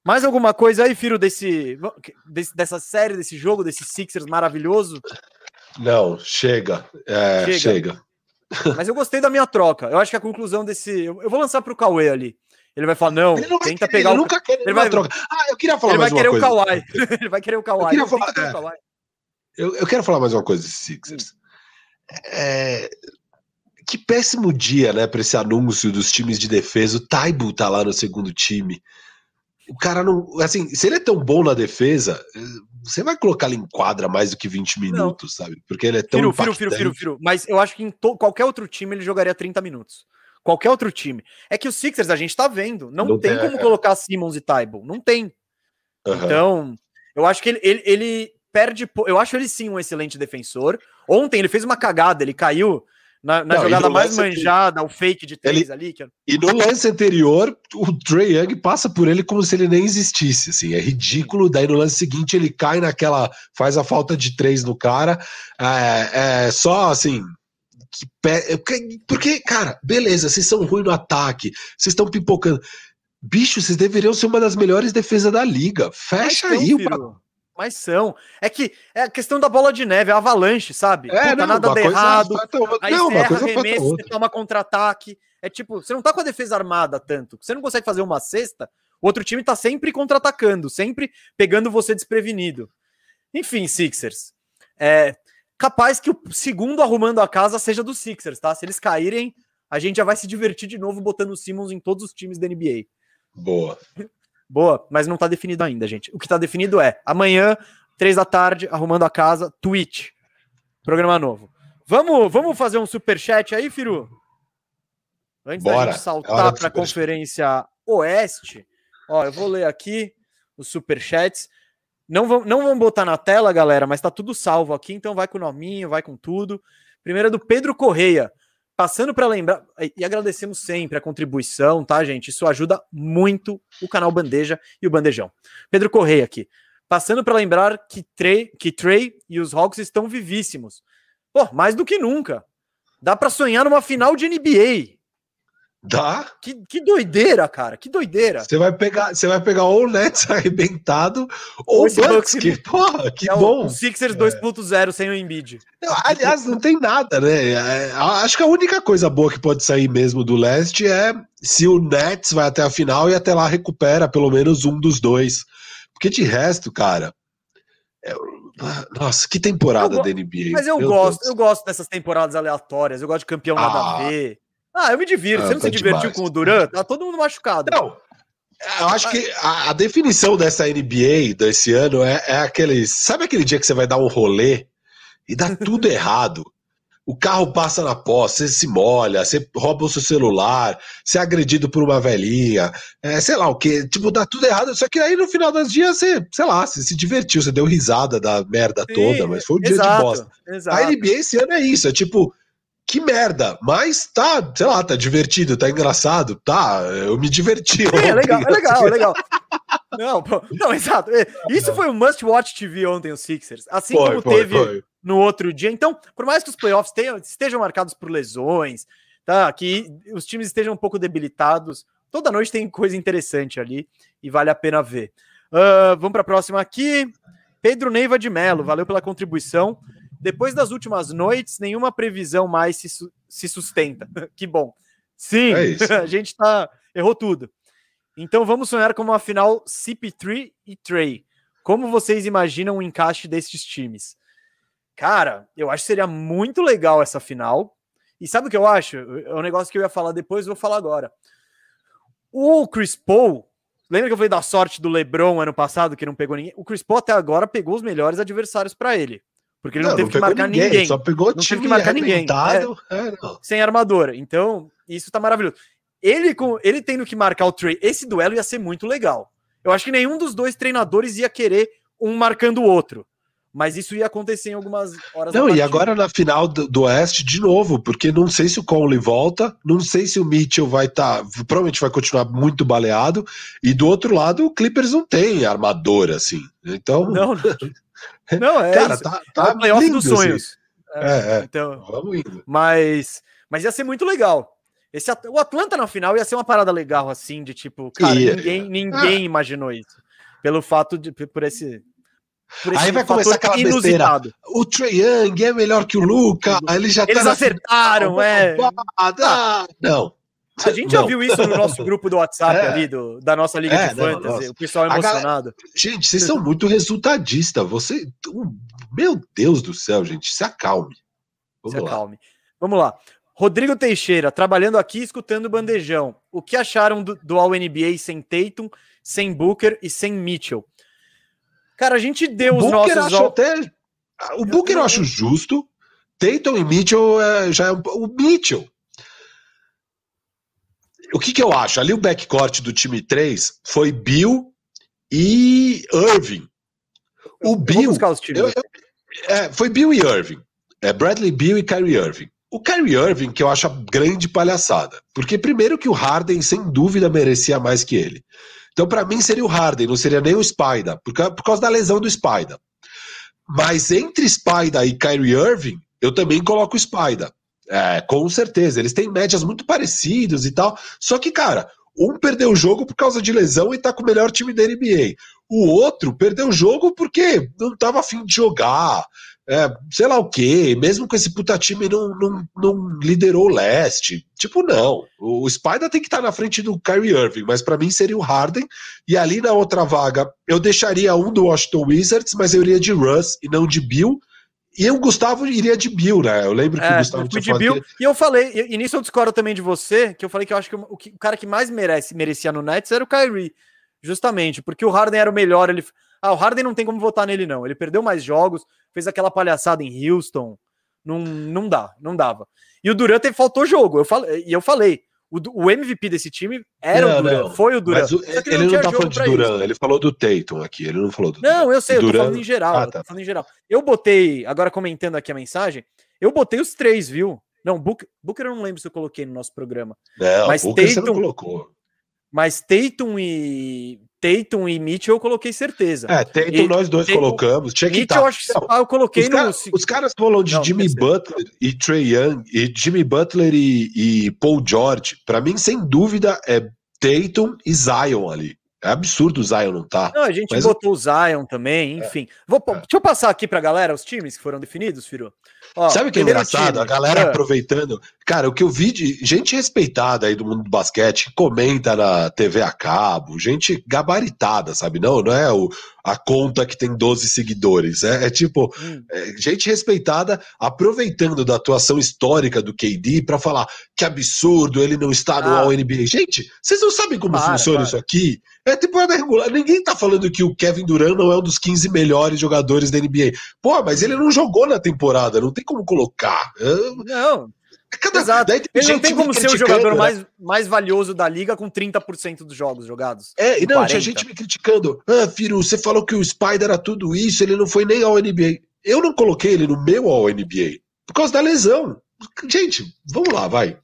Mais alguma coisa aí, Firo, desse, desse, dessa série, desse jogo, desse Sixers maravilhoso? Não, chega. É, chega. chega. Mas eu gostei da minha troca. Eu acho que a conclusão desse. Eu vou lançar para o Cauê ali. Ele vai falar, não, ele não tenta querer, pegar ele o. Nunca quer, ele vai troca. Ah, eu queria falar ele mais uma coisa. O Kawhi. ele vai querer o Kawhi. Eu, falar, é. Eu, eu, quero falar mais uma coisa desse Sixers. É, que péssimo dia, né, para esse anúncio dos times de defesa. O Taibu tá lá no segundo time. O cara não. Assim, se ele é tão bom na defesa, você vai colocar ele em quadra mais do que 20 minutos, não. sabe? Porque ele é tão. Firo, firo, firo, firo, Mas eu acho que em qualquer outro time ele jogaria 30 minutos. Qualquer outro time. É que os Sixers a gente tá vendo. Não, não tem, como é. colocar Simmons e Taibo. Não tem. Uhum. Então, eu acho que ele, ele, ele perde. Eu acho ele sim um excelente defensor. Ontem ele fez uma cagada, ele caiu Na, na Não, jogada mais manjada, o fake de três Ele- ali. Que... E no lance anterior, o Trey Young passa por ele como se ele nem existisse, assim, é ridículo. Daí no lance seguinte ele cai naquela, faz a falta de três no cara, é, é só assim. que pe- porque- Porque, cara, beleza, vocês são ruins no ataque, vocês estão pipocando. Bicho, vocês deveriam ser uma das melhores defesas da liga. Fecha Mas aí são, o. Mas são. É que é a questão da bola de neve, a avalanche, sabe? É, Puta, não, nada uma dá coisa errado. outra. Aí Não, você erra arremesso, você toma contra-ataque. É tipo, você não tá com a defesa armada tanto. Você não consegue fazer uma cesta, o outro time tá sempre contra-atacando, sempre pegando você desprevenido. Enfim, Sixers. É capaz que o segundo arrumando a casa seja do Sixers, tá? Se eles caírem, a gente já vai se divertir de novo botando o Simmons em todos os times da NBA. Boa. Boa, mas não tá definido ainda, gente. O que tá definido é amanhã, três da tarde, arrumando a casa, Twitch. Programa novo. Vamos, vamos fazer um super chat aí, Firu? Antes da Bora, gente é saltar do para a conferência Oeste, ó, eu vou ler aqui os superchats. Não vamos, não vamos botar na tela, galera, mas tá tudo salvo aqui, então vai com o nominho, vai com tudo. Primeiro é do Pedro Correia. Passando para lembrar, e agradecemos sempre a contribuição, tá, gente? Isso ajuda muito o canal Bandeja e o Bandejão. Pedro Correia aqui. Passando para lembrar que Trey, que Trey e os Hawks estão vivíssimos. Pô, mais do que nunca. Dá para sonhar numa final de NBA. Dá? Que, que doideira, cara. Que doideira. Você vai pegar, você vai pegar ou o Nets arrebentado ou o esse Bucks, que, porra, que É o- bom. O Sixers 2.0 sem o Embiid. Aliás, não tem nada, né? É, acho que a única coisa boa que pode sair mesmo do leste é se o Nets vai até a final e até lá recupera pelo menos um dos dois. Porque de resto, cara. é- nossa, que temporada Eu da NBA. Mas eu meu gosto, Deus. eu gosto dessas temporadas aleatórias. Eu gosto de campeão nada Ah. a ver. Ah, eu me divirto. Ah, Você não tá se divertiu demais. com o Durant? Tá todo mundo machucado. Não, eu acho que a, a definição dessa NBA desse ano é, é aquele. Sabe aquele dia que você vai dar um rolê e dá tudo errado? O carro passa na posse, você se molha, você rouba o seu celular, você é agredido por uma velhinha, é, sei lá o que, tipo, dá tudo errado. Só que aí no final dos dias você, sei lá, você se divertiu, você deu risada da merda Sim, toda, mas foi um dia de exato, bosta. Exato. A NBA esse ano é isso, é tipo, que merda, mas tá, sei lá, tá divertido, tá engraçado, tá, eu me diverti. Sim, é legal, é legal, é legal. Não, não, exato. É, Isso foi um must watch TV ontem, o Sixers. Assim Foi, como foi, teve foi. no outro dia. Então, por mais que os playoffs tenham, estejam marcados por lesões, tá? Que os times estejam um pouco debilitados, toda noite tem coisa interessante ali e vale a pena ver. Ah, vamos para a próxima aqui. Pedro Neiva de Melo, valeu pela contribuição. Depois das últimas noites, nenhuma previsão mais se, se sustenta. que bom. Sim, É a gente tá errou tudo. Então vamos sonhar com uma final CP3 e Trey. Como vocês imaginam o encaixe desses times? Cara, eu acho que seria muito legal essa final. E sabe o que eu acho? É um negócio que eu ia falar depois, vou falar agora. O Chris Paul, lembra que eu falei da sorte do LeBron ano passado, que não pegou ninguém? O Chris Paul até agora pegou os melhores adversários para ele. Porque ele não, teve que pegou marcar ninguém, Só pegou teve time que marcar ninguém. É, não. sem armadura. Então, isso tá maravilhoso. Ele, com, ele tendo que marcar o Trey, esse duelo ia ser muito legal. Eu acho que nenhum dos dois treinadores ia querer um marcando o outro. Mas isso ia acontecer em algumas horas Não, e agora na final do, do Oeste, de novo, porque não sei se o Conley volta, não sei se o Mitchell vai estar. provavelmente vai continuar muito baleado, e do outro lado, o Clippers não tem armador, assim. Então, Não, não. Não, é cara, isso. tá, é tá o playoff lindo, dos assim. sonhos. É, é. Então, Vamos indo. mas, mas ia ser muito legal. Esse, o Atlanta na final ia ser uma parada legal, assim, de tipo, cara, Ia, ninguém, ninguém imaginou isso. Pelo fato de, por esse. Por Aí vai começar aquela besteira. inusitado. O Trae Young é melhor que o Luca, ele já Eles tá na acertaram, final, é. ah, Não. A gente já viu isso no nosso grupo do WhatsApp É. ali, do, da nossa Liga É, de não, Fantasy. nossa. o pessoal galera- emocionado. Gente, vocês são muito resultadistas. Você. Meu Deus do céu, gente, se acalme. Vamos Se lá. acalme. Vamos lá. Rodrigo Teixeira, trabalhando aqui, escutando o bandejão. O que acharam do, do All NBA sem Tatum, sem Booker e sem Mitchell? Cara, a gente deu os Booker nossos. acho até. O Booker eu acho justo. Tatum e Mitchell é, já é um, o Mitchell. O que, que eu acho? Ali o backcourt do time 3 foi Bill e Irving. O Eu Bill. buscar os times. eu- eu- é, foi Bill e Irving. É Bradley Bill e Kyrie Irving. O Kyrie Irving, que eu acho a grande palhaçada. Porque, primeiro, que o Harden, sem dúvida, merecia mais que ele. Então, para mim, seria o Harden, não seria nem o Spider, por, por causa da lesão do Spider. Mas entre Spider e Kyrie Irving, eu também coloco o Spider. É, com certeza. Eles têm médias muito parecidas e tal. Só que, cara, um perdeu o jogo por causa de lesão e tá com o melhor time da NBA. O outro perdeu o jogo porque não tava afim de jogar é, sei lá o quê, mesmo com esse puta time não, não, não liderou o leste. Tipo, não. O Spider tem que estar tá na frente do Kyrie Irving, mas para mim seria o Harden. E ali na outra vaga, eu deixaria um do Washington Wizards, mas eu iria de Russ e não de Bill. E o Gustavo iria de Bill, né? Eu lembro que é, o Gustavo tinha de Bill. Que... E eu falei, e, nisso eu discordo também de você, que eu falei que eu acho que o, o cara que mais merece, merecia no Nets era o Kyrie. Justamente, porque o Harden era o melhor, ele ah, o Harden não tem como votar nele, não. Ele perdeu mais jogos, fez aquela palhaçada em Houston. Não, não dá, não dava. E o Durant faltou jogo. Eu falei, e eu falei, o, o, MVP desse time era não, o Durant, não. foi o Durant. O, ele não, não tá falando de Durant, ele falou do Tatum aqui, ele não falou do Não, eu sei, eu Durant... tô falando em geral, ah, tá. falando em geral. Eu botei, agora comentando aqui a mensagem, eu botei os três, viu? Não, Booker, Booker eu não lembro se eu coloquei no nosso programa. Não, mas Booker Tatum, você não colocou. Mas Tatum e Tatum e Mitchell eu coloquei certeza. É, Tatum e, nós dois Tatum, colocamos. Tinha que Mitchell, tá. acho que ah, eu coloquei os no... Cara, os caras falam de não, Jimmy Butler e Trey Young, e Jimmy Butler e, e Paul George. Para mim, sem dúvida, é Tatum e Zion ali. É absurdo o Zion não tá. Não, a gente mas... botou o Zion também, é. enfim. Vou, é. Deixa eu passar aqui pra galera os times que foram definidos, Firu. Ó, Sabe o que é engraçado? Time. A galera é. aproveitando. Cara, o que eu vi de gente respeitada aí do mundo do basquete, comenta na TV a cabo, gente gabaritada, sabe? Não, não é o, a conta que tem 12 seguidores. É, é tipo, hum. é, gente respeitada aproveitando da atuação histórica do KD para falar que absurdo ele não está no ah. All NBA. Gente, vocês não sabem como para, funciona para. isso aqui? É temporada regular. Ninguém tá falando que o Kevin Durant não é um dos 15 melhores jogadores da NBA. Pô, mas ele não jogou na temporada, não tem como colocar. Não. Cada, Exato. Ele não tem como ser o jogador né? mais, mais valioso da liga com 30% dos jogos jogados. É, e não, 40. tinha gente me criticando. Ah, Firu, você falou que o Spider era tudo isso, ele não foi nem ao NBA. Eu não coloquei ele no meu ao NBA por causa da lesão. Gente, vamos lá, vai.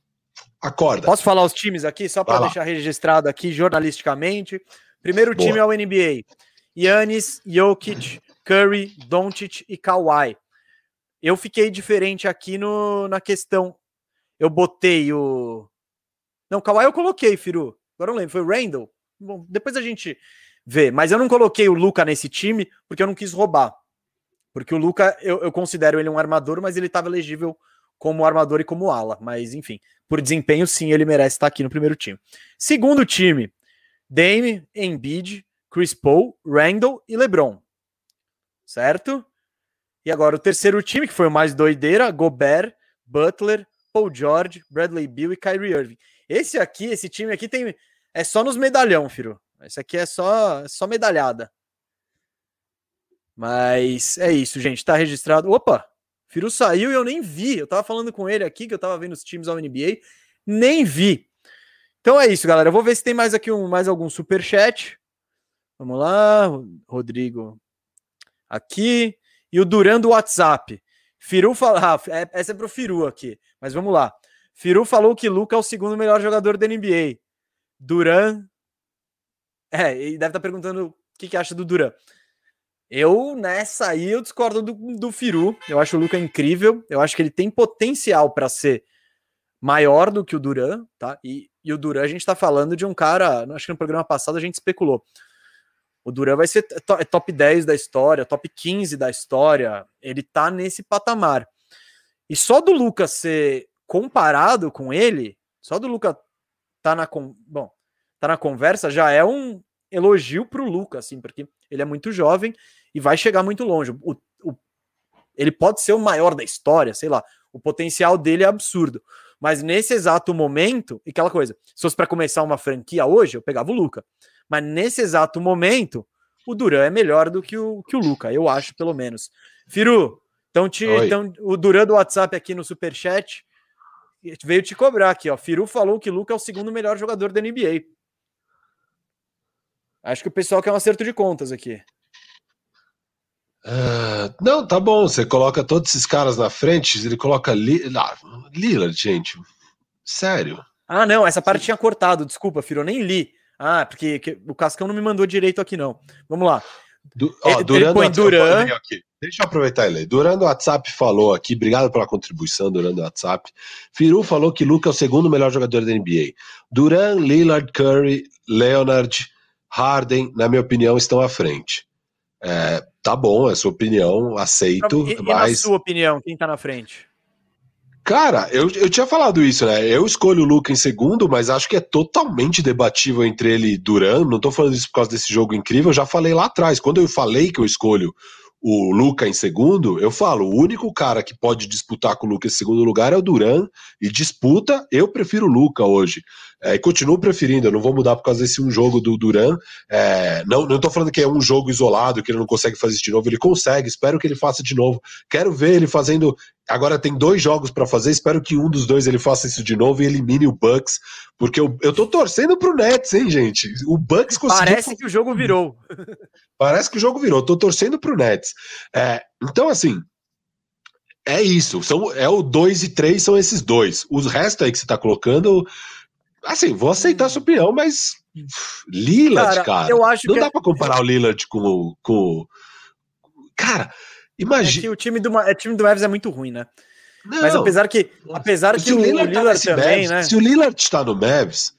Acorda. Posso falar os times aqui, só para deixar registrado aqui jornalisticamente. Primeiro Boa. time é o NBA. Yannis, Jokic, Curry, Doncic e Kawhi. Eu fiquei diferente aqui no, na questão eu botei o. Não, Kawhi eu coloquei, Firu. Agora não lembro. Foi o Randall? Bom, depois a gente vê. Mas eu não coloquei o Luca nesse time porque eu não quis roubar. Porque o Luca, eu, eu considero ele um armador, mas ele estava elegível como armador e como ala. Mas, enfim, por desempenho, sim, ele merece estar aqui no primeiro time. Segundo time: Dame, Embiid, Chris Paul, Randall e LeBron. Certo? E agora o terceiro time, que foi o mais doideira: Gobert, Butler, Paul George, Bradley Bill e Kyrie Irving. Esse aqui, esse time aqui tem é só nos medalhão, filho. Esse aqui é só só medalhada. Mas é isso, gente, tá registrado. Opa, Firu saiu e eu nem vi. Eu tava falando com ele aqui que eu tava vendo os times ao NBA, nem vi. Então é isso, galera. Eu vou ver se tem mais aqui um mais algum super chat. Vamos lá, Rodrigo. Aqui e o Duran do WhatsApp. Firu fala, ah, é, essa é pro Firu aqui. Mas vamos lá. Firu falou que Luca é o segundo melhor jogador da NBA. Duran. É, e deve estar tá perguntando o que, que acha do Duran. Eu, nessa aí, eu discordo do, do Firu. Eu acho o Luca incrível. Eu acho que ele tem potencial para ser maior do que o Duran, tá? E, e o Duran, a gente tá falando de um cara. Acho que no programa passado a gente especulou. O Duran vai ser top 10 da história, top 15 da história. Ele tá nesse patamar. E só do Lucas ser comparado com ele, só do Lucas tá na bom, tá na conversa já é um elogio pro Lucas, assim, porque ele é muito jovem e vai chegar muito longe. O, o, ele pode ser o maior da história, sei lá. O potencial dele é absurdo. Mas nesse exato momento, e aquela coisa, se fosse para começar uma franquia hoje, eu pegava o Luca. Mas nesse exato momento, o Duran é melhor do que o, que o Luca, eu acho, pelo menos. Firu, então, te, então o Duran do WhatsApp aqui no Superchat veio te cobrar aqui, ó. Firu falou que Luca é o segundo melhor jogador da NBA. Acho que o pessoal quer um acerto de contas aqui. Uh, não, tá bom. Você coloca todos esses caras na frente, ele coloca Li... ah, Lillard, gente. Sério. Ah, não, essa parte tinha cortado, desculpa, Firo, eu nem li. Ah, porque o Cascão não me mandou direito aqui, não. Vamos lá. Du, ó, ele, Duran, ele põe Duran. Deixa eu aproveitar ele. Durando o WhatsApp falou aqui, obrigado pela contribuição, Durando o WhatsApp. Firu falou que Luca é o segundo melhor jogador da NBA. Duran, Lillard, Curry, Leonard, Harden, na minha opinião, estão à frente. É, tá bom, é sua opinião, aceito. E, mas... e sua opinião, quem tá na frente? Cara, eu, eu tinha falado isso, né? Eu escolho o Luca em segundo, mas acho que é totalmente debatível entre ele e Duran. Não tô falando isso por causa desse jogo incrível, eu já falei lá atrás. Quando eu falei que eu escolho o Luca em segundo, eu falo, o único cara que pode disputar com o Luca em segundo lugar é o Duran, e disputa, eu prefiro o Luca hoje. É, e continuo preferindo, eu não vou mudar por causa desse um jogo do Duran. É, não, não tô falando que é um jogo isolado, que ele não consegue fazer isso de novo, ele consegue, espero que ele faça de novo. Quero ver ele fazendo. Agora tem dois jogos para fazer, espero que um dos dois ele faça isso de novo e elimine o Bucks, porque eu, eu tô torcendo pro Nets, hein, gente? O Bucks conseguiu. Parece que o jogo virou. Parece que o jogo virou, tô torcendo pro Nets. É, então, assim, é isso. São, é o 2 e 3 são esses dois. Os restos aí que você tá colocando Assim, vou aceitar sua opinião, mas Lillard, cara, cara eu acho não dá é... para comparar o Lillard com, com. Cara, imagina. É o time do, é, time do Mavis é muito ruim, né? Não, mas apesar que, apesar que o, o Lillard, tá Lillard também, né? Se o Lillard está no Mavs,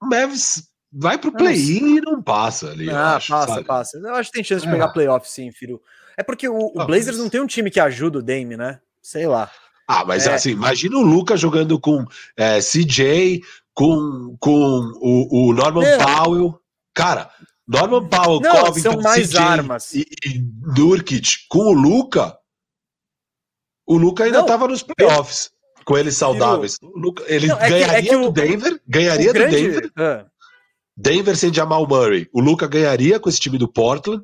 o Mavs vai pro play-in e não passa ali. Ah, acho, passa, sabe? passa. Eu acho que tem chance de é. pegar playoff, sim, filho. É porque o, o Blazers não tem um time que ajuda o Dame, né? Sei lá. Ah, mas é. assim, imagina o Lucas jogando com é, CJ, com, com o, o Norman Não. Powell. Cara, Norman Powell, Não, Covington, são mais CJ armas. E, e com o Luca. O Luca ainda estava nos playoffs com eles saudáveis. Luca, ele Não, é ganharia que, é que do Denver, ganharia do Denver. Ah. Denver sem Jamal Murray. O Luca ganharia com esse time do Portland.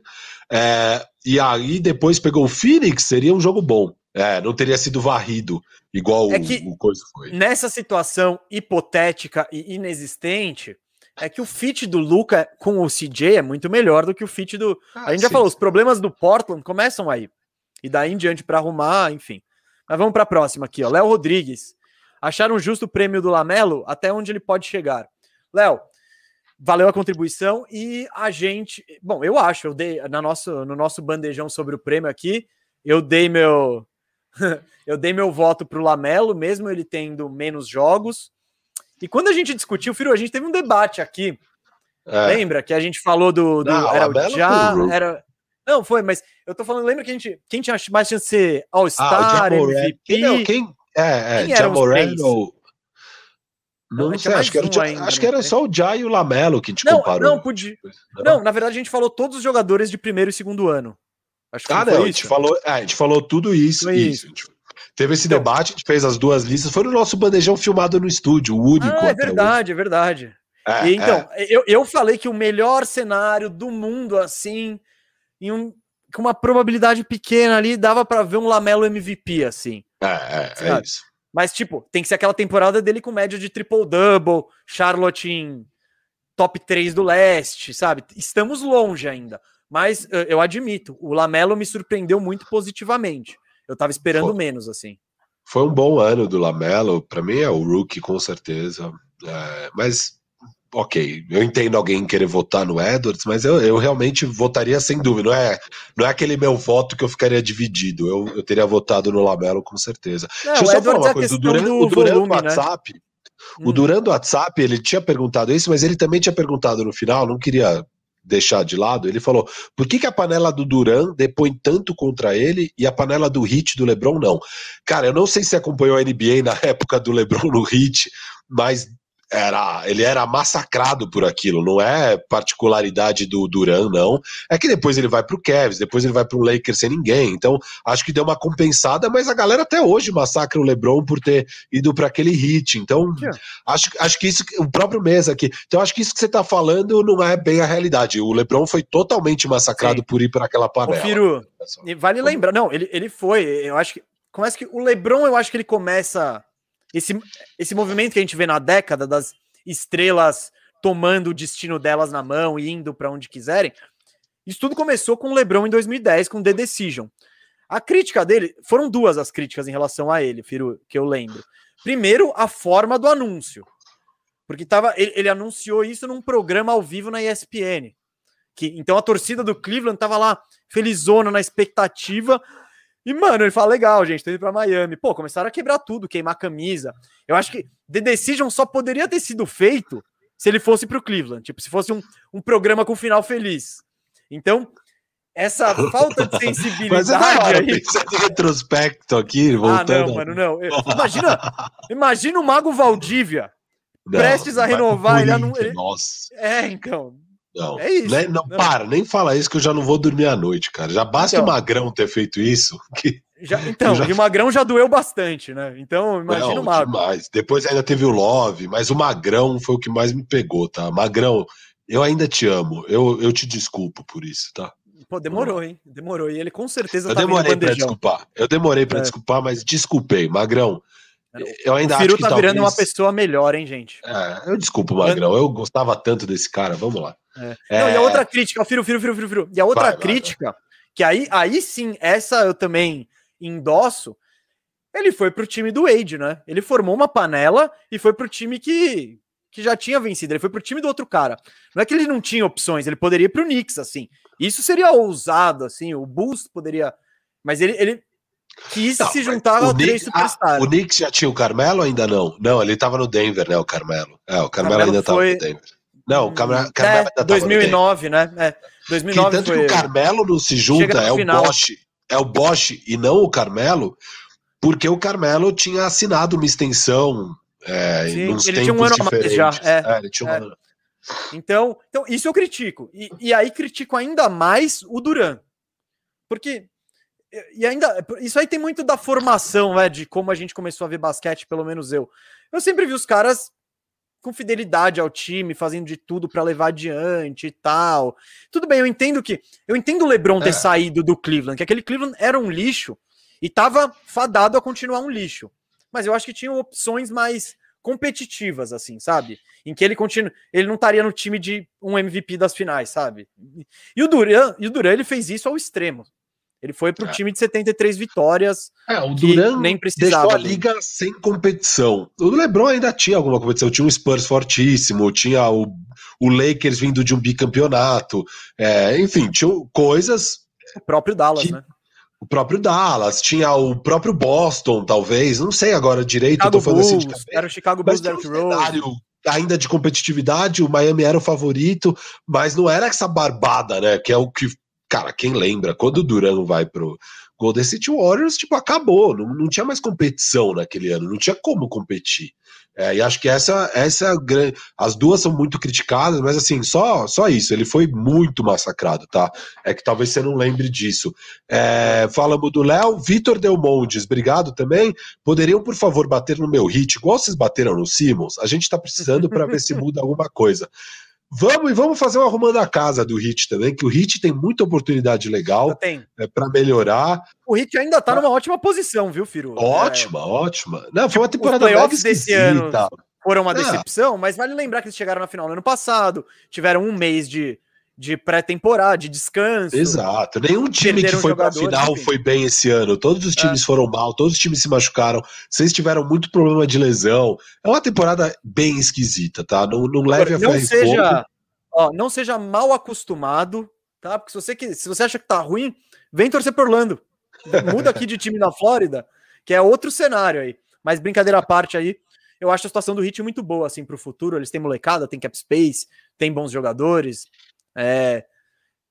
É, e aí depois pegou o Phoenix, seria um jogo bom. É, não teria sido varrido igual é que, o, coisa foi. Nessa situação hipotética e inexistente, é que o fit do Luca com o CJ é muito melhor do que o fit do. Ah, a gente sim. já falou, os problemas do Portland começam aí. E daí em diante para arrumar, enfim. Mas vamos para a próxima aqui, ó. Léo Rodrigues. Acharam justo o prêmio do Lamelo? Até onde ele pode chegar? Léo, valeu a contribuição e a gente. Bom, eu acho, eu dei na nosso, no nosso bandejão sobre o prêmio aqui, eu dei meu eu dei meu voto para o Lamelo, mesmo ele tendo menos jogos. E quando a gente discutiu, Firo, a gente teve um debate aqui. É. Lembra que a gente falou do. do Não, era o Já. Era, não, foi, mas eu tô falando, lembra que a gente. Quem tinha mais chance de ser All-Star, ah, MVP? Quem, quem, é, é, quem Jamoran ou. Não, não sei, acho que, era, ainda, acho que era só o Jai e o Lamelo que a gente não, comparou. Não, podia. Não, não, na verdade a gente falou todos os jogadores de primeiro e segundo ano. Acho que ah, não, a gente, falou, é, a gente falou tudo isso. isso. isso. Teve esse então, debate, a gente fez as duas listas. Foi no nosso bandejão filmado no estúdio, o único. Ah, é verdade, é verdade. É, e, então, é. eu, eu falei que o melhor cenário do mundo, assim, em um, com uma probabilidade pequena ali, dava para ver um Lamelo MVP, assim. É, é, é isso. Mas, tipo, tem que ser aquela temporada dele com média de triple-double, Charlotte em top 3 do leste, sabe? Estamos longe ainda. Mas eu admito, o Lamelo me surpreendeu muito positivamente. Eu tava esperando foi, menos, assim. Foi um bom ano do Lamelo. Para mim é o rookie, com certeza. É, mas, ok, eu entendo alguém querer votar no Edwards, mas eu, eu realmente votaria sem dúvida. Não é, não é aquele meu voto que eu ficaria dividido. Eu, eu teria votado no Lamelo, com certeza. Não, Deixa eu só falar uma é coisa. Do o Durant volume, WhatsApp. Né? O hum. Durando WhatsApp, ele tinha perguntado isso, mas ele também tinha perguntado no final, não queria deixar de lado, ele falou: por que, que a panela do Duran depõe tanto contra ele e a panela do Hit do Lebron não? Cara, eu não sei se acompanhou a NBA na época do Lebron no Hit, mas era, ele era massacrado por aquilo, não é particularidade do Duran, não. É que depois ele vai pro Cavs, depois ele vai pro Lakers sem ninguém. Então, acho que deu uma compensada, mas a galera até hoje massacra o LeBron por ter ido para aquele hit. Então, yeah. acho, acho que isso, o próprio mês aqui. Então, acho que isso que você tá falando não é bem a realidade. O LeBron foi totalmente massacrado Sim. por ir para aquela panela. Firo, vale lembrar, não, ele, ele foi, eu acho que começa que o LeBron, eu acho que ele começa esse, esse movimento que a gente vê na década das estrelas tomando o destino delas na mão e indo para onde quiserem, Isso tudo começou com o LeBron em 2010, com The Decision. A crítica dele, foram duas as críticas em relação a ele, Firu, que eu lembro. Primeiro, a forma do anúncio. Porque tava, ele, ele anunciou isso num programa ao vivo na ESPN. Que, então a torcida do Cleveland tava lá, felizona, na expectativa. E, mano, ele fala: legal, gente, tô indo pra Miami. Pô, começaram a quebrar tudo, queimar camisa. Eu acho que The Decision só poderia ter sido feito se ele fosse pro Cleveland. Tipo, se fosse um, um programa com final feliz. Então, essa falta de sensibilidade. Mas é hora, aí... em retrospecto aqui, voltando. Ah, não, mano, não. Imagina, imagina o Mago Valdívia não, prestes a renovar. Ele, não, ele... Nossa. É, então. Não, é isso. Né? Não, não, para, nem fala isso que eu já não vou dormir à noite, cara. Já basta então, o Magrão ter feito isso. Que... Já, então, já... e o Magrão já doeu bastante, né? Então, imagina o Mago. Demais. Depois ainda teve o Love, mas o Magrão foi o que mais me pegou, tá? Magrão, eu ainda te amo. Eu, eu te desculpo por isso, tá? Pô, demorou, hein? Demorou. E ele com certeza Eu tá demorei pra desculpar. Eu demorei pra é. desculpar, mas desculpei. Magrão, eu ainda o Firu acho que tá talvez... virando uma pessoa melhor, hein, gente? É, eu desculpo, Magrão. Eu gostava tanto desse cara. Vamos lá. É. Não, e a outra crítica, o Firu, Firu, Firu, Firu, Firu. E a outra vai, crítica, vai, vai. que aí, aí sim, essa eu também endosso. Ele foi pro time do Wade, né? Ele formou uma panela e foi pro time que, que já tinha vencido. Ele foi pro time do outro cara. Não é que ele não tinha opções, ele poderia ir pro Knicks, assim. Isso seria ousado, assim. O Bulls poderia. Mas ele, ele quis não, se juntar ao três superstars. o Knicks já tinha o Carmelo ainda não? Não, ele tava no Denver, né? O Carmelo. É, o Carmelo, Carmelo ainda foi... tava no Denver. Não, o Carmelo, é, 2009, né? É, 2009 que, tanto foi... que o Carmelo não se junta, é o Bosch, é o Bosch e não o Carmelo, porque o Carmelo tinha assinado uma extensão é, Sim, nos ele tinha um ano diferentes. já. É, é, ele tinha um é. ano. Então, então, isso eu critico. E, e aí critico ainda mais o Duran. Porque. E ainda. Isso aí tem muito da formação, né? De como a gente começou a ver basquete, pelo menos eu. Eu sempre vi os caras com fidelidade ao time, fazendo de tudo para levar adiante e tal. Tudo bem, eu entendo que. Eu entendo o LeBron ter é. saído do Cleveland, que aquele Cleveland era um lixo e tava fadado a continuar um lixo. Mas eu acho que tinha opções mais competitivas, assim, sabe? Em que ele continua, ele não estaria no time de um MVP das finais, sabe? E o Duran, e o Duran ele fez isso ao extremo. Ele foi para o é. time de 73 vitórias. É, o Duran nem precisava. Deixou a liga sem competição. O LeBron ainda tinha alguma competição. Tinha um Spurs fortíssimo, tinha o, o Lakers vindo de um bicampeonato. É, enfim, tinha coisas. O próprio Dallas, que, né? o próprio Dallas, tinha o próprio Boston, talvez, não sei agora direito, Chicago eu tô falando assim Bulls, assim Era o Chicago Bulls Derrick Rose. Ainda de competitividade, o Miami era o favorito, mas não era essa barbada, né? Que é o que, cara, quem lembra, quando o Duran vai pro Golden City Warriors, tipo, acabou, não, não tinha mais competição naquele ano, não tinha como competir. É, e acho que essa, essa é as duas são muito criticadas, mas assim, só, só isso, ele foi muito massacrado, tá? É que talvez você não lembre disso. É, falamos do Léo, Vitor Delmondes, obrigado também. Poderiam, por favor, bater no meu hit, igual vocês bateram no Simmons? A gente tá precisando para ver se muda alguma coisa. Vamos e vamos fazer um arrumando a casa do Hit também, que o Hit tem muita oportunidade legal é, para melhorar. O Hit ainda tá numa ótima posição, viu, Firo? Ótima, é... ótima. Não, foi uma tipo, temporada playoffs desse ano foram uma decepção, mas vale lembrar que eles chegaram na final no ano passado, tiveram um mês de, de pré-temporada, de descanso. Exato. Nenhum time que foi para final enfim. foi bem esse ano. Todos os times é. foram mal, todos os times se machucaram. Vocês tiveram muito problema de lesão. É uma temporada bem esquisita, tá? Não, não leve a não seja, ó, não seja mal acostumado, tá? Porque se você, se você acha que tá ruim, vem torcer por Orlando. Muda aqui de time na Flórida, que é outro cenário aí. Mas brincadeira à parte aí, eu acho a situação do Hit muito boa assim para o futuro. Eles têm molecada, tem cap space, tem bons jogadores. É,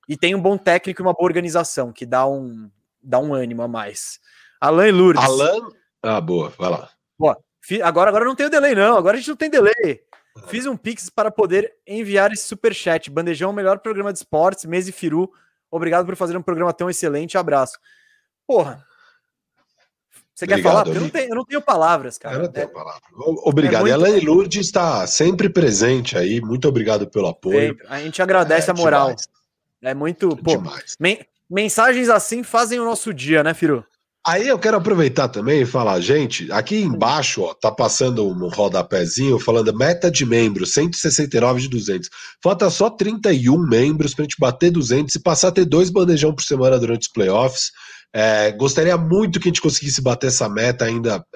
e tem um bom técnico e uma boa organização, que dá um, dá um ânimo a mais. Alan e Lourdes. Alan? Ah, boa, vai lá. Boa. Agora, agora não tem o delay, não. Agora a gente não tem delay. Fiz um pix para poder enviar esse super chat. Bandejão, melhor programa de esportes, Mês e Firu. Obrigado por fazer um programa tão excelente. Abraço. Porra. Você Obrigado, quer falar? Eu não, tenho, eu não, tenho, palavras, cara. Eu não tenho é, palavra. Obrigado. É muito... E a Lani Lourdes está sempre presente aí. Muito obrigado pelo apoio. Sempre. A gente agradece é, a moral. Demais. É muito. Pô, men mensagens assim fazem o nosso dia, né, Firu? Aí eu quero aproveitar também e falar, gente, aqui embaixo, ó, tá passando um rodapézinho falando meta de membros, 169 de 200. Falta só 31 membros pra gente bater 200 e passar a ter dois bandejão por semana durante os playoffs. É, gostaria muito que a gente conseguisse bater essa meta ainda.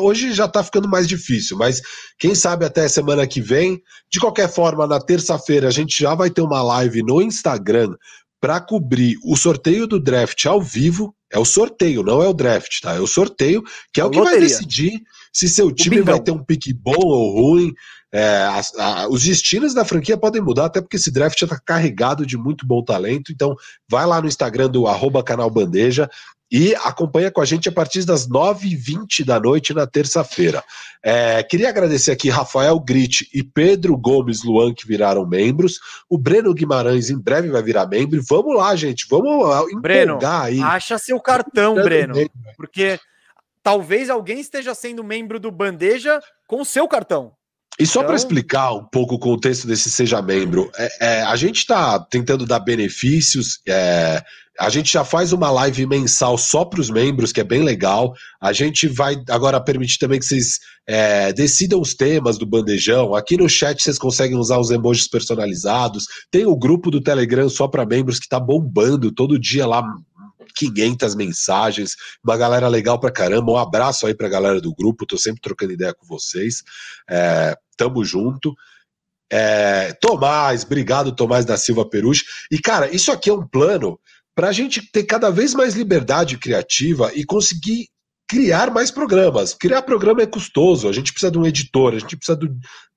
Hoje já tá ficando mais difícil, mas quem sabe até semana que vem. De qualquer forma, na terça-feira a gente já vai ter uma live no Instagram para cobrir o sorteio do draft ao vivo. É o sorteio, não é o draft, tá? É o sorteio, que é o que Loteria. vai decidir se seu time vai ter um pique bom ou ruim. É, a, a, os destinos da franquia podem mudar, até porque esse draft já está carregado de muito bom talento. Então, vai lá no Instagram do arroba canal Bandeja e acompanha com a gente a partir das 9h20 da noite na terça-feira. É, queria agradecer aqui Rafael Grit e Pedro Gomes Luan, que viraram membros. O Breno Guimarães em breve vai virar membro. Vamos lá, gente, vamos empolgar Breno, aí. Acha seu cartão, Breno, porque talvez alguém esteja sendo membro do Bandeja com o seu cartão. E só então... para explicar um pouco o contexto desse Seja Membro, é, é, a gente está tentando dar benefícios, é, a gente já faz uma live mensal só para os membros, que é bem legal. A gente vai agora permitir também que vocês é, decidam os temas do bandejão. Aqui no chat vocês conseguem usar os emojis personalizados. Tem o grupo do Telegram só para membros que está bombando todo dia lá 500 mensagens, uma galera legal pra caramba. Um abraço aí pra galera do grupo, tô sempre trocando ideia com vocês. É, tamo junto. É, Tomás, obrigado, Tomás da Silva Peruche. E, cara, isso aqui é um plano para a gente ter cada vez mais liberdade criativa e conseguir criar mais programas. Criar programa é custoso, a gente precisa de um editor, a gente precisa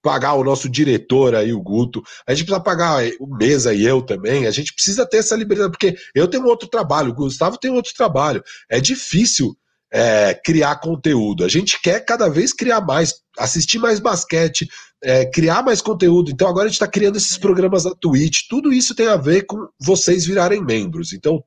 pagar o nosso diretor aí, o Guto, a gente precisa pagar o Mesa e eu também, a gente precisa ter essa liberdade, porque eu tenho outro trabalho, o Gustavo tem outro trabalho. É difícil é, criar conteúdo. A gente quer cada vez criar mais, assistir mais basquete, é, criar mais conteúdo. Então agora a gente está criando esses programas na Twitch. Tudo isso tem a ver com vocês virarem membros. Então,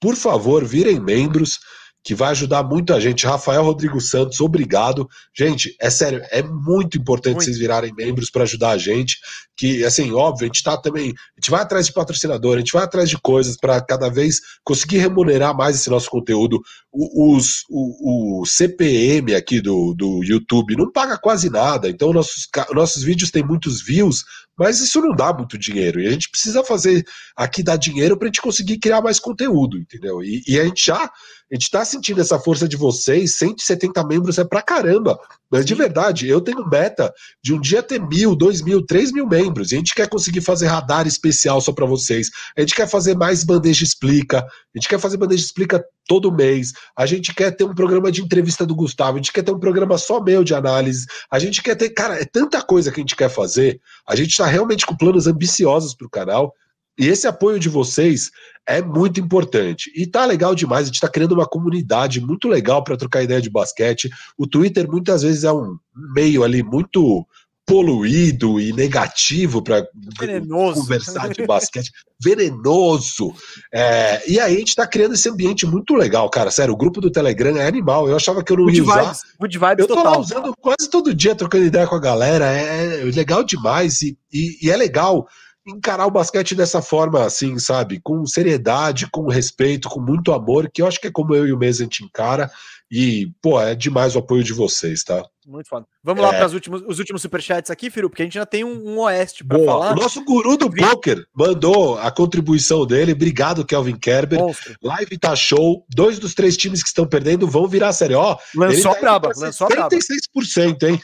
por favor, virem membros que vai ajudar muito a gente. Rafael Rodrigo Santos, obrigado. Gente, é sério, é muito importante muito. vocês virarem membros para ajudar a gente. Que, assim, óbvio, a gente tá também. A gente vai atrás de patrocinador, a gente vai atrás de coisas para cada vez conseguir remunerar mais esse nosso conteúdo. O, os, o, o, CPM aqui do, do YouTube não paga quase nada, então nossos, nossos vídeos têm muitos views, mas isso não dá muito dinheiro. E a gente precisa fazer aqui dar dinheiro para a gente conseguir criar mais conteúdo, entendeu? E, e a gente já a gente tá sentindo essa força de vocês, 170 membros é pra caramba. Mas de verdade, eu tenho meta de um dia ter mil, dois mil, três mil membros. E a gente quer conseguir fazer radar especial só para vocês. A gente quer fazer mais bandeja explica. A gente quer fazer bandeja explica todo mês. A gente quer ter um programa de entrevista do Gustavo. A gente quer ter um programa só meu de análise. A gente quer ter, cara, é tanta coisa que a gente quer fazer. A gente está realmente com planos ambiciosos para o canal. E esse apoio de vocês é muito importante. E tá legal demais, a gente está criando uma comunidade muito legal para trocar ideia de basquete. O Twitter muitas vezes é um meio ali muito poluído e negativo para conversar de basquete, venenoso. É, e aí a gente está criando esse ambiente muito legal, cara. Sério, o grupo do Telegram é animal. Eu achava que eu não good ia usar. Vibes, good vibes eu tô total. lá usando quase todo dia, trocando ideia com a galera. É, é legal demais e, e, e é legal encarar o basquete dessa forma, assim, sabe? Com seriedade, com respeito, com muito amor, que eu acho que é como eu e o Mesa a gente encara. E, pô, é demais o apoio de vocês, tá? Muito foda. Vamos é... lá para os últimos, os últimos superchats aqui, Firu, porque a gente já tem um, um oeste para falar. O nosso guru do poker mandou a contribuição dele. Obrigado, Kelvin Kerber. Monstro. Live tá show. Dois dos três times que estão perdendo vão virar série. Ó, lançou tá a braba, lançou 36%, hein?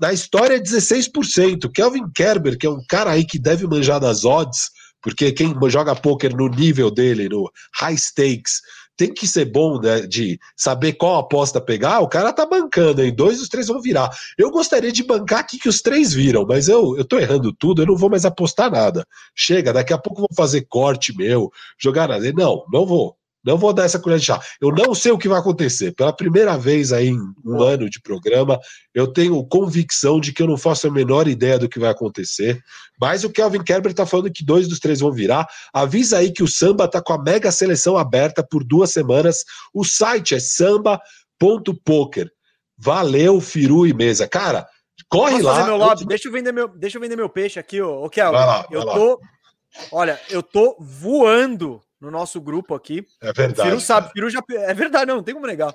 na história é 16%. Kelvin Kerber, que é um cara aí que deve manjar das odds, porque quem joga poker no nível dele, no high stakes, tem que ser bom né, de saber qual aposta pegar, o cara tá bancando, hein? Dois dos três vão virar. Eu gostaria de bancar aqui que os três viram, mas eu, eu tô errando tudo, eu não vou mais apostar nada. Chega, daqui a pouco vou fazer corte meu, jogar nada. Não, não vou. Não vou dar essa colher de chá. Eu não sei o que vai acontecer. Pela primeira vez aí em um ano de programa, eu tenho convicção de que eu não faço a menor ideia do que vai acontecer. Mas o Kelvin Kerber tá falando que dois dos três vão virar. Avisa aí que o samba tá com a mega seleção aberta por duas semanas. O site é samba.poker. Valeu, Firu e Mesa. Cara, corre Posso lá. Eu... Deixa, eu vender meu, deixa eu vender meu peixe aqui, ô, ô Kelvin. Vai lá, vai eu lá. tô. Olha, eu tô voando no nosso grupo aqui. É verdade. Firu sabe, Firu já. É verdade, não, não tem como negar.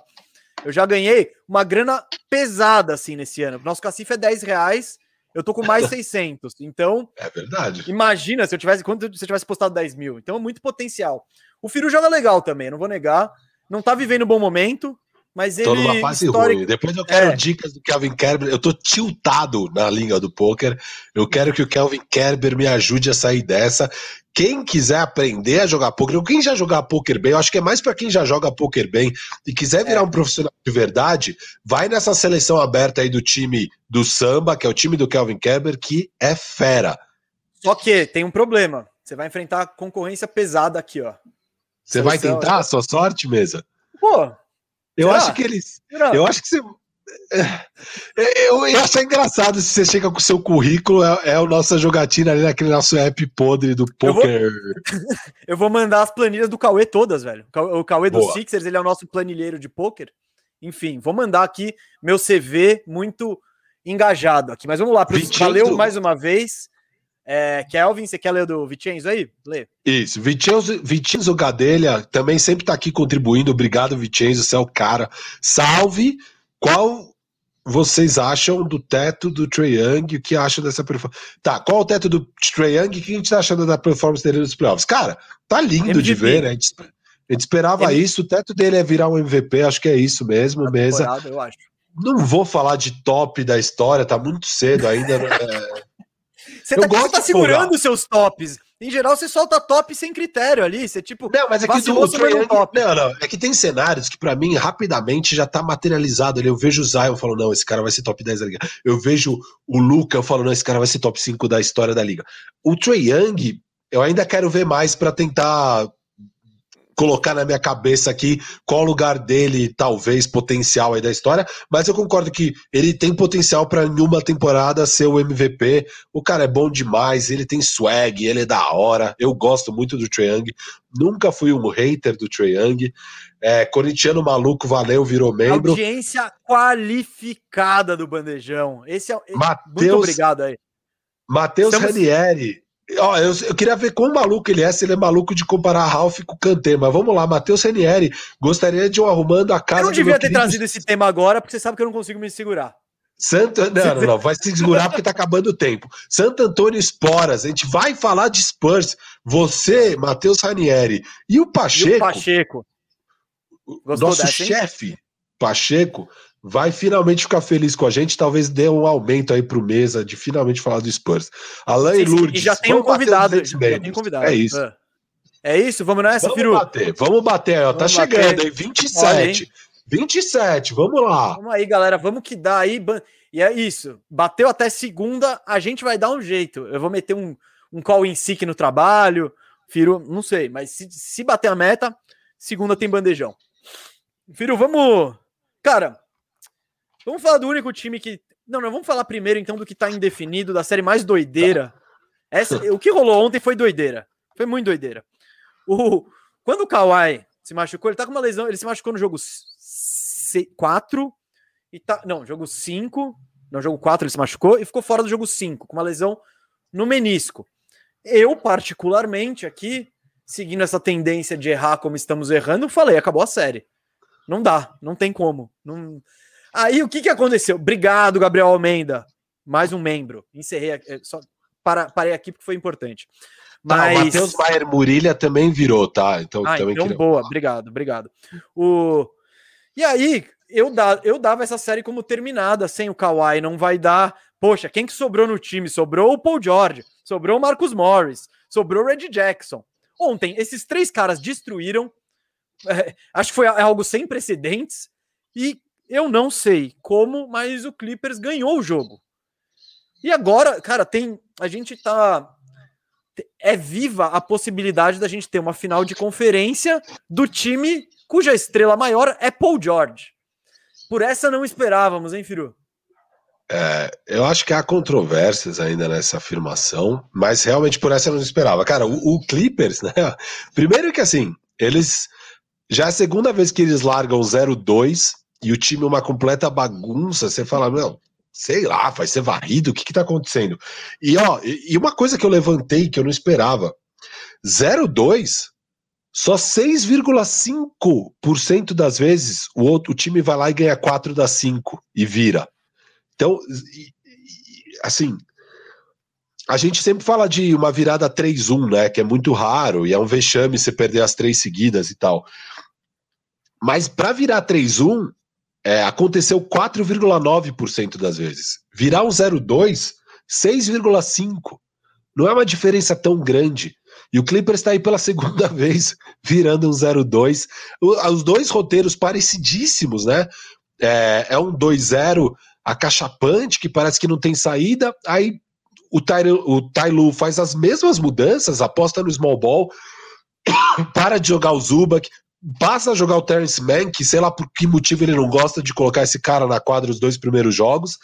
Eu já ganhei uma grana pesada assim nesse ano. Nosso cacife é 10 reais, eu tô com mais 600. Então. É verdade. Imagina se eu tivesse. Quanto se eu tivesse postado 10 mil? Então, muito potencial. O Firu joga legal também, não vou negar. Não tá vivendo um bom momento, mas ele. Tô numa fase histórico- ruim. Depois eu quero É. dicas do Kelvin Kerber. Eu tô tiltado na língua do poker. Eu quero que o Kelvin Kerber me ajude a sair dessa. Quem quiser aprender a jogar poker, ou quem já jogar poker bem, eu acho que é mais para quem já joga poker bem e quiser virar É. um profissional de verdade, vai nessa seleção aberta aí do time do samba, que é o time do Kelvin Kerber, que é fera. Só que tem um problema. Você vai enfrentar concorrência pesada aqui, ó. Você vai tentar a sua sorte, mesa? Pô, Eu Será? acho que eles. não. Eu acho que você. Eu ia achar engraçado se você chega com o seu currículo, é, é a nossa jogatina ali naquele nosso app podre do Eu vou- poker. Eu vou mandar as planilhas do Cauê todas, velho. O Cauê do Boa. Sixers, ele é o nosso planilheiro de pôquer. Enfim, vou mandar aqui meu CV muito engajado aqui. Mas vamos lá, valeu mais uma vez. É, Kelvin, você quer ler do Vicenzo aí? Lê. Isso, Vicenzo, Vicenzo Gadelha também sempre tá aqui contribuindo. Obrigado, Vicenzo, você é o cara. Salve! Qual vocês acham do teto do Trae Young? O que acham dessa performance? Tá, qual o teto do Trae Young? O que a gente tá achando da performance dele nos playoffs? Cara, tá lindo de MVP. ver, né? A gente, a gente esperava M- isso. O teto dele é virar um MVP, acho que é isso mesmo, mesa. Temporada, eu acho. Não vou falar de top da história, tá muito cedo ainda. né? Você tá, você tá segurando os seus tops. Em geral, você solta top sem critério ali. Você, tipo, Não, mas é que do, o Trae top. não, não, é que tem cenários que pra mim rapidamente já tá materializado ali. Eu vejo o Zion, eu falo, não, esse cara vai ser top 10 da liga. Eu vejo o Luca, eu falo, não, esse cara vai ser top 5 da história da liga. O Trae Young, eu ainda quero ver mais pra tentar colocar na minha cabeça aqui qual o lugar dele, talvez, potencial aí da história, mas eu concordo que ele tem potencial pra em uma temporada ser o MVP. O cara é bom demais, ele tem swag, ele é da hora. Eu gosto muito do Trae Young. Nunca fui um hater do Trae Young. É, corintiano maluco, valeu, virou membro. audiência qualificada do Bandejão. Esse é. Muito Matheus obrigado aí. Matheus Estamos- Ranieri. Ó, eu, eu queria ver quão maluco ele é, se ele é maluco de comparar Ralph com o Kanté, mas vamos lá, Matheus Ranieri. Gostaria de um arrumando a casa Eu não devia ter trazido esse tema agora, porque você sabe que eu não consigo me segurar. Santo... Não, não, não, vai se segurar porque tá acabando o tempo. Santo Antônio Esporas, a gente vai falar de Spurs. Você, Matheus Ranieri, e o E Pacheco, o Pacheco. Gostou nosso dessa, chefe, Pacheco, vai finalmente ficar feliz com a gente. Talvez dê um aumento aí pro mesa de finalmente falar do Spurs. Alain e Lourdes. E já tem um convidado. 200 Já tem convidado. É isso. É, É isso? Vamos nessa, Vamos Firu? bater, vamos bater, ó, tá Vamos chegando, bater. hein? 27. 27, vamos lá. Vamos aí, galera. Vamos que dá aí. E é isso. Bateu até segunda, a gente vai dar um jeito. Eu vou meter um, um call in sick no trabalho. Firu, não sei, mas se, se bater a meta, segunda tem bandejão. Firu, vamos. Cara, vamos falar do único time que. Não, não, vamos falar primeiro então do que tá indefinido, da série mais doideira. Essa, o que rolou ontem foi doideira. Foi muito doideira. O, quando o Kawhi se machucou, ele tá com uma lesão, ele se machucou no jogo 4 e tá, não, jogo 5, no jogo 4 ele se machucou e ficou fora do jogo 5, com uma lesão no menisco. Eu particularmente aqui, seguindo essa tendência de errar como estamos errando, falei, acabou a série. Não dá, não tem como. Não... Aí o que que aconteceu? Obrigado, Gabriel Almeida. Mais um membro. Encerrei, aqui, só para, parei aqui porque foi importante. Tá, Mas... o Matheus Maier Murilha também virou, tá? Então, Ah, também então queria- boa, obrigado, obrigado. O... E aí, eu, da... eu dava essa série como terminada sem o Kawhi, não vai dar. Poxa, quem que sobrou no time? Sobrou o Paul George, sobrou o Marcus Morris, sobrou o Reggie Jackson. Ontem, esses três caras destruíram. é, acho que foi algo sem precedentes. E eu não sei como, mas o Clippers ganhou o jogo. E agora, cara, tem. A gente tá é viva a possibilidade da gente ter uma final de conferência do time cuja estrela maior é Paul George. Por essa não esperávamos, hein, Firu? É, eu acho que há controvérsias ainda nessa afirmação, mas realmente por essa eu não esperava. Cara, o, o Clippers, né? Primeiro que assim, eles. Já é a segunda vez que eles largam 0-2 e o time é uma completa bagunça. Você fala, meu, sei lá, vai ser varrido, o que que tá acontecendo? E ó, e, uma coisa que eu levantei que eu não esperava: 0-2 só 6,5% das vezes o outro o time vai lá e ganha 4 das 5 e vira. Então, assim, a gente sempre fala de uma virada 3-1, né? Que é muito raro e é um vexame você perder as três seguidas e tal. Mas para virar 3-1, é, aconteceu 4,9% das vezes. Virar um 0-2, 6,5%. Não é uma diferença tão grande. E o Clippers está aí pela segunda vez virando um 0-2. Os dois roteiros parecidíssimos, né? É, é um 2-0 acachapante, que parece que não tem saída. Aí o, o Tyloo faz as mesmas mudanças, aposta no small ball, para de jogar o Zubac, passa a jogar o Terence Mann, que sei lá por que motivo ele não gosta de colocar esse cara na quadra os dois primeiros jogos.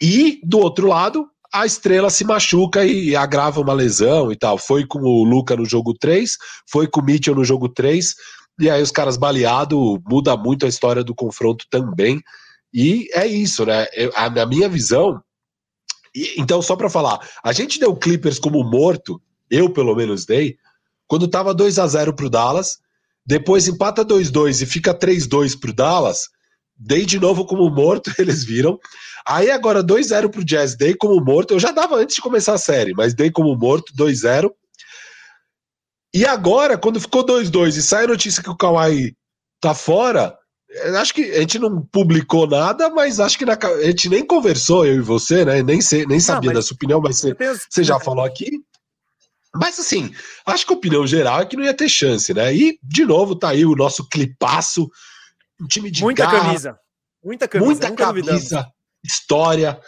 E do outro lado, a estrela se machuca e agrava uma lesão e tal. Foi com o Luca no jogo 3, foi com o Mitchell no jogo 3, e aí os caras baleados, muda muito a história do confronto também. E é isso, né? Eu, a, minha visão, e, então só para falar, a gente deu Clippers como morto, eu pelo menos dei, quando tava 2 a 0 pro Dallas, depois empata 2-2 e fica 3-2 pro Dallas, dei de novo como morto, eles viram. Aí agora 2-0 pro Jazz, dei como morto. Eu já dava antes de começar a série, mas dei como morto, 2-0. E agora, quando ficou 2-2 e sai a notícia que o Kawhi tá fora, acho que a gente não publicou nada, mas acho que na, a gente nem conversou, eu e você, né? Nem, sei, nem sabia não, da sua opinião, mas você, você já falou aqui. Mas assim, acho que a opinião geral é que não ia ter chance, né? E, de novo, tá aí o nosso clipaço, um time de Muita garra, camisa. Muita camisa. Muita camisa, história.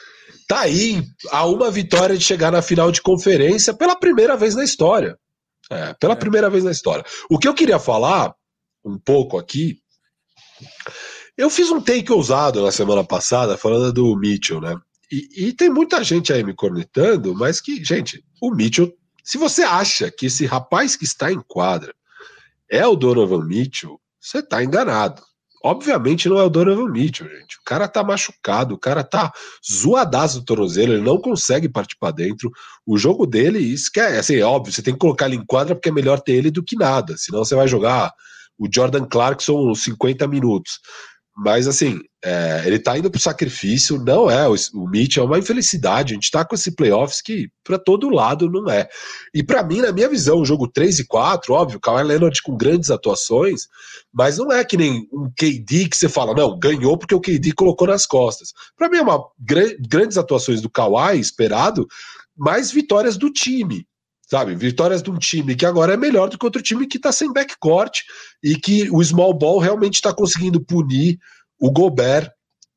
Tá aí a uma vitória de chegar na final de conferência pela primeira vez na história. É, pela é. primeira vez na história. O que eu queria falar um pouco aqui. Eu fiz um take ousado na semana passada falando do Mitchell, né? E, e tem muita gente aí me cornetando, mas que, gente, o Mitchell se você acha que esse rapaz que está em quadra é o Donovan Mitchell, você está enganado. Obviamente não é o Donovan Mitchell, gente. O cara tá machucado, o cara tá zoadaço do tornozelo, ele não consegue partir para dentro. O jogo dele, isso que é, assim, é óbvio, você tem que colocar ele em quadra porque é melhor ter ele do que nada. Senão você vai jogar o Jordan Clarkson 50 minutos. Mas assim, é, ele tá indo pro sacrifício, não é. O, o Mitch é uma infelicidade. A gente tá com esse playoffs que para todo lado não é. E para mim, na minha visão, o jogo 3 e 4, óbvio, Kawhi Leonard com grandes atuações, mas não é que nem um KD que você fala, não, ganhou porque o KD colocou nas costas. Para mim é uma grandes atuações do Kawhi esperado, mas vitórias do time sabe? Vitórias de um time que agora é melhor do que outro time que está sem backcourt e que o small ball realmente está conseguindo punir o Gobert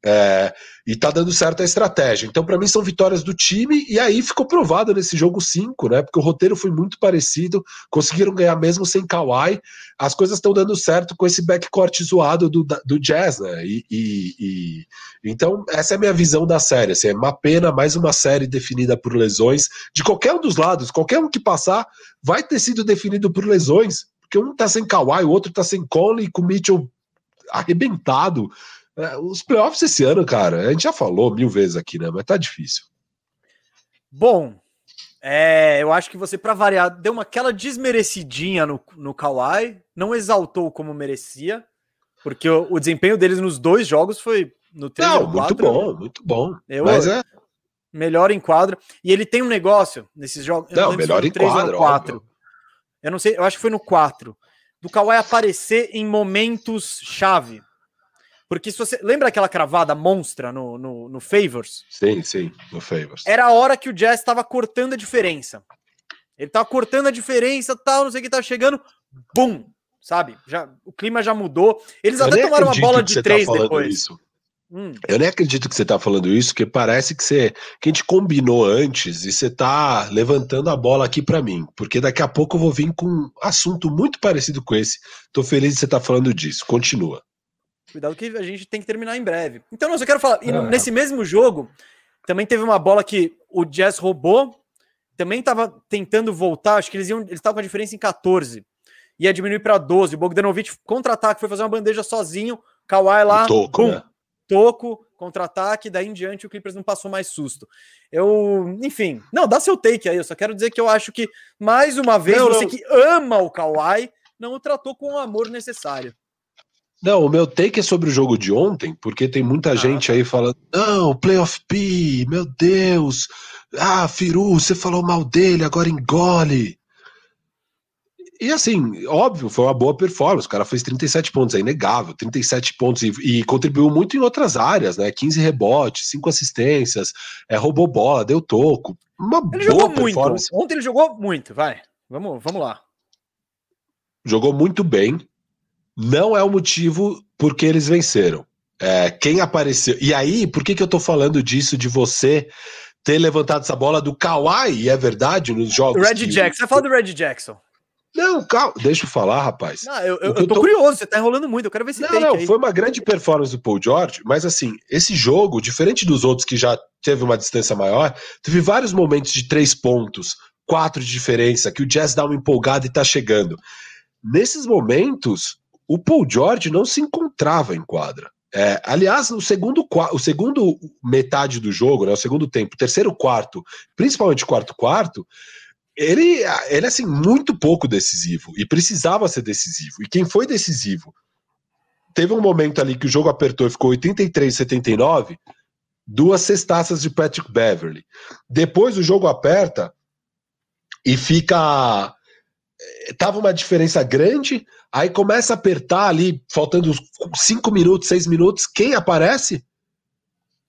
é, e tá dando certo a estratégia. Então, para mim, são vitórias do time, e aí ficou provado nesse jogo 5, né? Porque o roteiro foi muito parecido, conseguiram ganhar mesmo sem Kawhi. As coisas estão dando certo com esse backcourt zoado do, do Jazz, né? E, e, e, então, essa é a minha visão da série. Assim, é uma pena, mais uma série definida por lesões de qualquer um dos lados, qualquer um que passar vai ter sido definido por lesões, porque um tá sem Kawhi, o outro tá sem Conley, com o Mitchell arrebentado. É, os playoffs esse ano, cara, a gente já falou mil vezes aqui, né? Mas tá difícil. Bom, é, eu acho que você, para variar, deu uma aquela desmerecidinha no, no Kawhi, não exaltou como merecia, porque o, o desempenho deles nos dois jogos foi no 3 não, 4, muito bom, muito bom. Eu, mas é melhor em quadro. E ele tem um negócio nesses jogos. Não, não melhor em quadro. 4. Eu não sei, eu acho que foi no 4 do Kawhi aparecer em momentos chave. Porque se você. Lembra aquela cravada monstra no, no, no Favors? Sim, sim, no Favors. Era a hora que o Jazz estava cortando a diferença. Ele tava cortando a diferença, tal, não sei o que, tá chegando. Bum! Sabe? Já, o clima já mudou. Eles Eu até tomaram uma bola de tá três tá depois. Isso. Hum. Eu nem acredito que você está falando isso, porque parece que você que a gente combinou antes e você está levantando a bola aqui para mim, porque daqui a pouco eu vou vir com um assunto muito parecido com esse. Tô feliz de você estar tá falando disso. Continua. Cuidado que a gente tem que terminar em breve. Então, não, eu quero falar. Ah. nesse mesmo jogo, também teve uma bola que o Jazz roubou, também estava tentando voltar, acho que eles iam, eles estavam com a diferença em 14. Ia diminuir para 12. O Bogdanovich contra-ataque, foi fazer uma bandeja sozinho. Kawhi lá, toco, né? toco, contra-ataque, daí em diante o Clippers não passou mais susto. Eu, enfim, não, dá seu take aí, eu só quero dizer que eu acho que, mais uma vez, não, você não. que ama o Kawhi, não o tratou com o amor necessário. Não, o meu take é sobre o jogo de ontem, porque tem muita ah, gente aí falando: não, Playoff P, meu Deus, ah, Firu, você falou mal dele, agora engole. E assim, óbvio, foi uma boa performance. O cara fez 37 pontos, é inegável. 37 pontos e, e contribuiu muito em outras áreas, né? 15 rebotes, 5 assistências, é, roubou bola, deu toco. Uma ele jogou muito. Ontem ele jogou muito, vai. Vamos, vamos lá. Jogou muito bem. Não é o motivo porque eles venceram. É, quem apareceu. E aí, por que, que eu tô falando disso de você ter levantado essa bola do Kawhi? E é verdade nos jogos. Red que... Jackson. Você fala do Red Jackson. Não, calma, deixa eu falar, rapaz. Não, eu, eu, eu tô, tô, curioso, você tá enrolando muito, eu quero ver se Não, não, aí. foi uma grande performance do Paul George, mas assim, esse jogo, diferente dos outros que já teve uma distância maior, teve vários momentos de três pontos, quatro de diferença, que o Jazz dá uma empolgada e tá chegando. Nesses momentos, o Paul George não se encontrava em quadra. É, aliás, no segundo, o segundo metade do jogo, né, o segundo tempo, terceiro quarto, principalmente quarto quarto, ele, ele assim, muito pouco decisivo e precisava ser decisivo. E quem foi decisivo? Teve um momento ali que o jogo apertou e ficou 83 79, duas cestaças de Patrick Beverly. Depois o jogo aperta e fica tava uma diferença grande, aí começa a apertar ali, faltando 5 minutos, 6 minutos, quem aparece?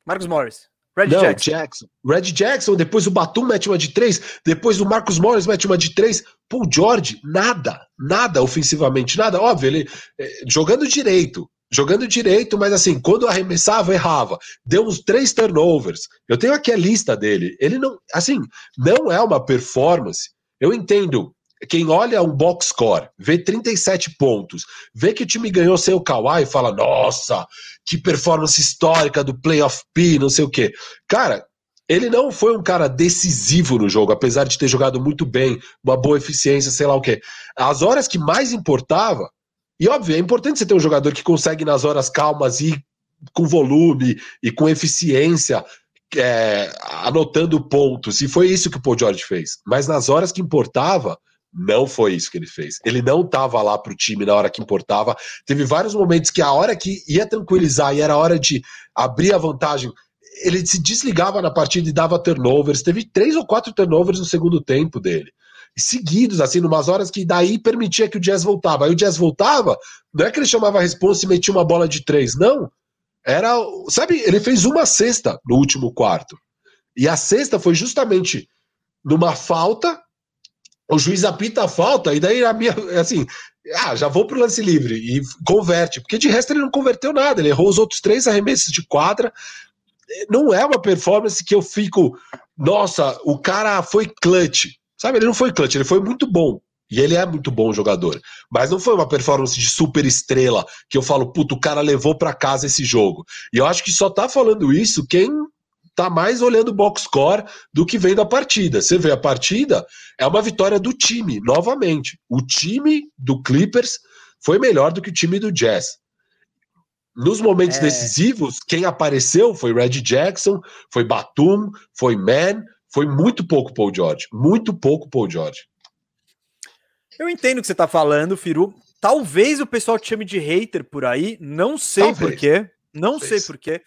Marcos Morris. Red Não, Jackson. Jackson. Red Jackson, depois o Batum mete uma de três, depois o Marcos Morris mete uma de três. Paul George, nada, nada ofensivamente, nada. Óbvio, ele é, jogando direito, jogando direito, mas assim, quando arremessava, errava. Deu uns três turnovers. Eu tenho aqui a lista dele. Ele não, assim, não é uma performance. Eu entendo quem olha um box score, vê 37 pontos, vê que o time ganhou sem o Kawhi e fala: nossa, que performance histórica do Playoff P, não sei o quê. Cara, ele não foi um cara decisivo no jogo, apesar de ter jogado muito bem, uma boa eficiência, sei lá o quê. As horas que mais importava, e óbvio, é importante você ter um jogador que consegue nas horas calmas ir com volume e com eficiência, é, anotando pontos, e foi isso que o Paul George fez. Mas nas horas que importava, não foi isso que ele fez. Ele não estava lá para o time na hora que importava. Teve vários momentos que a hora que ia tranquilizar e era hora de abrir a vantagem, ele se desligava na partida e dava turnovers. Teve três ou quatro turnovers no segundo tempo dele. Seguidos, assim, numas horas que daí permitia que o Jazz voltava. Aí o Jazz voltava, não é que ele chamava a responsa e metia uma bola de três, não. Era, sabe, ele fez uma cesta no último quarto. E a sexta foi justamente numa falta o juiz apita a falta, e daí a minha, assim, ah, já vou pro lance livre e converte, porque de resto ele não converteu nada, ele errou os outros três arremessos de quadra. Não é uma performance que eu fico, nossa, o cara foi clutch, sabe? Ele não foi clutch, ele foi muito bom. E ele é muito bom jogador. Mas não foi uma performance de super estrela que eu falo, puto, o cara levou para casa esse jogo. E eu acho que só tá falando isso quem tá mais olhando o box score do que vendo a partida. Você vê a partida, é uma vitória do time, novamente. O time do Clippers foi melhor do que o time do Jazz. Nos momentos é... decisivos, quem apareceu foi Red Jackson, foi Batum, foi Man, foi muito pouco Paul George. Muito pouco Paul George. Eu entendo o que você tá falando, Firu. Talvez o pessoal te chame de hater por aí, não sei porquê. Não Talvez. sei porquê.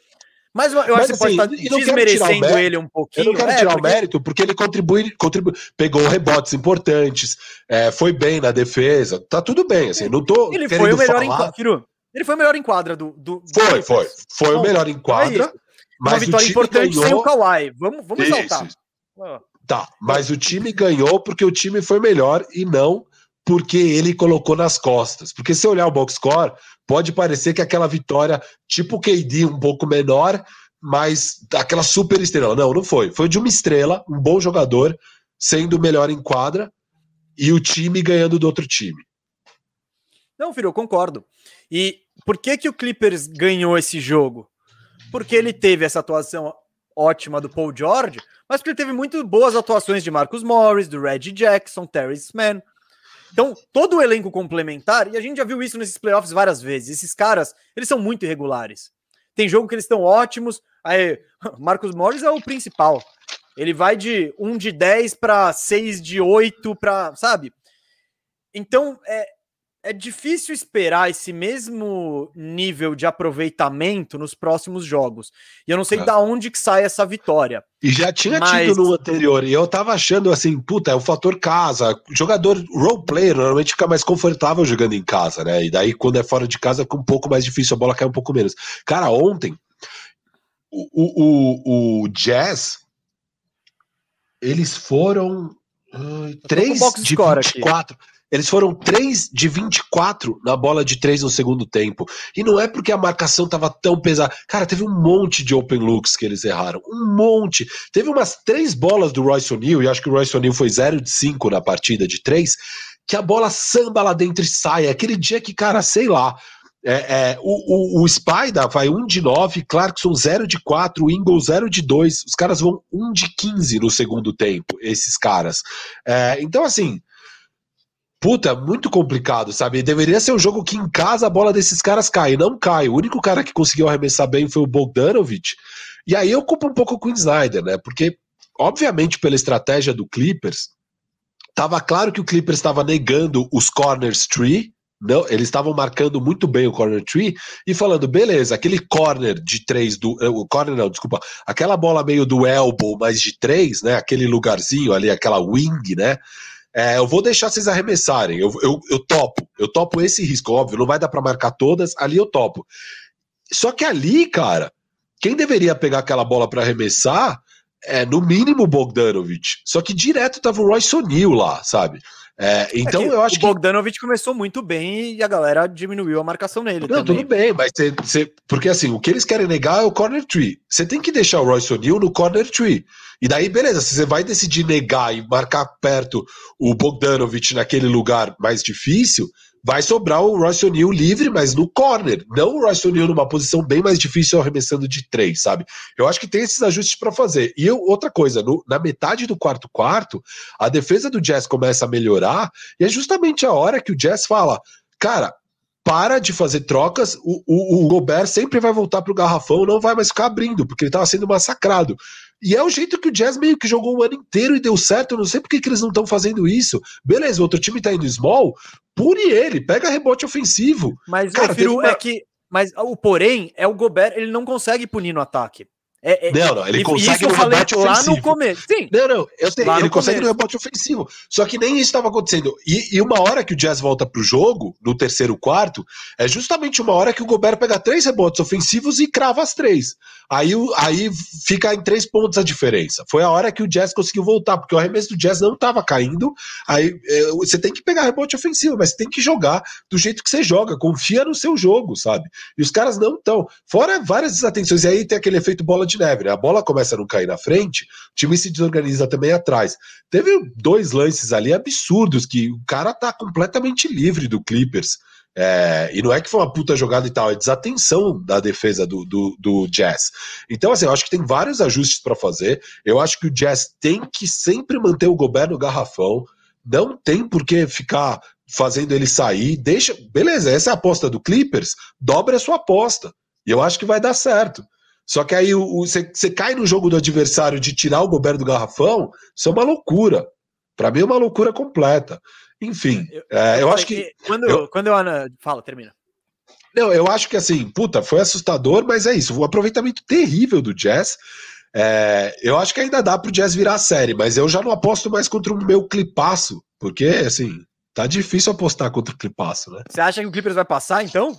Mas eu, eu Mas, acho que assim, pode estar desmerecendo ele um pouquinho. Eu não quero é, tirar porque... o mérito, porque ele contribui, contribui pegou rebotes importantes, é, foi bem na defesa, tá tudo bem, assim, não tô Ele foi o melhor falar... em Ele foi o melhor em quadra do... do foi, foi, foi, o melhor em quadra, é mas Uma vitória importante ganhou... sem o Kawhi, vamos, vamos isso, exaltar. Tá, mas o time ganhou porque o time foi melhor e não porque ele colocou nas costas. Porque se olhar o box score, pode parecer que aquela vitória, tipo KD, um pouco menor, mas aquela super estrela. Não, não foi. Foi de uma estrela, um bom jogador, sendo o melhor em quadra, e o time ganhando do outro time. Não, filho, eu concordo. E por que, que o Clippers ganhou esse jogo? Porque ele teve essa atuação ótima do Paul George, mas porque ele teve muito boas atuações de Marcus Morris, do Reggie Jackson, Terry Mann, então, todo o elenco complementar, e a gente já viu isso nesses playoffs várias vezes, esses caras, eles são muito irregulares. Tem jogo que eles estão ótimos, aí Marcos Morris é o principal. Ele vai de 1 de 10 para 6 de 8 para, sabe? Então, é, é difícil esperar esse mesmo nível de aproveitamento nos próximos jogos. E eu não sei é. da onde que sai essa vitória. E já tinha mas... tido no anterior, e eu tava achando assim, puta, é o fator casa. Jogador role player normalmente fica mais confortável jogando em casa, né? E daí quando é fora de casa fica um pouco mais difícil, a bola cai um pouco menos. Cara, ontem o, o, o Jazz eles foram uh, 3 de 24. Aqui. Eles foram 3 de 24 na bola de 3 no segundo tempo. E não é porque a marcação estava tão pesada. Cara, teve um monte de open looks que eles erraram. Um monte. Teve umas três bolas do Royce O'Neal, e acho que o Royce O'Neal foi 0 de 5 na partida de 3, que a bola samba lá dentro e sai. Aquele dia que, cara, sei lá. É, é, o, o, o Spider vai 1 um de 9, Clarkson 0 de 4, Ingle 0 de 2. Os caras vão 1 um de 15 no segundo tempo, esses caras. É, então, assim, puta, muito complicado, sabe? Deveria ser um jogo que em casa a bola desses caras cai, não cai. O único cara que conseguiu arremessar bem foi o Bogdanovich. E aí eu culpo um pouco o Snyder, né? Porque, obviamente, pela estratégia do Clippers, tava claro que o Clippers estava negando os corners tree, não, eles estavam marcando muito bem o corner tree e falando, beleza, aquele corner de três do. Eh, o corner não, desculpa. Aquela bola meio do elbow, mas de três, né? Aquele lugarzinho ali, aquela wing, né? É, eu vou deixar vocês arremessarem, eu, eu, eu topo, eu topo esse risco, óbvio, não vai dar para marcar todas, ali eu topo. Só que ali, cara, quem deveria pegar aquela bola para arremessar é no mínimo o Bogdanovich. Só que direto tava o Royce O'Neal lá, sabe? É, então é eu acho o que. O Bogdanovich começou muito bem e a galera diminuiu a marcação nele. Não, também. tudo bem, mas cê, cê, porque assim, o que eles querem negar é o corner tree. Você tem que deixar o Royce O'Neal no corner tree. E daí, beleza, se você vai decidir negar e marcar perto o Bogdanovich naquele lugar mais difícil, vai sobrar o Royce O'Neal livre, mas no corner. Não o Royce O'Neal numa posição bem mais difícil arremessando de três, sabe? Eu acho que tem esses ajustes para fazer. E eu, outra coisa, no, na metade do quarto quarto, a defesa do Jazz começa a melhorar, e é justamente a hora que o Jazz fala, cara, para de fazer trocas, o, o, o Gobert sempre vai voltar pro garrafão, não vai mais ficar abrindo, porque ele estava sendo massacrado. E é o jeito que o Jazz meio que jogou o ano inteiro e deu certo. Eu não sei por que, que eles não estão fazendo isso. Beleza, o outro time tá indo small, pune ele, pega rebote ofensivo. Mas Cara, eu uma... é que. Mas o porém é o Gobert, ele não consegue punir no ataque. É, é, não, não, ele e, consegue isso no rebote lá ofensivo. no começo. Sim. Não, não, eu sei, ele consegue começo. no rebote ofensivo. Só que nem isso estava acontecendo. E, e, uma hora que o Jazz volta pro jogo, no terceiro quarto, é justamente uma hora que o Gobert pega três rebotes ofensivos e crava as três. Aí, aí fica em três pontos a diferença. Foi a hora que o Jazz conseguiu voltar, porque o arremesso do Jazz não estava caindo. Aí é, você tem que pegar rebote ofensivo, mas você tem que jogar do jeito que você joga. Confia no seu jogo, sabe? E os caras não estão. Fora várias desatenções. E aí tem aquele efeito bola de de neve, né? A bola começa a não cair na frente, o time se desorganiza também atrás. Teve dois lances ali absurdos que o cara tá completamente livre do Clippers. É, e não é que foi uma puta jogada e tal, é desatenção da defesa do, do, do Jazz. Então, assim, eu acho que tem vários ajustes para fazer. Eu acho que o Jazz tem que sempre manter o Gobert no garrafão. Não tem por que ficar fazendo ele sair. Deixa. Beleza, essa é a aposta do Clippers. Dobra a sua aposta. E eu acho que vai dar certo. Só que aí você cai no jogo do adversário de tirar o Gobert do garrafão, isso é uma loucura. Para mim é uma loucura completa. Enfim, eu, é, eu, acho que. Quando eu, quando eu. Fala, termina. Não, eu acho que assim, puta, foi assustador, mas é isso. O aproveitamento terrível do Jazz. É, eu acho que ainda dá pro Jazz virar a série, mas eu já não aposto mais contra o meu clipaço, porque assim, tá difícil apostar contra o clipaço, né? Você acha que o Clippers vai passar então?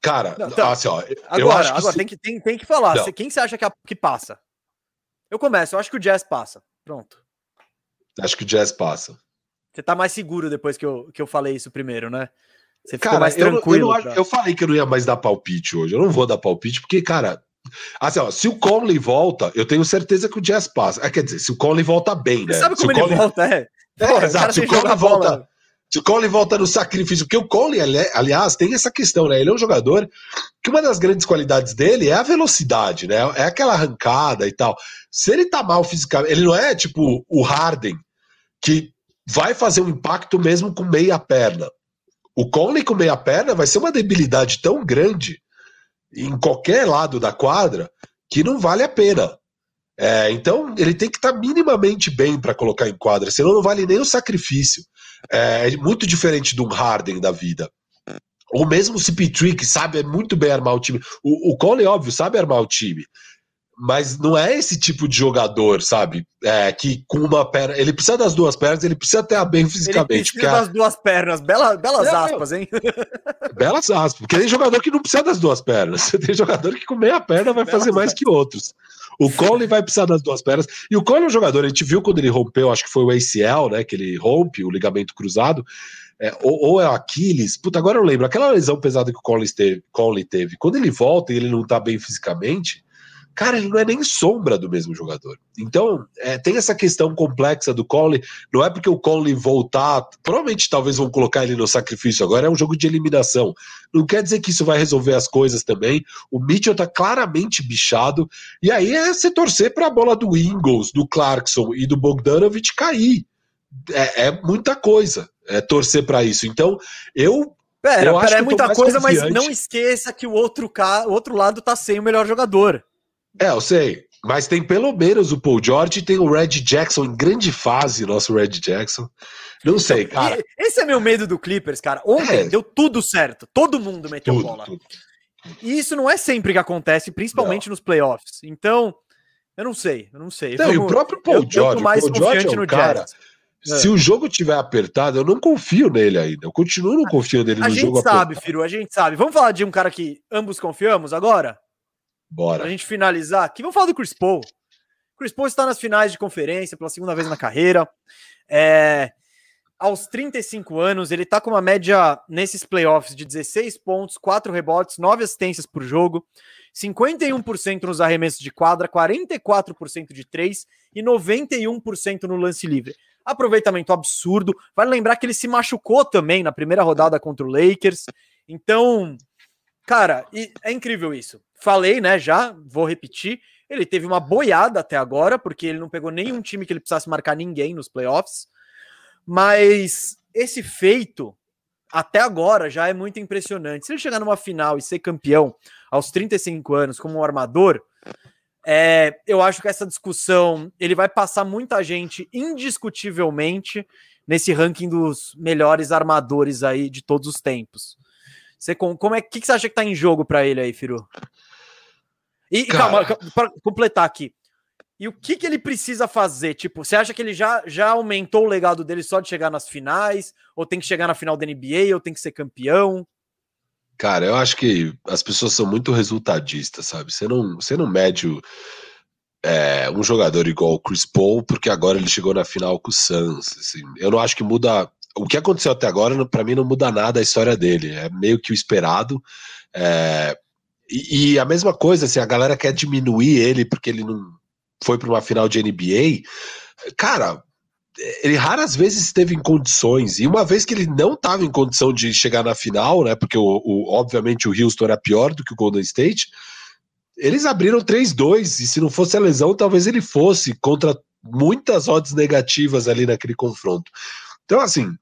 Cara, não, então, assim, ó, agora, agora se... tem, que, tem, tem que falar. Não. Quem você acha que, a, que passa? Eu começo, eu acho que o Jazz passa. Pronto. Acho que o Jazz passa. Você tá mais seguro depois que eu, que eu falei isso primeiro, né? Você ficou cara, mais tranquilo. Eu, eu, eu, falei que eu não ia mais dar palpite hoje. Eu não vou dar palpite, porque, cara. Assim, ó, se o Conley volta, eu tenho certeza que o Jazz passa. É, quer dizer, se o Conley volta bem, né? Você sabe como se ele Conley... volta, é? É, Porra, exato. Se o Conley volta. Se o Conley volta no sacrifício, porque o Conley, aliás, tem essa questão, né? Ele é um jogador que uma das grandes qualidades dele é a velocidade, né? É aquela arrancada e tal. Se ele tá mal fisicamente, ele não é tipo o Harden, que vai fazer um impacto mesmo com meia perna. O Conley com meia perna vai ser uma debilidade tão grande em qualquer lado da quadra que não vale a pena. É, então ele tem que estar tá minimamente bem para colocar em quadra, senão não vale nem o sacrifício. É, é muito diferente de um Harden da vida. Ou mesmo o CP3, que sabe muito bem armar o time. O, o Cole, óbvio, sabe armar o time mas não é esse tipo de jogador, sabe? É, que com uma perna. Ele precisa das duas pernas, ele precisa ter bem fisicamente. Ele precisa das duas pernas. Bela, belas é, aspas, hein? Belas aspas. Porque tem jogador que não precisa das duas pernas. Tem jogador que com meia perna vai fazer mais que outros. O Cole vai precisar das duas pernas. E o Cole é um jogador, a gente viu quando ele rompeu, acho que foi o ACL, né? Que ele rompe o ligamento cruzado. É, ou, ou, é o Aquiles, puta, agora eu lembro, aquela lesão pesada que o Cole teve, teve, quando ele volta e ele não tá bem fisicamente, cara, ele não é nem sombra do mesmo jogador. Então, é, tem essa questão complexa do Conley. Não é porque o Conley voltar, provavelmente talvez vão colocar ele no sacrifício agora, é um jogo de eliminação. Não quer dizer que isso vai resolver as coisas também. O Mitchell tá claramente bichado. E aí é você torcer para a bola do Ingles, do Clarkson e do Bogdanovich cair. É, é muita coisa. É torcer para isso. Então, eu Pera, eu pera, é muita coisa, confiante. mas não esqueça que o outro, ca... o outro lado tá sem o melhor jogador. É, eu sei. Mas tem pelo menos o Paul George e tem o Red Jackson em grande fase, nosso Red Jackson. Não sei, então, cara. Esse é meu medo do Clippers, cara. Ontem é. deu tudo certo. Todo mundo meteu tudo, bola. Tudo. E isso não é sempre que acontece, principalmente não. nos playoffs. Então, eu não sei, eu não sei. Não, e o próprio Paul eu, George, eu mais Paul George é um no cara. Se é. o jogo tiver apertado, eu não confio nele ainda. Eu continuo não confiando nele a no jogo apertado. A gente sabe, Firo, a gente sabe. Vamos falar de um cara que ambos confiamos agora? Bora. Pra gente finalizar aqui, vamos falar do Chris Paul. Chris Paul está nas finais de conferência pela segunda vez na carreira. É, aos 35 anos, ele está com uma média nesses playoffs de 16 pontos, 4 rebotes, 9 assistências por jogo, 51% nos arremessos de quadra, 44% de 3 e 91% no lance livre. Aproveitamento absurdo. Vale lembrar que ele se machucou também na primeira rodada contra o Lakers. Então, cara, é incrível isso falei, né, já, vou repetir, ele teve uma boiada até agora, porque ele não pegou nenhum time que ele precisasse marcar ninguém nos playoffs. Mas esse feito, até agora, já é muito impressionante. Se ele chegar numa final e ser campeão aos 35 anos como um armador, é, eu acho que essa discussão ele vai passar muita gente indiscutivelmente nesse ranking dos melhores armadores aí de todos os tempos. Você, como é que, que você acha que tá em jogo para ele aí, Firu? E Cara... calma, para completar aqui. E o que, que ele precisa fazer? Tipo, você acha que ele já, já aumentou o legado dele só de chegar nas finais? Ou tem que chegar na final da NBA? Ou tem que ser campeão? Cara, eu acho que as pessoas são muito resultadistas, sabe? Você não, você não mede o, é, um jogador igual o Chris Paul, porque agora ele chegou na final com o Suns. Assim, eu não acho que muda. O que aconteceu até agora, para mim, não muda nada a história dele. É meio que o esperado. É, e, a mesma coisa, assim, a galera quer diminuir ele porque ele não foi para uma final de NBA. Cara, ele raras vezes esteve em condições, e uma vez que ele não estava em condição de chegar na final, né? Porque o, o, obviamente o Houston era pior do que o Golden State, eles abriram 3-2, e se não fosse a lesão, talvez ele fosse contra muitas odds negativas ali naquele confronto. Então, assim,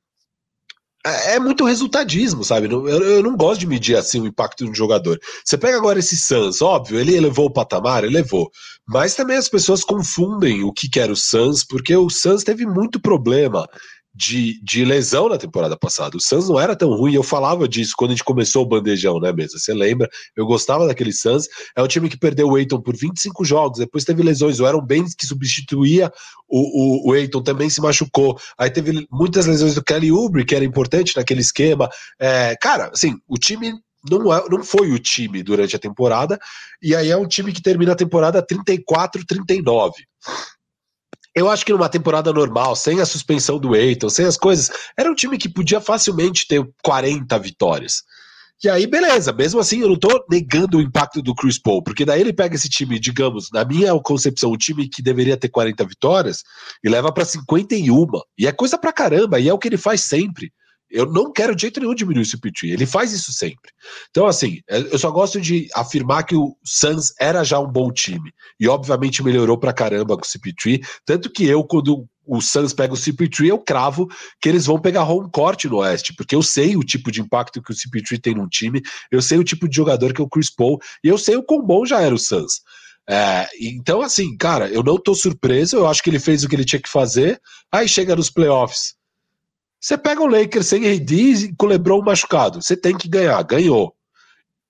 é, é muito resultadismo, sabe? Eu, eu, não gosto de medir assim o impacto de um jogador. Você pega agora esse Suns, óbvio, ele elevou o patamar, elevou. Mas também as pessoas confundem o que, era o Suns, porque o Suns teve muito problema de, de lesão na temporada passada. O Suns não era tão ruim, eu falava disso quando a gente começou o bandejão, né, mesmo? Você lembra? Eu gostava daquele Suns. É um time que perdeu o Eiton por 25 jogos, depois teve lesões. O Aaron Baines, que substituía o, o, o Eiton, também se machucou. Aí teve muitas lesões do Kelly Oubre, que era importante naquele esquema. É, cara, assim, o time não, é, não foi o time durante a temporada, e aí é um time que termina a temporada 34-39. Eu acho que numa temporada normal, sem a suspensão do Eiton, sem as coisas, era um time que podia facilmente ter 40 vitórias. E aí, beleza, mesmo assim, eu não tô negando o impacto do Chris Paul, porque daí ele pega esse time, digamos, na minha concepção, o time que deveria ter 40 vitórias, e leva para 51. E é coisa pra caramba, e é o que ele faz sempre. Eu não quero de jeito nenhum diminuir o CP3. Ele faz isso sempre. Então, assim, é, eu só gosto de afirmar que o Suns era já um bom time. E, obviamente, melhorou pra caramba com o CP3. Tanto que eu, quando o Suns pega o CP3, eu cravo que eles vão pegar home court no Oeste, porque eu sei o tipo de impacto que o CP3 tem num time, eu sei o tipo de jogador que é o Chris Paul, e eu sei o quão bom já era o Suns. É, então, assim, cara, eu não tô surpreso, eu acho que ele fez o que ele tinha que fazer, aí chega nos playoffs Você pega o Lakers sem AD e com o LeBron machucado. Você tem que ganhar. Ganhou.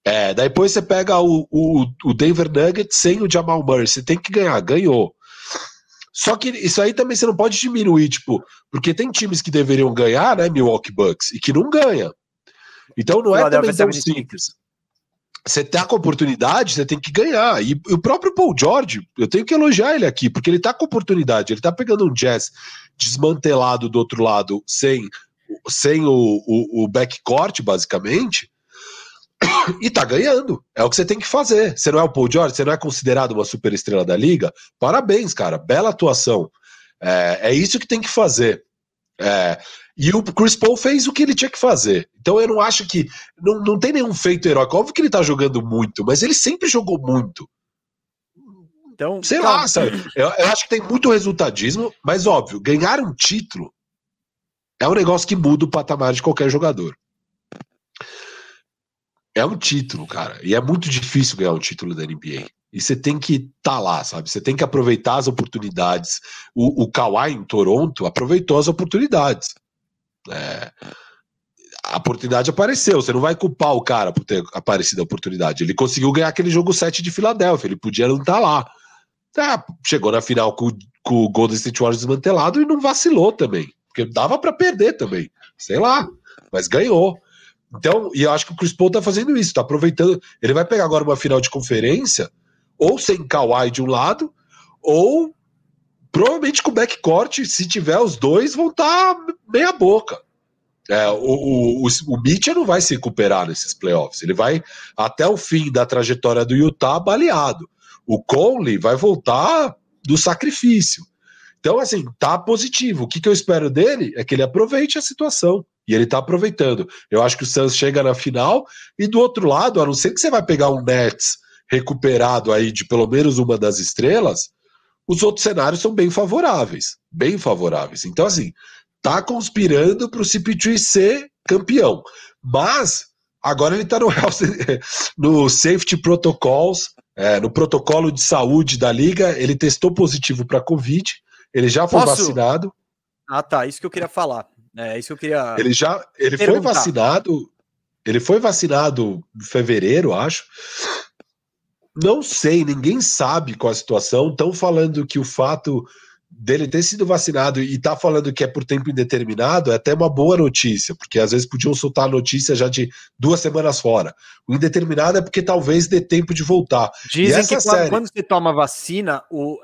É, depois você pega o, o, o Denver Nuggets sem o Jamal Murray. Você tem que ganhar. Ganhou. Só que isso aí também você não pode diminuir, tipo, porque tem times que deveriam ganhar, né, Milwaukee Bucks, e que não ganha. Então não é também tão simples. Você tá com oportunidade, você tem que ganhar. E, e, o próprio Paul George, eu tenho que elogiar ele aqui, porque ele tá com oportunidade. Ele tá pegando um jazz desmantelado do outro lado, sem, sem o, o, o backcourt, basicamente, e tá ganhando. É o que você tem que fazer. Você não é o Paul George, você não é considerado uma super estrela da liga. Parabéns, cara. Bela atuação. É, é isso que tem que fazer. É, e o Chris Paul fez o que ele tinha que fazer. Então eu não acho que. Não, não tem nenhum feito heróico. Óbvio que ele tá jogando muito, mas ele sempre jogou muito. Então, sei calma. lá, sabe? Eu, eu, acho que tem muito resultadismo, mas óbvio, ganhar um título é um negócio que muda o patamar de qualquer jogador. É um título, cara. E é muito difícil ganhar um título da NBA. E você tem que estar tá lá, sabe? Você tem que aproveitar as oportunidades. O, o Kawhi em Toronto aproveitou as oportunidades. É, a oportunidade apareceu. Você não vai culpar o cara por ter aparecido a oportunidade. Ele conseguiu ganhar aquele jogo 7 de Filadélfia. Ele podia não estar tá lá. É, chegou na final com, com, o Golden State Warriors desmantelado e não vacilou também. Porque dava para perder também. Sei lá. Mas ganhou. Então, e eu acho que o Chris Paul tá fazendo isso, tá aproveitando. Ele vai pegar agora uma final de conferência, ou sem Kawhi de um lado, ou provavelmente com backcourt, se tiver os dois, vão estar tá meia boca. É, o, o, o, o Mitchell não vai se recuperar nesses playoffs. Ele vai até o fim da trajetória do Utah baleado. O Conley vai voltar do sacrifício. Então, assim, tá positivo. O que, que eu espero dele é que ele aproveite a situação. E ele tá aproveitando. Eu acho que o Suns chega na final e do outro lado, a não ser que você vai pegar um Nets recuperado aí de pelo menos uma das estrelas, os outros cenários são bem favoráveis, bem favoráveis. Então assim, tá conspirando para o CP3 ser campeão. Mas agora ele está no, no Safety Protocols, é, no protocolo de saúde da liga, ele testou positivo para Covid, ele já foi Posso? vacinado. Ah, tá, isso que eu queria falar. É isso que eu queria. Ele já ele foi vacinado. Ele foi vacinado em fevereiro, acho. Não sei, ninguém sabe qual a situação. Estão falando que o fato dele ter sido vacinado e tá falando que é por tempo indeterminado é até uma boa notícia, porque às vezes podiam soltar a notícia já de duas semanas fora. O indeterminado é porque talvez dê tempo de voltar. Dizem que série... quando você toma vacina, o,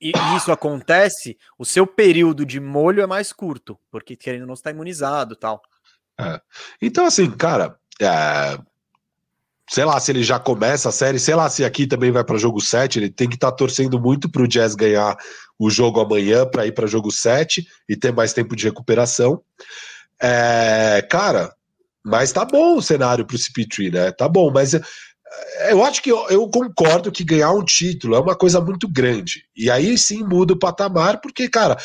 e, isso acontece, o seu período de molho é mais curto, porque querendo não estar imunizado tal. É. Então, assim, cara, é... sei lá se ele já começa a série, sei lá se aqui também vai para jogo 7, ele tem que estar tá torcendo muito para o Jazz ganhar o jogo amanhã para ir para jogo 7 e ter mais tempo de recuperação. É... Cara, mas tá bom o cenário para o CP3, né? Tá bom, mas é, eu acho que eu, eu, concordo que ganhar um título é uma coisa muito grande. E aí sim muda o patamar, porque, cara,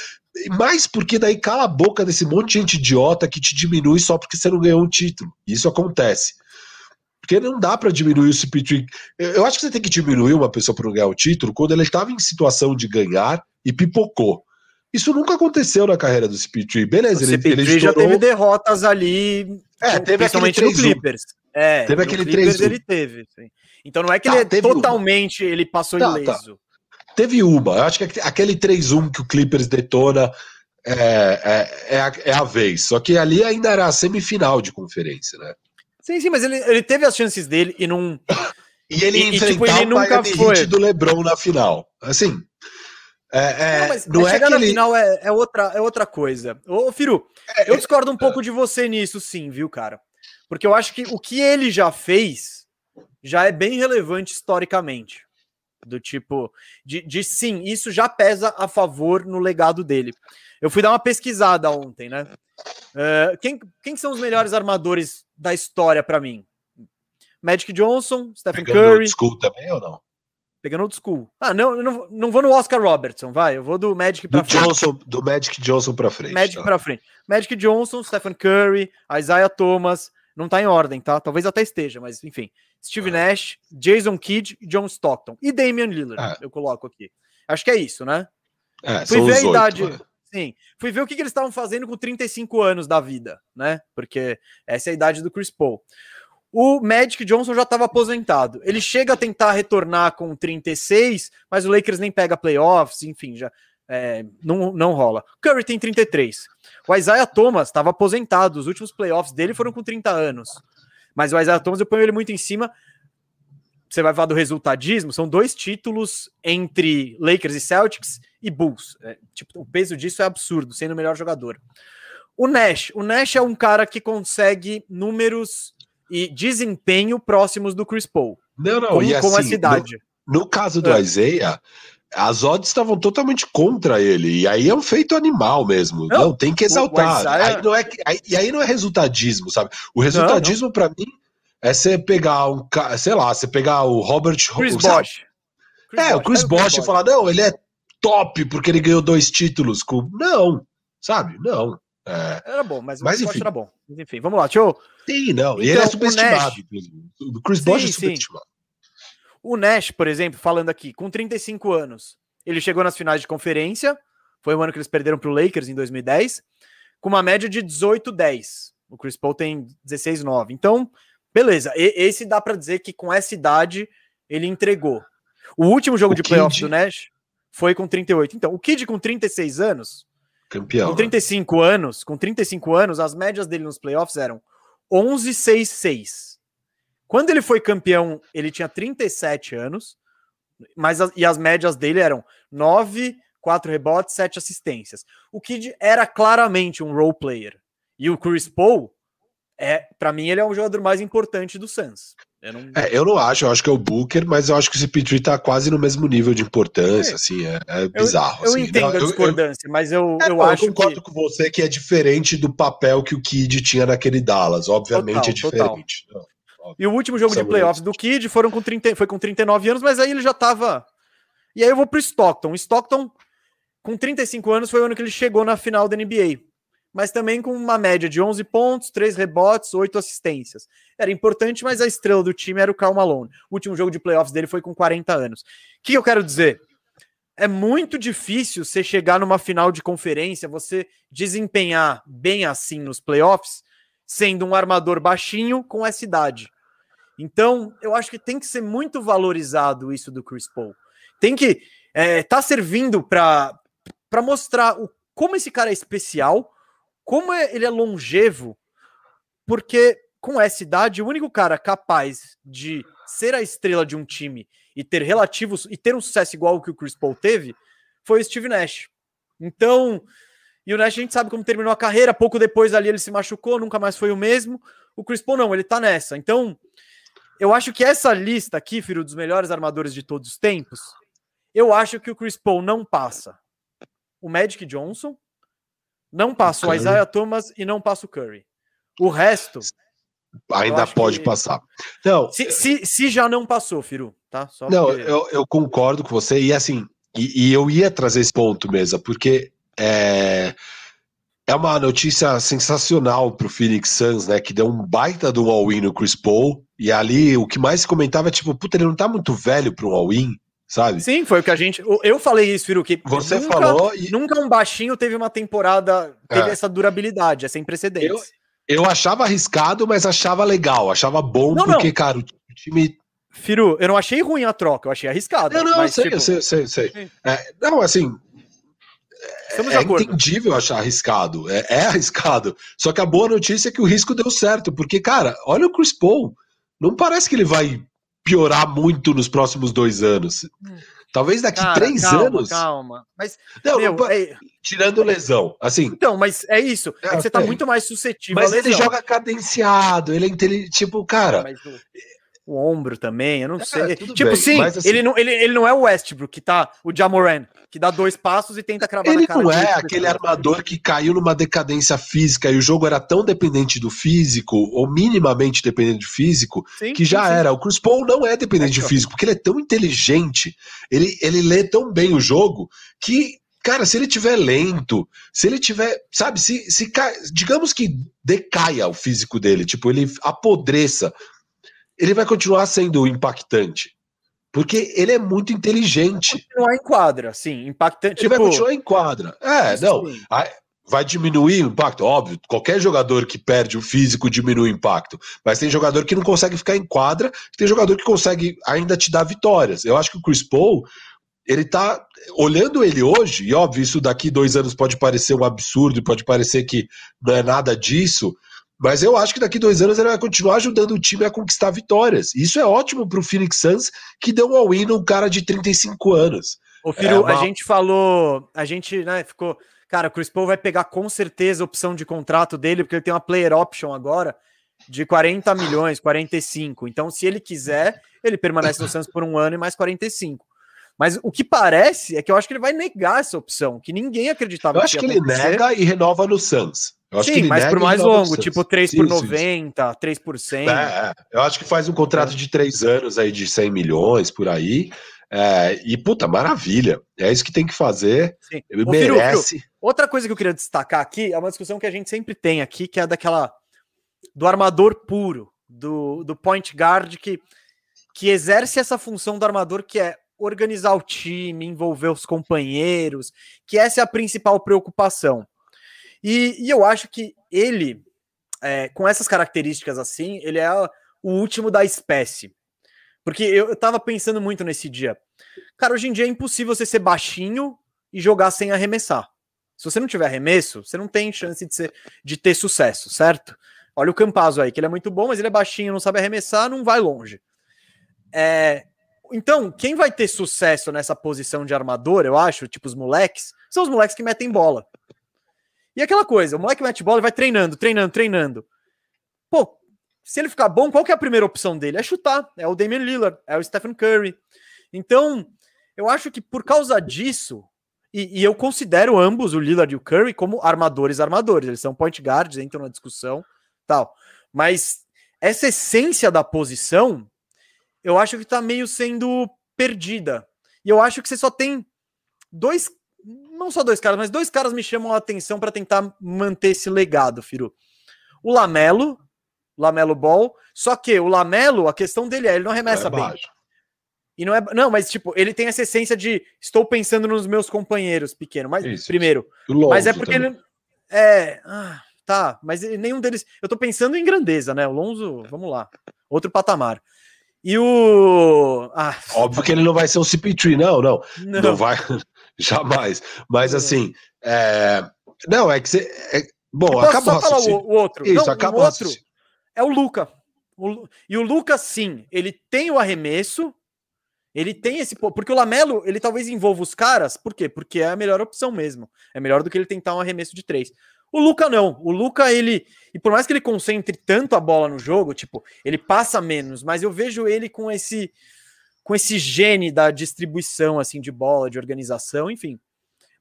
mais porque daí cala a boca desse monte de gente idiota que te diminui só porque você não ganhou um título. Isso acontece. Porque não dá para diminuir o CP3. Eu acho que você tem que diminuir uma pessoa para não ganhar o título quando ele estava em situação de ganhar e pipocou. Isso nunca aconteceu na carreira do CP3. Beleza, o ele, CP3 ele já teve derrotas ali, é, teve principalmente no Clippers. É, teve aquele 3 ele teve. Sim. Então não é que tá, ele é totalmente uma. ele passou tá, tá. ileso. Tá. Teve uma. Eu acho que aquele 3-1 que o Clippers detona é, é, é, a, é a vez. Só que ali ainda era a semifinal de conferência, né? Sim, sim, mas ele, ele teve as chances dele e não. E ele e, enfrentar tipo, ele nunca foi do LeBron na final. Assim, é, é, não, mas, não é chegar na ele... final é, é, outra, é outra coisa. Ô, Firu, é, eu discordo um pouco de você nisso, sim, viu, cara? Porque eu acho que o que ele já fez já é bem relevante historicamente. Do tipo, de, de sim, isso já pesa a favor no legado dele. Eu fui dar uma pesquisada ontem, né? Uh, quem, quem são os melhores armadores da história para mim? Magic Johnson, Stephen Pegando Curry. School também ou não? Pegando old school. Ah, não, não, não vou no Oscar Robertson, vai. Eu vou do Magic do frente. Johnson, do Magic Johnson pra frente. Magic tá. pra frente. Magic Johnson, Stephen Curry, Isaiah Thomas. Não tá em ordem, tá? Talvez até esteja, mas enfim. Steve ah. Nash, Jason Kidd e John Stockton. E Damian Lillard, ah. eu coloco aqui. Acho que é isso, né? É, Fui ver a idade. Sim, fui ver o que, que eles estavam fazendo com 35 anos da vida, né? Porque essa é a idade do Chris Paul. O Magic Johnson já estava aposentado. Ele chega a tentar retornar com 36, mas o Lakers nem pega playoffs, enfim, já é, não, não rola. Curry tem 33. O Isaiah Thomas estava aposentado. Os últimos playoffs dele foram com 30 anos. Mas o Isaiah Thomas eu ponho ele muito em cima. Você vai falar do resultadismo? São dois títulos entre Lakers e Celtics e Bulls. É, tipo, o peso disso é absurdo, sendo o melhor jogador. O Nash. O Nash é um cara que consegue números e desempenho próximos do Chris Paul. Não, não, com, e com assim, cidade. No, no caso do é. Isaiah, as odds estavam totalmente contra ele. E aí é um feito animal mesmo. Não, não tem que exaltar. Isaiah... Aí não é, aí, e aí não é resultadismo, sabe? O resultadismo, para mim, é você pegar um, sei lá, você pegar o Robert Chris Bosch. é, o Chris Bosch e falar, não, ele é top porque ele ganhou dois títulos. Com... Não, sabe? Não. É... Era bom, mas, mas o Chris Bosch era bom. Mas, enfim, vamos lá, deixa eu. Sim, não. Então, ele é então, subestimado. O, o Chris sim, Bosch é subestimado. Sim. O Nash, por exemplo, falando aqui, com 35 anos, ele chegou nas finais de conferência. Foi o ano que eles perderam para o Lakers em 2010, com uma média de 18-10. O Chris Paul tem 16-9. Então, beleza. E, esse dá para dizer que com essa idade ele entregou. O último jogo o de playoffs do Nash foi com 38. Então, o Kid com 36 anos, campeão. Com 35 né? anos, com 35 anos, as médias dele nos playoffs eram 11-6-6. Quando ele foi campeão, ele tinha 37 anos, mas as, e as médias dele eram 9, 4 rebotes, 7 assistências. O Kid era claramente um role player. E o Chris Paul, é, para mim, ele é o jogador mais importante do Suns. Eu não... É, eu não acho, eu acho que é o Booker, mas eu acho que o CP3 tá quase no mesmo nível de importância, é. assim, é, é bizarro. Eu, assim. entendo não, a discordância, eu, mas eu, é, eu acho. Eu concordo que... com você que é diferente do papel que o Kid tinha naquele Dallas, obviamente total, é diferente. Total. E o último jogo de playoffs do Kid foram com 30, foi com 39 anos, mas aí ele já tava. E aí eu vou pro Stockton. Stockton, com 35 anos, foi o ano que ele chegou na final da NBA. Mas também com uma média de 11 pontos, 3 rebotes, 8 assistências. Era importante, mas a estrela do time era o Karl Malone. O último jogo de playoffs dele foi com 40 anos. O que eu quero dizer? É muito difícil você chegar numa final de conferência, você desempenhar bem assim nos playoffs, sendo um armador baixinho com essa idade. Então, eu acho que tem que ser muito valorizado isso do Chris Paul. Tem que é, tá servindo para mostrar o, como esse cara é especial, como é, ele é longevo, porque com essa idade, o único cara capaz de ser a estrela de um time e ter relativos e ter um sucesso igual ao que o Chris Paul teve foi o Steve Nash. Então, e o Nash a gente sabe como terminou a carreira, pouco depois ali ele se machucou, nunca mais foi o mesmo. O Chris Paul não, ele tá nessa. Então, eu acho que essa lista aqui, filho, dos melhores armadores de todos os tempos, eu acho que o Chris Paul não passa o Magic Johnson, não passa o, Isaiah Thomas e não passa o Curry. O resto. Ainda pode que... passar. Não, se, se, se, já não passou, Firu, tá? Só não, porque... eu, eu concordo com você, e assim, e, e eu ia trazer esse ponto mesmo, porque é, é uma notícia sensacional para o Phoenix Suns, né? Que deu um baita do all-in no Chris Paul. E ali o que mais se comentava é tipo, puta, ele não tá muito velho para um all-in, sabe? Sim, foi o que a gente. Eu falei isso, Firu, que você nunca, falou. E... Nunca um baixinho teve uma temporada, teve é. essa durabilidade, é sem precedentes. Eu, eu achava arriscado, mas achava legal, achava bom, não, porque, não. cara, o time Firu, eu não achei ruim a troca, eu achei arriscado. Não, não, mas, sei, tipo... sei, sei, sei. É, não, assim, Estamos é entendível achar arriscado, é, é, arriscado. Só que a boa notícia é que o risco deu certo, porque, cara, olha o Chris Paul. Não parece que ele vai piorar muito nos próximos dois anos. Talvez daqui cara, três calma, anos. Calma, mas. Não, meu, não é... tirando lesão, assim. Então, mas é isso. É, você tá muito mais suscetível. Mas ele joga cadenciado, ele é inteligente. Tipo, cara. Mas, o ombro também, eu não é, sei. Tipo, bem, sim, assim, ele, não, ele, ele não é o Westbrook, que tá o Jamoran, que dá dois passos e tenta cravar ele não é aquele armador que caiu numa decadência física e o jogo era tão dependente do físico, ou minimamente dependente do físico, sim, que já sim, era. O Chris Paul não é dependente é, de físico, porque ele é tão inteligente, ele, ele lê tão bem o jogo, que Cara, se ele tiver lento, se ele tiver, sabe, se, se digamos que decaia o físico dele, tipo, ele apodreça, ele vai continuar sendo impactante. Porque ele é muito inteligente. Vai continuar em quadra, sim, impactante. Ele tipo... vai continuar em quadra. É, não. Vai diminuir o impacto? Óbvio, qualquer jogador que perde o físico diminui o impacto. Mas tem jogador que não consegue ficar em quadra, tem jogador que consegue ainda te dar vitórias. Eu acho que o Chris Paul, ele tá. Olhando ele hoje, e óbvio, isso daqui dois anos pode parecer um absurdo, pode parecer que não é nada disso. Mas eu acho que daqui dois anos ele vai continuar ajudando o time a conquistar vitórias. Isso é ótimo para o Phoenix Suns, que deu um all-in num cara de 35 anos. Ô, Firu, é uma... a gente falou, a gente né, ficou. Cara, o Chris Paul vai pegar com certeza a opção de contrato dele, porque ele tem uma player option agora de 40 milhões, 45. Então, se ele quiser, ele permanece no Suns por um ano e mais 45. Mas o que parece é que eu acho que ele vai negar essa opção, que ninguém acreditava. Eu acho que, que ele nega e renova no Suns. Eu acho Sim, que mas por mais longo, tipo 3 por 90, isso. 3 por 100. É, é, eu acho que faz um contrato de 3 anos aí de 100 milhões por aí. É, e puta, maravilha. É isso que tem que fazer. Sim. Ele Ô, merece. Firu, Firu, outra coisa que eu queria destacar aqui é uma discussão que a gente sempre tem aqui, que é daquela do armador puro, do, do point guard que, que exerce essa função do armador que é organizar o time, envolver os companheiros, que essa é a principal preocupação. E, e eu acho que ele, é, com essas características assim, ele é o último da espécie. Porque eu, eu tava pensando muito nesse dia. Cara, hoje em dia é impossível você ser baixinho e jogar sem arremessar. Se você não tiver arremesso, você não tem chance de, ser, de ter sucesso, certo? Olha o Campazzo aí, que ele é muito bom, mas ele é baixinho, não sabe arremessar, não vai longe. É, então, quem vai ter sucesso nessa posição de armador, eu acho, tipo os moleques, são os moleques que metem bola. E aquela coisa, o moleque mete bola e vai treinando, treinando, treinando. Pô, se ele ficar bom, qual que é a primeira opção dele? É chutar. É o Damian Lillard, é o Stephen Curry. Então, eu acho que por causa disso, e, e, eu considero ambos, o Lillard e o Curry, como armadores armadores. Eles são point guards, entram na discussão, tal. Mas essa essência da posição, eu acho que tá meio sendo perdida. E eu acho que você só tem dois não só dois caras, mas dois caras me chamam a atenção para tentar manter esse legado, Firu. O Lamelo, Lamelo Ball, só que o Lamelo, a questão dele é, ele não arremessa é bem. E não é, não, mas tipo, ele tem essa essência de estou pensando nos meus companheiros pequeno, mas isso, primeiro, isso. mas é porque também. ele é, ah, tá, mas nenhum deles, eu tô pensando em grandeza, né? O Lonzo, vamos lá. Outro patamar. E o. Ah, Óbvio que ele não vai ser um CP3, não, não. Não, não vai. Jamais. Mas assim, é... não, é que você. É... Bom, acaba só falar o, o, outro. Isso, não, acaba o outro é o Luca. O... E o Luca, sim, ele tem o arremesso, ele tem esse. Porque o Lamelo, ele talvez envolva os caras, por quê? Porque é a melhor opção mesmo. É melhor do que ele tentar um arremesso de três. O Luca não. O Luca, ele. E por mais que ele concentre tanto a bola no jogo, tipo, ele passa menos, mas eu vejo ele com esse com esse gene da distribuição assim de bola, de organização, enfim.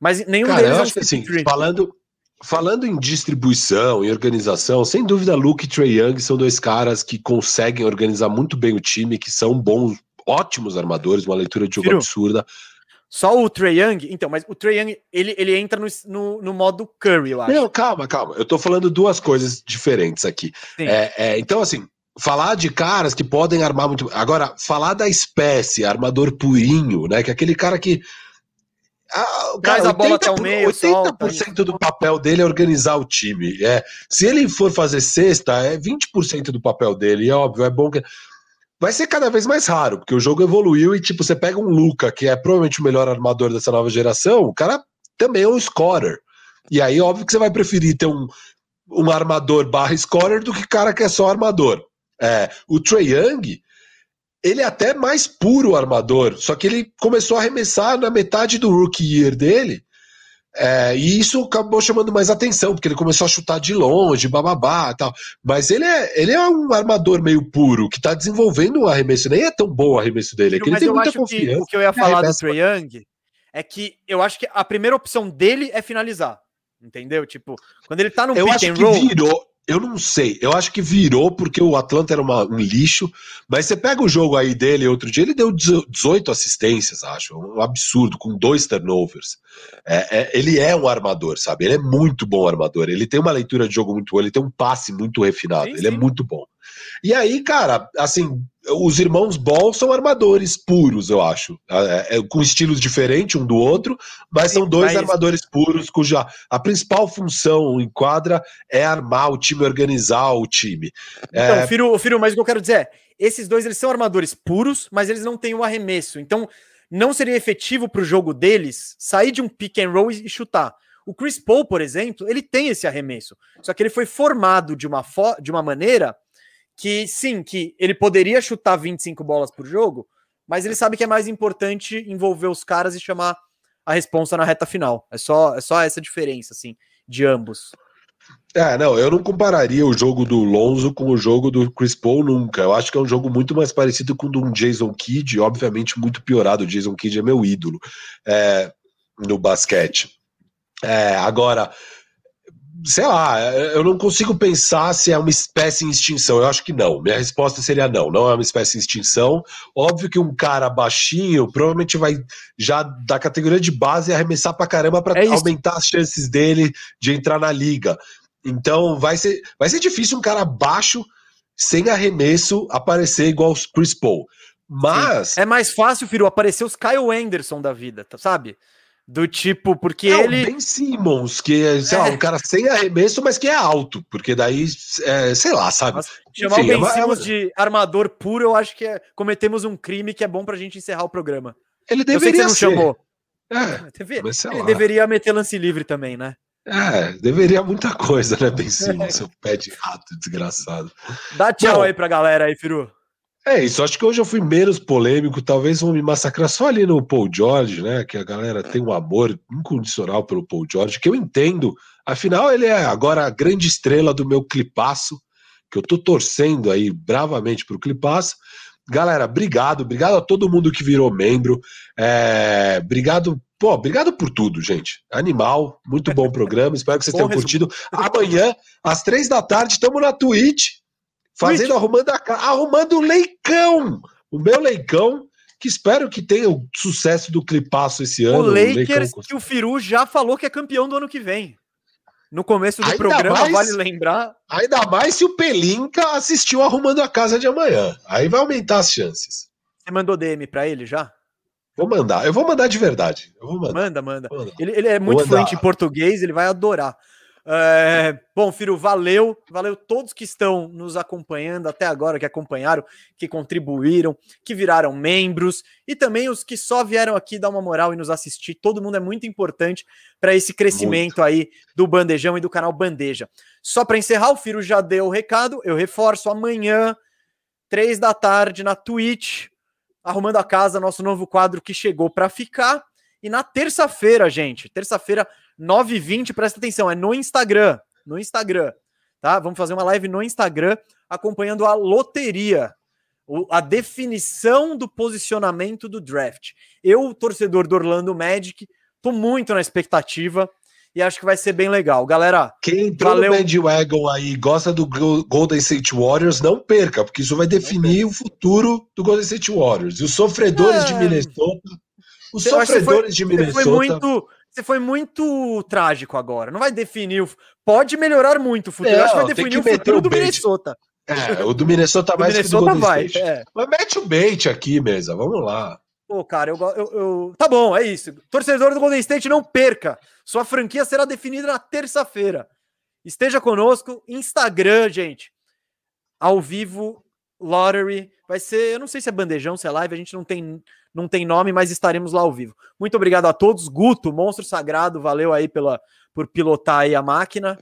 Mas nenhum Cara, deles eu é acho que assim, falando falando em distribuição e organização, sem dúvida Luke e Trey Young são dois caras que conseguem organizar muito bem o time, que são bons, ótimos armadores, uma leitura de jogo Firo. absurda. Só o Trey Young? Então, mas o Trey Young, ele, ele entra no, no, no, modo Curry, acho. Não, calma, calma. Eu tô falando duas coisas diferentes aqui. É, é, então, assim, falar de caras que podem armar muito. Agora, falar da espécie, armador purinho, né? Que é aquele cara que. Ah, cara, a bola 80%, até o meio, 80% solta. do papel dele é organizar o time. É, se ele for fazer cesta, é 20% do papel dele. E é óbvio, é bom que. Vai ser cada vez mais raro, porque o jogo evoluiu e, tipo, você pega um Luca, que é provavelmente o melhor armador dessa nova geração, o cara também é um scorer. E aí, óbvio que você vai preferir ter um, um armador barra scorer do que cara que é só armador. É, o Trey Young, ele é até mais puro armador, só que ele começou a arremessar na metade do rookie year dele. É, e isso acabou chamando mais atenção, porque ele começou a chutar de longe, bababá tal. Mas ele é, ele é um armador meio puro, que está desenvolvendo um arremesso. Nem é tão bom o arremesso dele, é que ele tem muita confiança. Que o que eu ia falar do Trey Young é que eu acho que a primeira opção dele é finalizar. Entendeu? Tipo, quando ele tá no eu pick acho and roll. Virou, eu não sei. Eu acho que virou porque o Atlanta era uma, um lixo. Mas você pega o jogo aí dele outro dia, ele deu 18 assistências, acho. Um absurdo, com dois turnovers. É, é, ele é um armador, sabe? Ele é muito bom armador. Ele tem uma leitura de jogo muito boa, ele tem um passe muito refinado. Sim, ele é sim. é muito bom. E aí, cara, assim, os irmãos Ball são armadores puros, eu acho. É, é, com estilos diferentes um do outro, mas são dois mas... armadores puros cuja a principal função em quadra é armar o time, organizar o time. Então, é... Firo, Firo, mas o que eu quero dizer é, esses dois eles são armadores puros, mas eles não têm o arremesso. Então, não seria efetivo para o jogo deles sair de um pick and roll e chutar. O Chris Paul, por exemplo, ele tem esse arremesso. Só que ele foi formado de uma, de uma maneira que sim, que ele poderia chutar 25 bolas por jogo, mas ele sabe que é mais importante envolver os caras e chamar a responsa na reta final. É só, é só essa diferença, assim, de ambos. É, não, eu não compararia o jogo do Lonzo com o jogo do Chris Paul nunca. Eu acho que é um jogo muito mais parecido com o do Jason Kidd, obviamente muito piorado. O Jason Kidd é meu ídolo é, no basquete. É, agora, sei lá, eu não consigo pensar se é uma espécie em extinção. Eu acho que não. Minha resposta seria não, não é uma espécie em extinção. Óbvio que um cara baixinho provavelmente vai já da categoria de base arremessar pra caramba para é aumentar as chances dele de entrar na liga. Então vai ser, vai ser difícil um cara baixo sem arremesso aparecer igual os Chris Paul. Mas. Sim. É mais fácil, Firo, aparecer os Kyle Anderson da vida, sabe? Do tipo, porque é, ele. Ben Simmons, que é, sei é. lá, um cara sem arremesso, mas que é alto, porque daí, é, sei lá, sabe? Mas, chamar Enfim, o Ben é Simmons de armador puro, eu acho que é, cometemos um crime que é bom pra gente encerrar o programa. Ele deveria não ser. chamou. É, Deve... ele deveria meter lance livre também, né? É, deveria muita coisa, né, Ben Simmons, seu pé de rato desgraçado. Dá tchau Bom, aí pra galera aí, Firu. É isso, acho que hoje eu fui menos polêmico, talvez vão me massacrar só ali no Paul George, né? Que a galera tem um amor incondicional pelo Paul George, que eu entendo. Afinal, ele é agora a grande estrela do meu clipaço, que eu tô torcendo aí bravamente pro clipaço. Galera, obrigado, obrigado a todo mundo que virou membro. É, obrigado, pô, obrigado por tudo, gente. Animal, muito bom programa, espero que vocês tenham curtido. Amanhã, às três da tarde, estamos na Twitch fazendo, arrumando, a, arrumando o leicão. O meu leicão, que espero que tenha o sucesso do clipaço esse ano. O Lakers o que o Firu já falou que é campeão do ano que vem. No começo do ainda programa, mais, vale lembrar. Ainda mais se o Pelinka assistiu Arrumando a Casa de Amanhã. Aí vai aumentar as chances. Você mandou DM para ele já? Vou mandar. Eu vou mandar de verdade. Mandar. Manda, manda. Ele, ele, é muito fluente em português, ele vai adorar. É, bom, Firo, valeu, valeu todos que estão nos acompanhando até agora, que acompanharam, que contribuíram, que viraram membros e também os que só vieram aqui dar uma moral e nos assistir. Todo mundo é muito importante para esse crescimento muito. aí do Bandejão e do canal Bandeja. Só para encerrar, o Firo já deu o recado, eu reforço amanhã, três da tarde, na Twitch, arrumando a casa, nosso novo quadro que chegou para ficar. E na terça-feira, gente, terça-feira, 9h20, presta atenção, é no Instagram. No Instagram, tá? Vamos fazer uma live no Instagram acompanhando a loteria, a definição do posicionamento do draft. Eu, torcedor do Orlando Magic, tô muito na expectativa e acho que vai ser bem legal. Galera, quem entrou valeu... no bandwagon aí gosta do Golden State Warriors, não perca, porque isso vai definir o futuro do Golden State Warriors. E os sofredores é... de Minnesota, os sofredores foi, de Minnesota... Foi muito você foi muito trágico agora. Não vai definir. O... Pode melhorar muito o futuro. É, acho que vai definir que o futuro o do Minnesota. É, o do Minnesota mais do Minnesota do vai. É. Mas mete o bait aqui, mesa. Vamos lá. Pô, cara, eu, eu, eu, Tá bom, é isso. Torcedor do Golden State, não perca. Sua franquia será definida na terça-feira. Esteja conosco. Instagram, gente. Ao vivo, Lottery. Vai ser. Eu não sei se é bandejão, se é live. A gente não tem não tem nome, mas estaremos lá ao vivo. Muito obrigado a todos. Guto, monstro sagrado, valeu aí pela, por pilotar aí a máquina.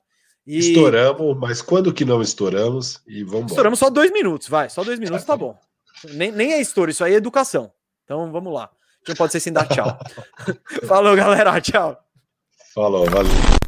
E... Estouramos, mas quando que não estouramos? E vamos Estouramos só dois minutos, vai. Só dois minutos tá bom. Nem, nem é estouro, isso aí é educação. Então vamos lá. A gente não pode ser sem dar tchau. Falou, galera. Tchau. Falou, valeu.